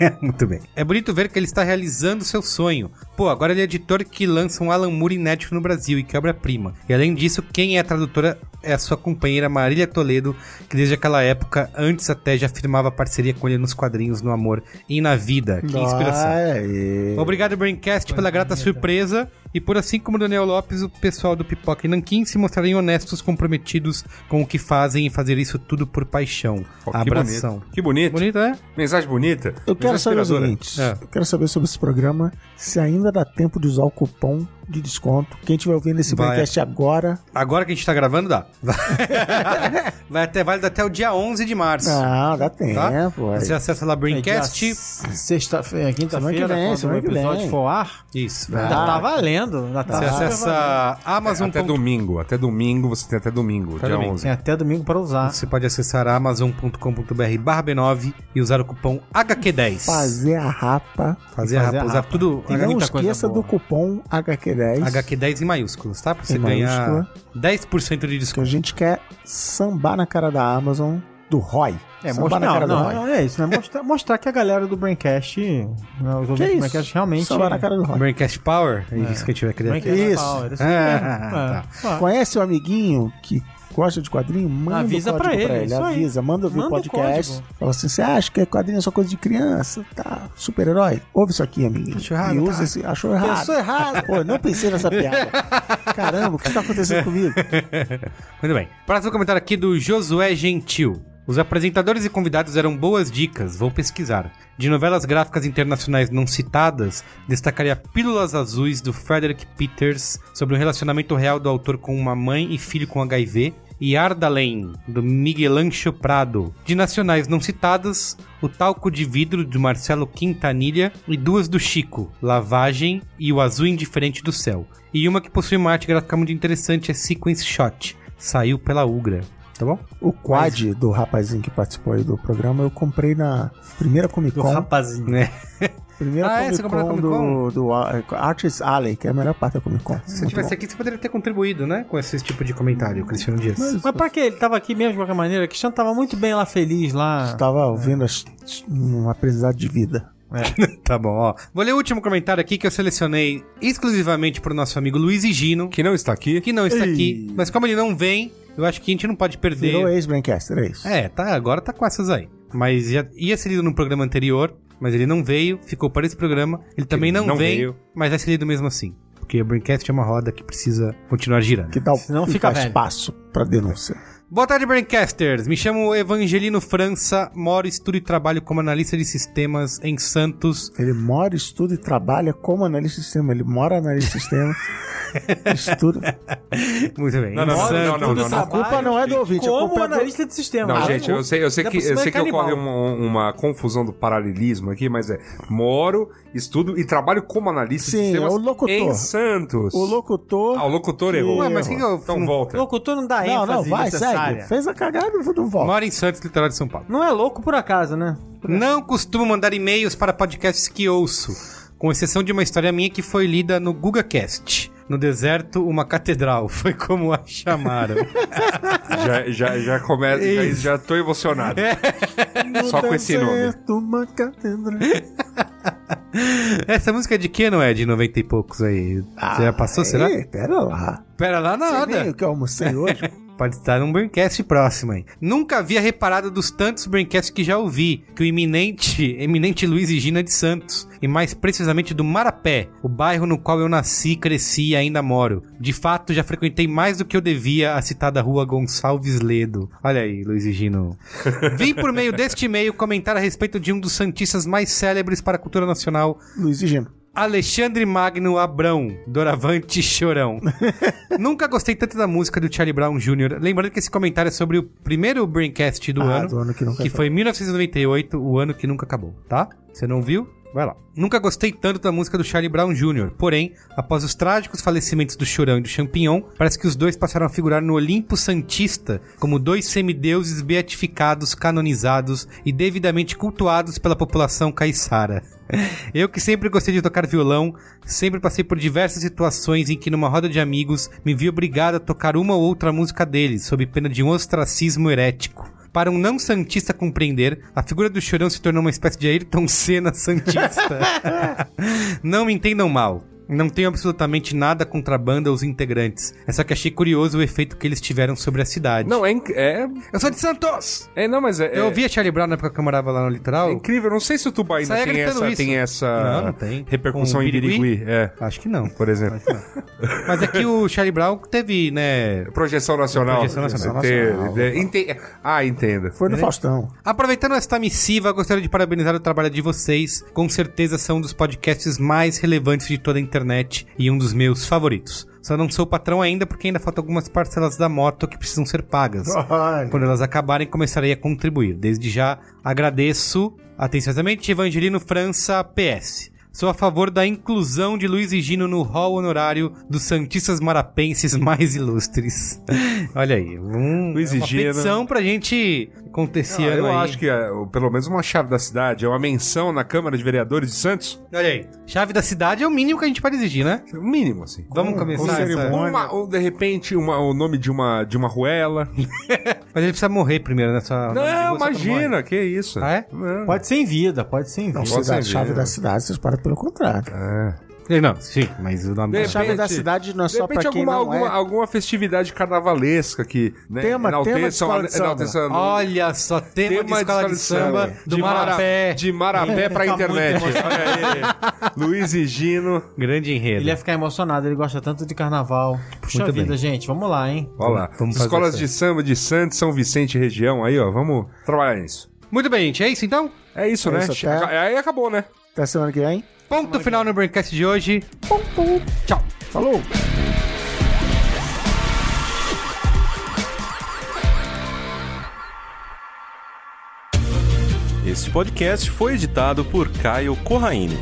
<laughs> Muito bem. É bonito ver que ele está realizando seu sonho. Pô, agora ele é editor que lança um Alan Moore inédito no Brasil e quebra-prima. E além disso, quem é a tradutora é a sua companheira Marília Toledo, que desde aquela época, antes até, já firmava parceria com ele nos quadrinhos, no amor e na vida. Que inspiração. Aê. Obrigado, Braincast, pela grata surpresa. E por assim como o Daniel Lopes, o pessoal do Pipoca e Nanquim se mostrarem honestos, comprometidos com o que fazem e fazer isso tudo por paixão. Que Abração. bonito. Que bonito. Bonito, é? Mensagem bonita. Eu quero Mensagem saber o inspiradora. seguinte: É. eu quero saber sobre esse programa se ainda dá tempo de usar o cupom de desconto. Quem estiver ouvindo esse Vai. podcast agora. Agora que a gente tá gravando, dá. <laughs> Vai até, válido até o dia 11 de março. Não, dá tempo. aí. Você acessa lá Braincast. É Sexta-feira, quinta-feira, quando o semana que episódio vem. for ar. Isso. Vai. Ainda Ah. tá valendo. Ainda tá Você valendo. acessa Amazon. Até domingo. Até domingo você tem até domingo, Até dia domingo. 11. Tem até domingo para usar. Você pode acessar amazon.com.br barra B9 e usar o cupom HQ10. Fazer a rapa. Fazer a Fazer a rapa, usar tudo Tem E não muita coisa esqueça do cupom HQ10. HQ10 em maiúsculos, tá? Pra você Em ganhar maiúscula. 10% de Que a desconto. gente quer sambar na cara da Amazon do ROI. É, mostrar, na cara não, do não, não é isso, né? Mostrar, mostrar que a galera do Braincast, né, os ouvintes do? Braincast realmente... Sambar na cara do ROI. Braincast Power, é isso que a gente vai querer. Braincast Isso. Power, isso Ah, mesmo. É, Conhece o amiguinho que gosta de quadrinho? Manda Avisa o código pra pra ele, ele. isso aí. Avisa, manda ouvir Manda o o podcast. código. Fala assim: você acha que quadrinho é só coisa de criança? Tá, super-herói? Ouve isso aqui, amiguinho. Achou errado, e usa tá? esse. Achou errado. Pensou errado. <laughs> Pô, não pensei nessa piada. <laughs> Caramba, o que tá acontecendo comigo? <laughs> Muito bem. Próximo comentário aqui do Josué Gentil. Os apresentadores e convidados eram boas dicas, vou pesquisar. De novelas gráficas internacionais não citadas, destacaria Pílulas Azuis do Frederick Peters, sobre o relacionamento real do autor com uma mãe e filho com HIV, e Ardalém, do Miguel Ancho Prado. De nacionais não citadas, O Talco de Vidro, de Marcelo Quintanilha, e duas do Chico, Lavagem e O Azul Indiferente do Céu. E uma que possui uma arte gráfica muito interessante é Sequence Shot, saiu pela Ugra. Tá bom? O quad do rapazinho que participou aí do programa eu comprei na primeira Comic Do Con. rapazinho. Né? <laughs> Primeira Ah, é? Você Comic comprou na Con Comic do, do Ar- Artist Alley, que é a melhor parte da Comic Con. Se você tivesse aqui, você poderia ter contribuído, né? Com esse tipo de comentário, Cristiano Dias. Mas pra quê? Ele tava aqui mesmo de qualquer maneira. O Cristiano tava muito bem lá, feliz lá. Estava ouvindo as- um aprendizado de vida. <laughs> tá bom, ó. Vou ler o último comentário aqui que eu selecionei exclusivamente pro nosso amigo Luiz Higino, Que não está aqui. que não está aqui, mas como ele não vem, eu acho que a gente não pode perder. Virou ex-Braincaster, é isso. É, tá, agora tá com essas aí. Mas já ia ser lido no programa anterior, mas ele não veio, ficou para esse programa. Ele também não, não vem, veio. mas vai ser lido mesmo assim. Porque o Braincast é uma roda que precisa continuar girando. Que o Senão fica velho. espaço pra denúncia. Boa tarde, Braincasters! Me chamo Evangelino França, moro, estudo e trabalho como analista de sistemas em Santos. Ele mora, estuda e trabalha como analista de sistema. Ele mora analista de sistema, <laughs> estuda. Muito bem. Não, não, não, Santos. não, não, não, não. A culpa não é do ouvinte, a Como culpa é analista de sistema. Não, gente, eu sei, eu sei Ainda que, eu sei é que ocorre uma, uma confusão do paralelismo aqui, mas é moro, estudo e trabalho como analista Sim, de sistemas é o locutor. em Santos. O locutor... Ah, o locutor errou. Ué, mas que que eu- Então volta. Locutor não dá Não, ênfase não, vai, necessária. Segue. Fez a cagada, não volta. Moro em Santos, litoral de São Paulo. Não é louco por acaso, né? Não costumo mandar e-mails para podcasts que ouço, com exceção de uma história minha que foi lida no GugaCast. No deserto, uma catedral. <laughs> Foi como a chamaram. <laughs> Já, já, já começa, já, já tô emocionado. Só com esse nome. Deserto, uma catedral. <laughs> Essa música é de que, não é? De 90 e poucos aí. Você já passou, será? Ei, pera lá. Pera lá, Você nem nada. o que eu almocei hoje? Pode estar num Braincast próximo aí. Nunca havia reparado dos tantos Braincasts que já ouvi, que o iminente, eminente Luiz e Gina de Santos, e mais precisamente do Marapé, o bairro no qual eu nasci, cresci e ainda moro. De fato, já frequentei mais do que eu devia a citada rua Gonçalves Ledo. Olha aí, Luiz e Gino. <laughs> Vim por meio deste e-mail comentar a respeito de um dos santistas mais célebres para a cultura nacional, Luiz e Gino. Alexandre Magno Abrão, Doravante Chorão. <laughs> Nunca gostei tanto da música do Charlie Brown Jr. Lembrando que esse comentário é sobre o primeiro Braincast do Ah, ano, do ano que que foi em 1998, o ano que nunca acabou, tá? Você não viu? Vai lá. Nunca gostei tanto da música do Charlie Brown Jr., porém, após os trágicos falecimentos do Chorão e do Champignon, parece que os dois passaram a figurar no Olimpo Santista como dois semideuses beatificados, canonizados e devidamente cultuados pela população caiçara. <laughs> Eu que sempre gostei de tocar violão, sempre passei por diversas situações em que numa roda de amigos me vi obrigado a tocar uma ou outra música deles, sob pena de um ostracismo herético. Para um não santista compreender, a figura do chorão se tornou uma espécie de Ayrton Senna santista. <laughs> não me entendam mal. Não tenho absolutamente nada contra a banda ou os integrantes. É só que achei curioso o efeito que eles tiveram sobre a cidade. Não, é, inc- é, Eu sou de Santos! é. Não, mas é. Eu é- ouvia Charlie Brown na época que eu morava lá no litoral. É incrível, não sei se o Tuba ainda Saia tem gritando essa, isso. tem essa Não, não tem. repercussão Com em Birigui? Birigui, é, Acho que não. por exemplo. <laughs> Mas é que o Charlie Brown teve, né... Projeção nacional. Projeção nacional. Ter- Nacional. ente- Ah, entendo. Foi no Faustão. Aproveitando esta missiva, gostaria de parabenizar o trabalho de vocês. Com certeza são um dos podcasts mais relevantes de toda a internet e um dos meus favoritos. Só não sou patrão ainda porque ainda faltam algumas parcelas da moto que precisam ser pagas. Quando elas acabarem, começarei a contribuir. Desde já, agradeço atenciosamente Evangelino França PS. Sou a favor da inclusão de Luiz e Gino no hall honorário dos Santistas Marapenses mais ilustres. <laughs> Olha aí, um, Luiz é uma Gino. petição pra gente acontecer Ah, eu aí. acho que é, pelo menos uma chave da cidade, é uma menção na Câmara de Vereadores de Santos. Olha aí, chave da cidade é o mínimo que a gente pode exigir, né? O mínimo, assim. Vamos começar essa... cerimônia. Uma, ou de repente, uma- o nome de uma, de uma ruela. <laughs> Mas ele precisa morrer primeiro nessa... Não, imagina, que isso. Ah, é? Não. Pode ser em vida, pode ser em vida. Não, Pode a chave da cidade, vocês param pelo contrário. Não, sim, mas o nome... De A chave repente- da cidade não é De só pra repente, quem alguma, não alguma, é. alguma festividade carnavalesca que né, Tema- tema de escola de samba. Olha só, tema, de escola de, samba, do de Marapé. De Marapé pra <laughs> Fica internet. muito Olha aí. Luiz e Gino. Grande enredo. Ele ia ficar emocionado, ele gosta tanto de carnaval. Puxa Muito vida, bem. gente, vamos lá, hein? Olha lá. Vamos fazer Escolas essa- de samba de Santos, São Vicente e região. Aí, ó, vamos trabalhar nisso. Muito bem, gente, é isso então? É isso, É né? isso, até- Aí acabou, né? Até semana que vem. Ponto final no Braincast de hoje. Tchau. Falou! Este podcast foi editado por Caio Corraine.